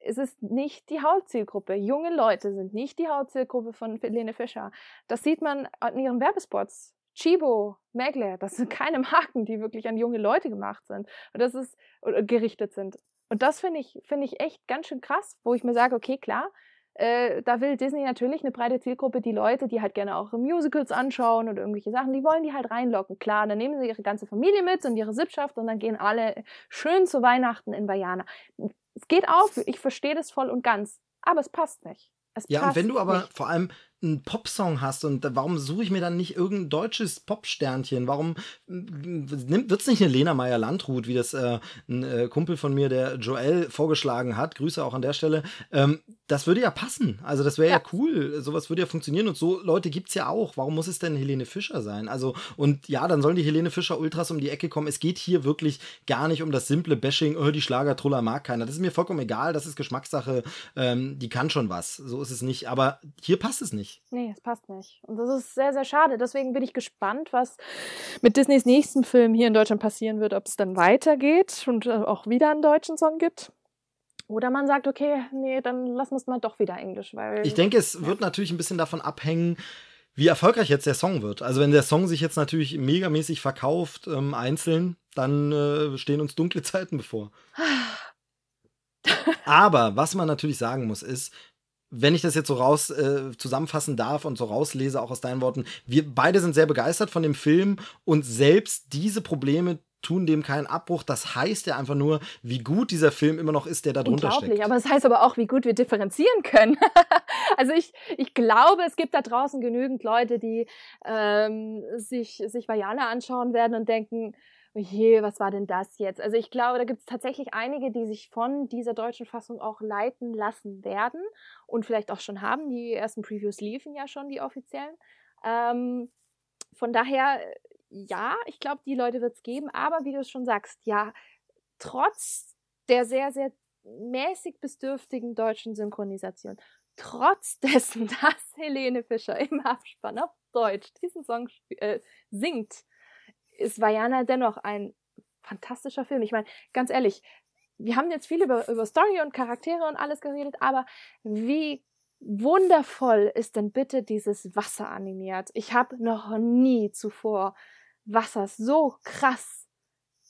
es ist nicht die Hauptzielgruppe. Junge Leute sind nicht die Hauptzielgruppe von Helene Fischer. Das sieht man in ihren Werbespots. Chibo, Megle, das sind keine Marken, die wirklich an junge Leute gemacht sind und das ist oder gerichtet sind. Und das finde ich finde ich echt ganz schön krass, wo ich mir sage, okay, klar, äh, da will Disney natürlich eine breite Zielgruppe, die Leute, die halt gerne auch Musicals anschauen oder irgendwelche Sachen, die wollen die halt reinlocken. Klar, dann nehmen sie ihre ganze Familie mit und ihre Sippschaft und dann gehen alle schön zu Weihnachten in Bayana es geht auf, ich verstehe das voll und ganz, aber es passt nicht. Es ja, und wenn du aber nicht. vor allem einen Popsong hast und warum suche ich mir dann nicht irgendein deutsches Popsternchen? Warum wird es nicht eine Lena Meyer-Landrut, wie das äh, ein äh, Kumpel von mir, der Joel, vorgeschlagen hat? Grüße auch an der Stelle. Ähm, das würde ja passen. Also das wäre ja. ja. cool. Sowas würde ja funktionieren. Und so Leute gibt es ja auch. Warum muss es denn Helene Fischer sein? Also, und ja, dann sollen die Helene Fischer Ultras um die Ecke kommen. Es geht hier wirklich gar nicht um das simple Bashing, oh, die Schlagertruller mag keiner. Das ist mir vollkommen egal. Das ist Geschmackssache. Ähm, die kann schon was. So ist es nicht. Aber hier passt es nicht. Nee, es passt nicht. Und das ist sehr, sehr schade. Deswegen bin ich gespannt, was mit Disneys nächsten Film hier in Deutschland passieren wird. Ob es dann weitergeht und äh, auch wieder einen deutschen Song gibt. Oder man sagt, okay, nee, dann lassen wir es mal doch wieder Englisch, weil. Ich denke, es wird natürlich ein bisschen davon abhängen, wie erfolgreich jetzt der Song wird. Also wenn der Song sich jetzt natürlich megamäßig verkauft, ähm, einzeln, dann äh, stehen uns dunkle Zeiten bevor. Aber was man natürlich sagen muss, ist, wenn ich das jetzt so raus äh, zusammenfassen darf und so rauslese, auch aus deinen Worten, wir beide sind sehr begeistert von dem Film und selbst diese Probleme tun dem keinen Abbruch. Das heißt ja einfach nur, wie gut dieser Film immer noch ist, der da drunter steckt. Unglaublich, aber es das heißt aber auch, wie gut wir differenzieren können. also ich, ich glaube, es gibt da draußen genügend Leute, die ähm, sich, sich Vajana anschauen werden und denken, oh je, was war denn das jetzt? Also ich glaube, da gibt es tatsächlich einige, die sich von dieser deutschen Fassung auch leiten lassen werden und vielleicht auch schon haben. Die ersten Previews liefen ja schon, die offiziellen. Ähm, von daher ja, ich glaube, die Leute wird es geben, aber wie du es schon sagst, ja, trotz der sehr, sehr mäßig bis dürftigen deutschen Synchronisation, trotz dessen, dass Helene Fischer im Abspann auf Deutsch diesen Song äh, singt, ist Vajana dennoch ein fantastischer Film. Ich meine, ganz ehrlich, wir haben jetzt viel über, über Story und Charaktere und alles geredet, aber wie wundervoll ist denn bitte dieses Wasser animiert? Ich habe noch nie zuvor Wasser so krass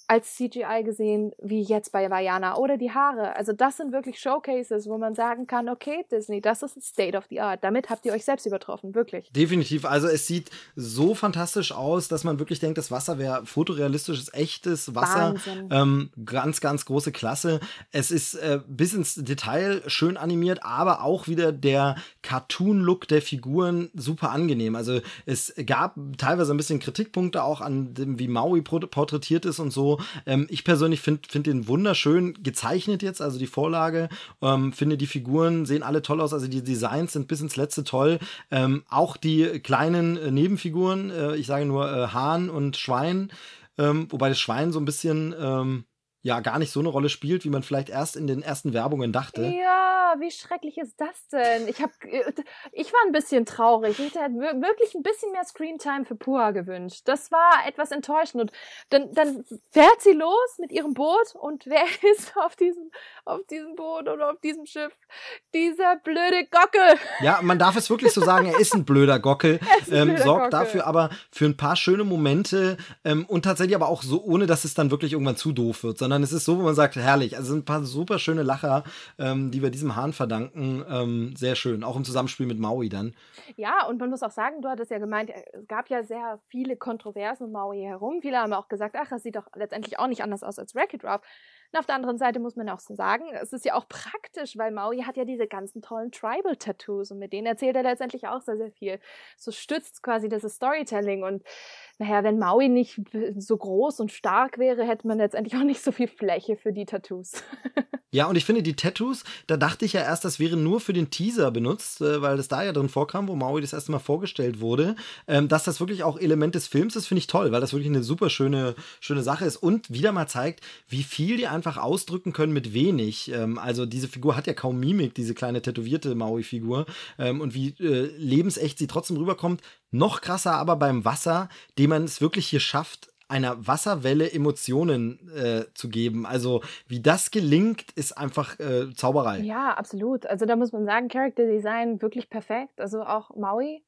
als CGI gesehen wie jetzt bei Vajana oder die Haare. Also das sind wirklich Showcases, wo man sagen kann, okay, Disney, das ist State of the Art. Damit habt ihr euch selbst übertroffen, wirklich. Definitiv. Also es sieht so fantastisch aus, dass man wirklich denkt, das Wasser wäre fotorealistisches, echtes Wasser. Ähm, ganz, ganz große Klasse. Es ist äh, bis ins Detail schön animiert, aber auch wieder der Cartoon-Look der Figuren super angenehm. Also es gab teilweise ein bisschen Kritikpunkte auch an dem, wie Maui porträtiert ist und so. Ähm, ich persönlich finde find den wunderschön gezeichnet jetzt, also die Vorlage. Ähm, finde die Figuren sehen alle toll aus, also die Designs sind bis ins letzte toll. Ähm, auch die kleinen äh, Nebenfiguren, äh, ich sage nur äh, Hahn und Schwein, ähm, wobei das Schwein so ein bisschen ähm, ja gar nicht so eine Rolle spielt, wie man vielleicht erst in den ersten Werbungen dachte. Ja, wie schrecklich ist das denn? Ich habe äh, ich war ein bisschen traurig. Ich hätte wirklich ein bisschen mehr Screentime für Pua gewünscht. Das war etwas enttäuschend und dann dann fährt sie los mit ihrem Boot und wer ist auf diesem auf diesem Boot oder auf diesem Schiff? Dieser blöde Gockel. Ja, man darf es wirklich so sagen, er ist ein blöder Gockel. Ein ähm, blöder sorgt Gockel. dafür aber für ein paar schöne Momente ähm, und tatsächlich aber auch so ohne dass es dann wirklich irgendwann zu doof wird, sondern sondern es ist so, wo man sagt, herrlich. Also ein paar super schöne Lacher, ähm, die wir diesem Hahn verdanken. Ähm, sehr schön, auch im Zusammenspiel mit Maui dann. Ja, und man muss auch sagen, du hattest ja gemeint, es gab ja sehr viele Kontroversen um Maui herum. Viele haben auch gesagt, ach, das sieht doch letztendlich auch nicht anders aus als Wreck-It Ralph. Und auf der anderen Seite muss man auch so sagen, es ist ja auch praktisch, weil Maui hat ja diese ganzen tollen Tribal-Tattoos und mit denen erzählt er letztendlich auch sehr, sehr viel. So stützt quasi das Storytelling und naja, wenn Maui nicht so groß und stark wäre, hätte man letztendlich auch nicht so viel Fläche für die Tattoos. Ja, und ich finde, die Tattoos, da dachte ich ja erst, das wäre nur für den Teaser benutzt, äh, weil das da ja drin vorkam, wo Maui das erste Mal vorgestellt wurde. Ähm, dass das wirklich auch Element des Films ist, finde ich toll, weil das wirklich eine super schöne, schöne Sache ist und wieder mal zeigt, wie viel die einfach ausdrücken können mit wenig. Ähm, also diese Figur hat ja kaum Mimik, diese kleine tätowierte Maui-Figur. Ähm, und wie äh, lebensecht sie trotzdem rüberkommt. Noch krasser aber beim Wasser, dem man es wirklich hier schafft, einer Wasserwelle Emotionen äh, zu geben. Also wie das gelingt, ist einfach äh, Zauberei. Ja, absolut. Also da muss man sagen, Character Design wirklich perfekt. Also auch Maui.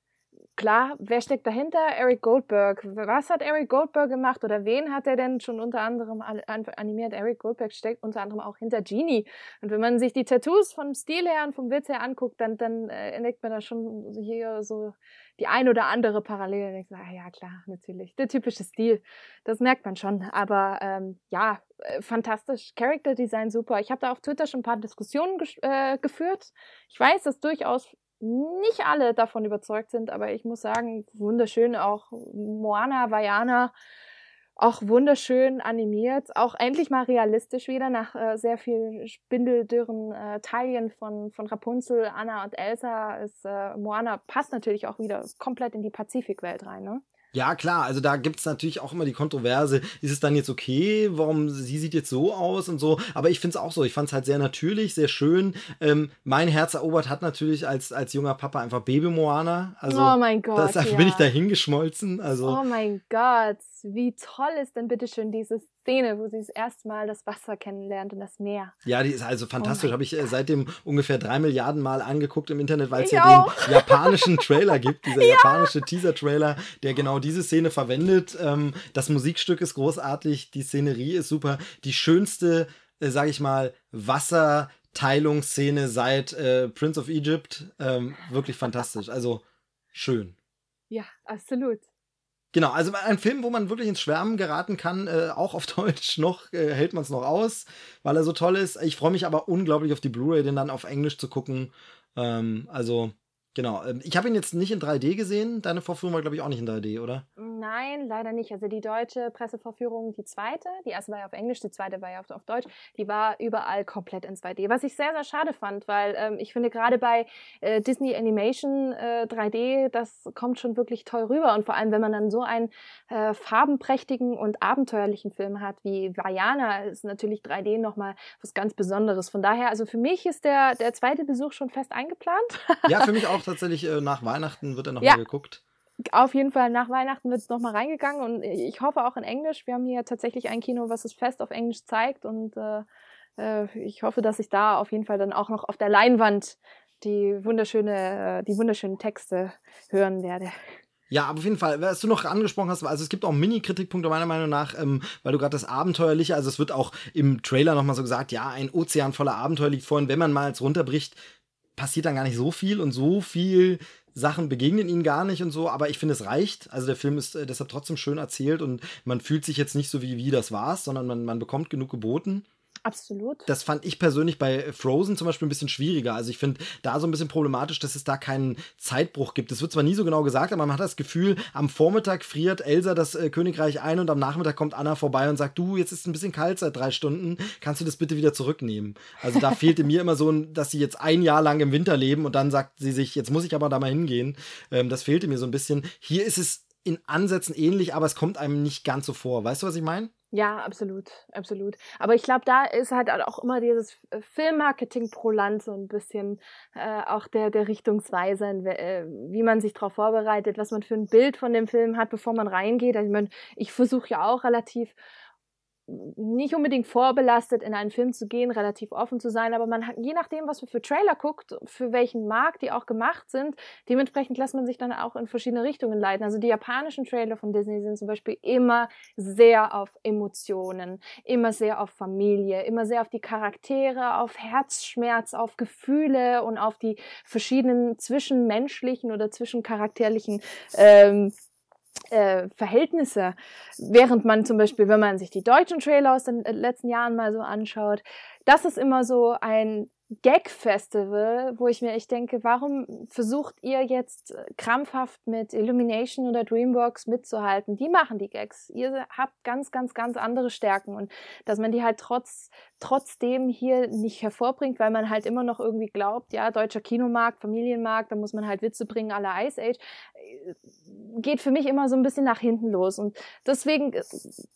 Klar, wer steckt dahinter? Eric Goldberg. Was hat Eric Goldberg gemacht oder wen hat er denn schon unter anderem animiert? Eric Goldberg steckt unter anderem auch hinter Genie. Und wenn man sich die Tattoos vom Stil her und vom Witz her anguckt, dann, dann äh, entdeckt man da schon hier so die ein oder andere Parallele. Denkt, ah, ja, klar, natürlich. Der typische Stil. Das merkt man schon. Aber ähm, ja, äh, fantastisch. Character Design super. Ich habe da auf Twitter schon ein paar Diskussionen äh, geführt. Ich weiß, dass durchaus nicht alle davon überzeugt sind, aber ich muss sagen, wunderschön auch Moana, Vajana auch wunderschön animiert, auch endlich mal realistisch wieder nach äh, sehr viel spindeldürren äh, Teilen von, von Rapunzel, Anna und Elsa. Ist, äh, Moana passt natürlich auch wieder komplett in die Pazifikwelt rein. Ne? Ja, klar, also da gibt es natürlich auch immer die Kontroverse, ist es dann jetzt okay, warum sie sieht jetzt so aus und so, aber ich finde es auch so, ich fand es halt sehr natürlich, sehr schön. Ähm, mein Herz erobert hat natürlich als, als junger Papa einfach Baby Moana, also oh mein Gott, das, ja. bin ich da hingeschmolzen. Also. Oh mein Gott, wie toll ist denn bitte schön diese Szene, wo sie das erste Mal das Wasser kennenlernt und das Meer. Ja, die ist also fantastisch. Oh Habe ich äh, seitdem ungefähr drei Milliarden Mal angeguckt im Internet, weil es ja auch. den japanischen Trailer gibt, dieser ja. japanische Teaser-Trailer, der genau diese Szene verwendet. Ähm, das Musikstück ist großartig, die Szenerie ist super. Die schönste, äh, sage ich mal, Wasserteilungsszene seit äh, Prince of Egypt. Ähm, wirklich fantastisch. Also schön. Ja, absolut. Genau, also ein Film, wo man wirklich ins Schwärmen geraten kann, äh, auch auf Deutsch noch, äh, hält man es noch aus, weil er so toll ist. Ich freue mich aber unglaublich auf die Blu-ray, den dann auf Englisch zu gucken. Ähm, also Genau. Ähm, ich habe ihn jetzt nicht in 3D gesehen. Deine Vorführung war, glaube ich, auch nicht in 3D, oder? Nein, leider nicht. Also die deutsche Pressevorführung, die zweite, die erste war ja auf Englisch, die zweite war ja auf, auf Deutsch, die war überall komplett in 2D. Was ich sehr, sehr schade fand, weil ähm, ich finde gerade bei äh, Disney Animation äh, 3D, das kommt schon wirklich toll rüber. Und vor allem, wenn man dann so einen äh, farbenprächtigen und abenteuerlichen Film hat wie Vajana, ist natürlich 3D nochmal was ganz Besonderes. Von daher, also für mich ist der, der zweite Besuch schon fest eingeplant. Ja, für mich auch tatsächlich äh, nach Weihnachten wird er nochmal ja. geguckt. Auf jeden Fall nach Weihnachten wird es nochmal reingegangen und ich hoffe auch in Englisch. Wir haben hier tatsächlich ein Kino, was es fest auf Englisch zeigt und äh, äh, ich hoffe, dass ich da auf jeden Fall dann auch noch auf der Leinwand die wunderschöne, äh, die wunderschönen Texte hören werde. Ja, aber auf jeden Fall, was du noch angesprochen hast, also es gibt auch Mini-Kritikpunkte meiner Meinung nach, ähm, weil du gerade das Abenteuerliche, also es wird auch im Trailer nochmal so gesagt, ja, ein Ozean voller Abenteuer liegt vor und wenn man mal jetzt runterbricht, passiert dann gar nicht so viel und so viel Sachen begegnen ihnen gar nicht und so, aber ich finde, es reicht. Also der Film ist äh, deshalb trotzdem schön erzählt und man fühlt sich jetzt nicht so wie, wie das war's, sondern man, man bekommt genug geboten. Absolut. Das fand ich persönlich bei Frozen zum Beispiel ein bisschen schwieriger. Also ich finde da so ein bisschen problematisch, dass es da keinen Zeitbruch gibt. Es wird zwar nie so genau gesagt, aber man hat das Gefühl, am Vormittag friert Elsa das äh, Königreich ein und am Nachmittag kommt Anna vorbei und sagt, du, jetzt ist es ein bisschen kalt seit drei Stunden, kannst du das bitte wieder zurücknehmen? Also da fehlte mir immer so, dass sie jetzt ein Jahr lang im Winter leben und dann sagt sie sich, jetzt muss ich aber da mal hingehen. Ähm, das fehlte mir so ein bisschen. Hier ist es in Ansätzen ähnlich, aber es kommt einem nicht ganz so vor. Weißt du, was ich meine? Ja, absolut, absolut. Aber ich glaube, da ist halt auch immer dieses äh, Filmmarketing pro Land so ein bisschen äh, auch der, der Richtungsweise, äh, wie man sich darauf vorbereitet, was man für ein Bild von dem Film hat, bevor man reingeht. Also ich, mein, ich versuche ja auch relativ nicht unbedingt vorbelastet, in einen Film zu gehen, relativ offen zu sein, aber man hat, je nachdem, was man für Trailer guckt, für welchen Markt die auch gemacht sind, dementsprechend lässt man sich dann auch in verschiedene Richtungen leiten. Also die japanischen Trailer von Disney sind zum Beispiel immer sehr auf Emotionen, immer sehr auf Familie, immer sehr auf die Charaktere, auf Herzschmerz, auf Gefühle und auf die verschiedenen zwischenmenschlichen oder zwischencharakterlichen ähm, äh, Verhältnisse, während man zum Beispiel, wenn man sich die deutschen Trailer aus den äh, letzten Jahren mal so anschaut, das ist immer so ein Gag-Festival, wo ich mir echt denke, warum versucht ihr jetzt äh, krampfhaft mit Illumination oder Dreamworks mitzuhalten? Die machen die Gags. Ihr habt ganz, ganz, ganz andere Stärken und dass man die halt trotz, trotzdem hier nicht hervorbringt, weil man halt immer noch irgendwie glaubt, ja, deutscher Kinomarkt, Familienmarkt, da muss man halt Witze bringen la Ice Age, äh, geht für mich immer so ein bisschen nach hinten los und deswegen äh,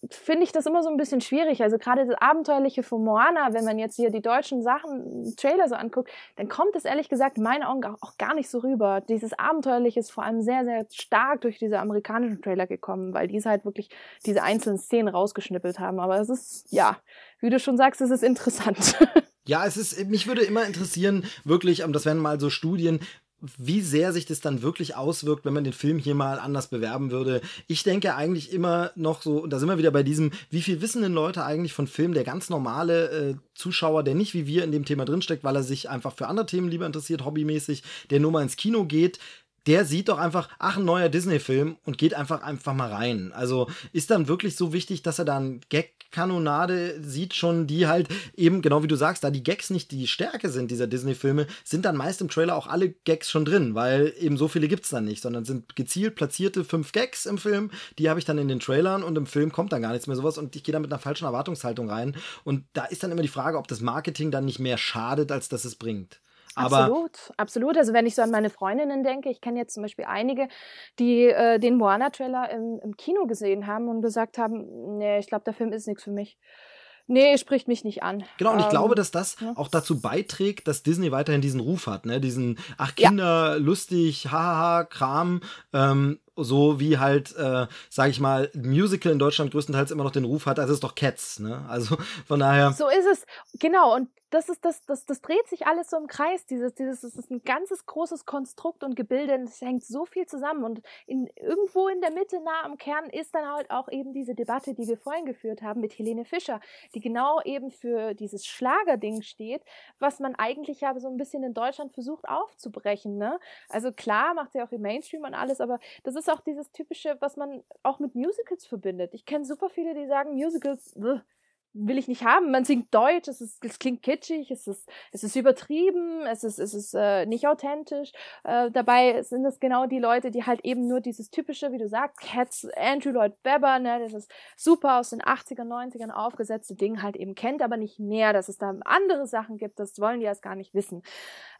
finde ich das immer so ein bisschen schwierig. Also gerade das Abenteuerliche von Moana, wenn man jetzt hier die deutschen Sachen Trailer so anguckt, dann kommt es ehrlich gesagt in meinen Augen auch gar nicht so rüber. Dieses Abenteuerliche ist vor allem sehr, sehr stark durch diese amerikanischen Trailer gekommen, weil diese halt wirklich diese einzelnen Szenen rausgeschnippelt haben. Aber es ist, ja, wie du schon sagst, es ist interessant. Ja, es ist, mich würde immer interessieren, wirklich, das wären mal so Studien, wie sehr sich das dann wirklich auswirkt, wenn man den Film hier mal anders bewerben würde. Ich denke eigentlich immer noch so, und da sind wir wieder bei diesem, wie viel wissen denn Leute eigentlich von Filmen, der ganz normale äh, Zuschauer, der nicht wie wir in dem Thema drinsteckt, weil er sich einfach für andere Themen lieber interessiert, hobbymäßig, der nur mal ins Kino geht, der sieht doch einfach, ach, ein neuer Disney-Film und geht einfach einfach mal rein. Also ist dann wirklich so wichtig, dass er dann Gag-Kanonade sieht schon, die halt eben, genau wie du sagst, da die Gags nicht die Stärke sind dieser Disney-Filme, sind dann meist im Trailer auch alle Gags schon drin, weil eben so viele gibt's dann nicht, sondern sind gezielt platzierte fünf Gags im Film, die habe ich dann in den Trailern und im Film kommt dann gar nichts mehr sowas und ich gehe da mit einer falschen Erwartungshaltung rein und da ist dann immer die Frage, ob das Marketing dann nicht mehr schadet, als dass es bringt. Aber absolut, absolut. Also wenn ich so an meine Freundinnen denke, ich kenne jetzt zum Beispiel einige, die äh, den Moana-Trailer im, im Kino gesehen haben und gesagt haben, nee, ich glaube, der Film ist nichts für mich. Nee, spricht mich nicht an. Genau, und ich ähm, glaube, dass das ja. auch dazu beiträgt, dass Disney weiterhin diesen Ruf hat, ne? Diesen, ach, Kinder, ja. lustig, hahaha, Kram. Ähm, so wie halt, äh, sag ich mal, Musical in Deutschland größtenteils immer noch den Ruf hat, also ist doch Cats, ne? Also von daher. So ist es, genau. Und das ist das, das, das dreht sich alles so im Kreis. Dieses, dieses, das ist ein ganzes großes Konstrukt und Gebilde. Und es hängt so viel zusammen. Und in, irgendwo in der Mitte, nah am Kern, ist dann halt auch eben diese Debatte, die wir vorhin geführt haben mit Helene Fischer, die genau eben für dieses Schlagerding steht, was man eigentlich ja so ein bisschen in Deutschland versucht aufzubrechen. Ne? Also klar macht sie auch im Mainstream und alles, aber das ist auch dieses typische, was man auch mit Musicals verbindet. Ich kenne super viele, die sagen, Musicals, will ich nicht haben. Man singt Deutsch, es, ist, es klingt kitschig, es ist, es ist übertrieben, es ist, es ist äh, nicht authentisch. Äh, dabei sind es genau die Leute, die halt eben nur dieses typische, wie du sagst, Cats, Andrew Lloyd Webber, ne, ist super aus den 80er, 90ern aufgesetzte Ding halt eben kennt, aber nicht mehr, dass es da andere Sachen gibt, das wollen die erst gar nicht wissen.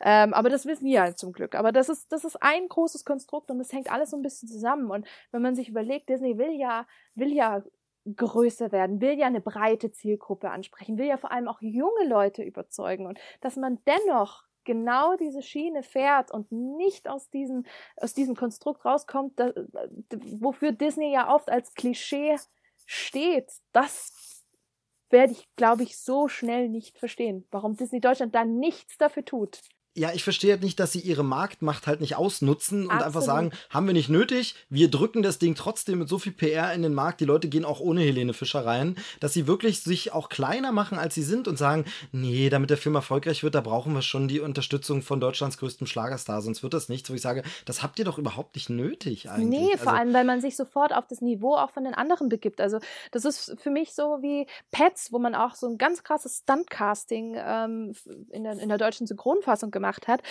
Ähm, aber das wissen wir halt zum Glück. Aber das ist, das ist ein großes Konstrukt und das hängt alles so ein bisschen zusammen. Und wenn man sich überlegt, Disney will ja, will ja größer werden, will ja eine breite Zielgruppe ansprechen, will ja vor allem auch junge Leute überzeugen. Und dass man dennoch genau diese Schiene fährt und nicht aus diesem, aus diesem Konstrukt rauskommt, da, wofür Disney ja oft als Klischee steht, das werde ich, glaube ich, so schnell nicht verstehen, warum Disney Deutschland da nichts dafür tut ja, ich verstehe halt nicht, dass sie ihre Marktmacht halt nicht ausnutzen Absolut. und einfach sagen, haben wir nicht nötig, wir drücken das Ding trotzdem mit so viel PR in den Markt, die Leute gehen auch ohne Helene Fischer rein, dass sie wirklich sich auch kleiner machen, als sie sind und sagen, nee, damit der Film erfolgreich wird, da brauchen wir schon die Unterstützung von Deutschlands größtem Schlagerstar, sonst wird das nichts, wo ich sage, das habt ihr doch überhaupt nicht nötig eigentlich. Nee, vor also, allem, weil man sich sofort auf das Niveau auch von den anderen begibt. Also das ist für mich so wie Pets, wo man auch so ein ganz krasses Stuntcasting ähm, in, der, in der deutschen Synchronfassung gemacht gemacht hat,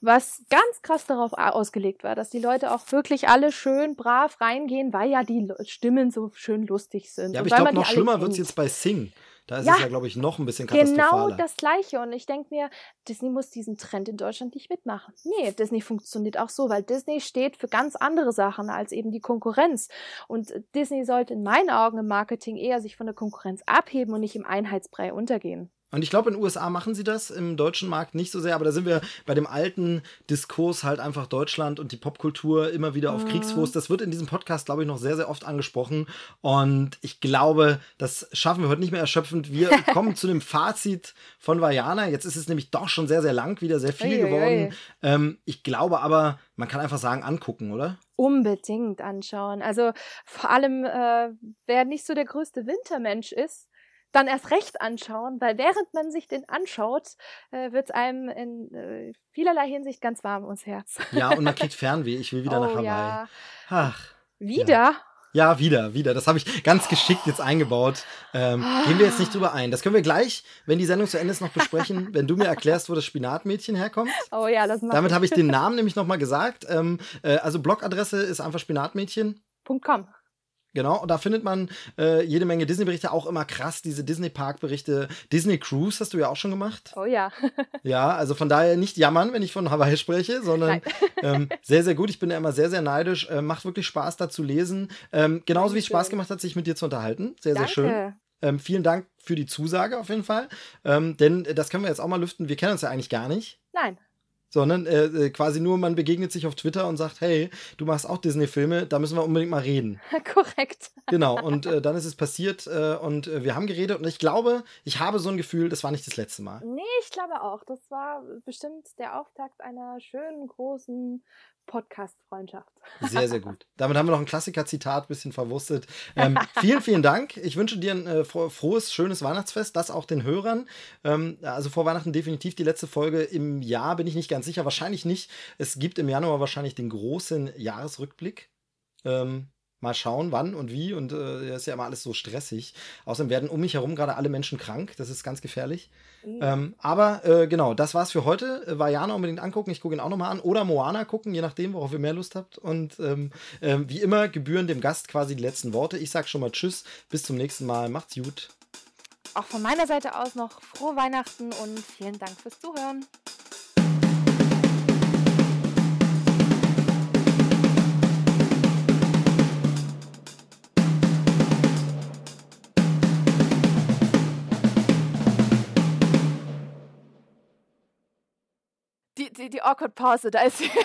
was ganz krass darauf ausgelegt war, dass die Leute auch wirklich alle schön brav reingehen, weil ja die Stimmen so schön lustig sind. Ja, aber ich glaube, noch schlimmer wird es jetzt bei Sing. Da ist ja, es ja, glaube ich, noch ein bisschen katastrophaler. Genau das Gleiche. Und ich denke mir, Disney muss diesen Trend in Deutschland nicht mitmachen. Nee, Disney funktioniert auch so, weil Disney steht für ganz andere Sachen als eben die Konkurrenz. Und Disney sollte in meinen Augen im Marketing eher sich von der Konkurrenz abheben und nicht im Einheitsbrei untergehen. Und ich glaube, in den USA machen sie das, im deutschen Markt nicht so sehr, aber da sind wir bei dem alten Diskurs halt einfach Deutschland und die Popkultur immer wieder auf mhm. Kriegsfuß. Das wird in diesem Podcast, glaube ich, noch sehr, sehr oft angesprochen. Und ich glaube, das schaffen wir heute nicht mehr erschöpfend. Wir kommen zu dem Fazit von Vajana. Jetzt ist es nämlich doch schon sehr, sehr lang, wieder sehr viel ui, geworden. Ui. Ähm, ich glaube aber, man kann einfach sagen, angucken, oder? Unbedingt anschauen. Also vor allem, äh, wer nicht so der größte Wintermensch ist, dann erst recht anschauen, weil während man sich den anschaut, äh, wird es einem in äh, vielerlei Hinsicht ganz warm ums Herz. Ja, und man kriegt Fernweh. Ich will wieder oh, nach Hawaii. Ja. Ach. Wieder? Ja. Ja, wieder, wieder. Das habe ich ganz geschickt jetzt eingebaut. Ähm, gehen wir jetzt nicht drüber ein. Das können wir gleich, wenn die Sendung zu Ende ist, noch besprechen, wenn du mir erklärst, wo das Spinatmädchen herkommt. Oh ja, das mache Damit habe ich den Namen nämlich nochmal gesagt. Ähm, äh, also Blogadresse ist einfach spinatmädchen.com. Genau, und da findet man äh, jede Menge Disney-Berichte, auch immer krass, diese Disney-Park-Berichte. Disney Cruise hast du ja auch schon gemacht. Oh ja. ja, also von daher nicht jammern, wenn ich von Hawaii spreche, sondern ähm, sehr, sehr gut. Ich bin ja immer sehr, sehr neidisch. Äh, macht wirklich Spaß, da zu lesen. Ähm, genauso wie es Spaß gemacht hat, sich mit dir zu unterhalten. Sehr, Danke. sehr schön. Ähm, vielen Dank für die Zusage auf jeden Fall. Ähm, denn äh, das können wir jetzt auch mal lüften. Wir kennen uns ja eigentlich gar nicht. Nein sondern äh, äh, quasi nur, man begegnet sich auf Twitter und sagt, hey, du machst auch Disney-Filme, da müssen wir unbedingt mal reden. Korrekt. Genau, und äh, dann ist es passiert äh, und äh, wir haben geredet und ich glaube, ich habe so ein Gefühl, das war nicht das letzte Mal. Nee, ich glaube auch. Das war bestimmt der Auftakt einer schönen, großen Podcast-Freundschaft. Sehr, sehr gut. Damit haben wir noch ein Klassiker-Zitat, bisschen verwurstet. Ähm, vielen, vielen Dank. Ich wünsche dir ein äh, frohes, schönes Weihnachtsfest, das auch den Hörern. Ähm, also vor Weihnachten definitiv die letzte Folge im Jahr, bin ich nicht ganz sicher. Wahrscheinlich nicht. Es gibt im Januar wahrscheinlich den großen Jahresrückblick. Ähm, Mal schauen, wann und wie. Und äh, ist ja immer alles so stressig. Außerdem werden um mich herum gerade alle Menschen krank. Das ist ganz gefährlich. Mhm. Ähm, aber äh, genau, das war's für heute. Äh, Vajana unbedingt angucken. Ich gucke ihn auch nochmal an. Oder Moana gucken, je nachdem, worauf ihr mehr Lust habt. Und ähm, äh, wie immer gebühren dem Gast quasi die letzten Worte. Ich sag schon mal Tschüss. Bis zum nächsten Mal. Macht's gut. Auch von meiner Seite aus noch frohe Weihnachten und vielen Dank fürs Zuhören. Die, die Awkward Pause, da ist sie.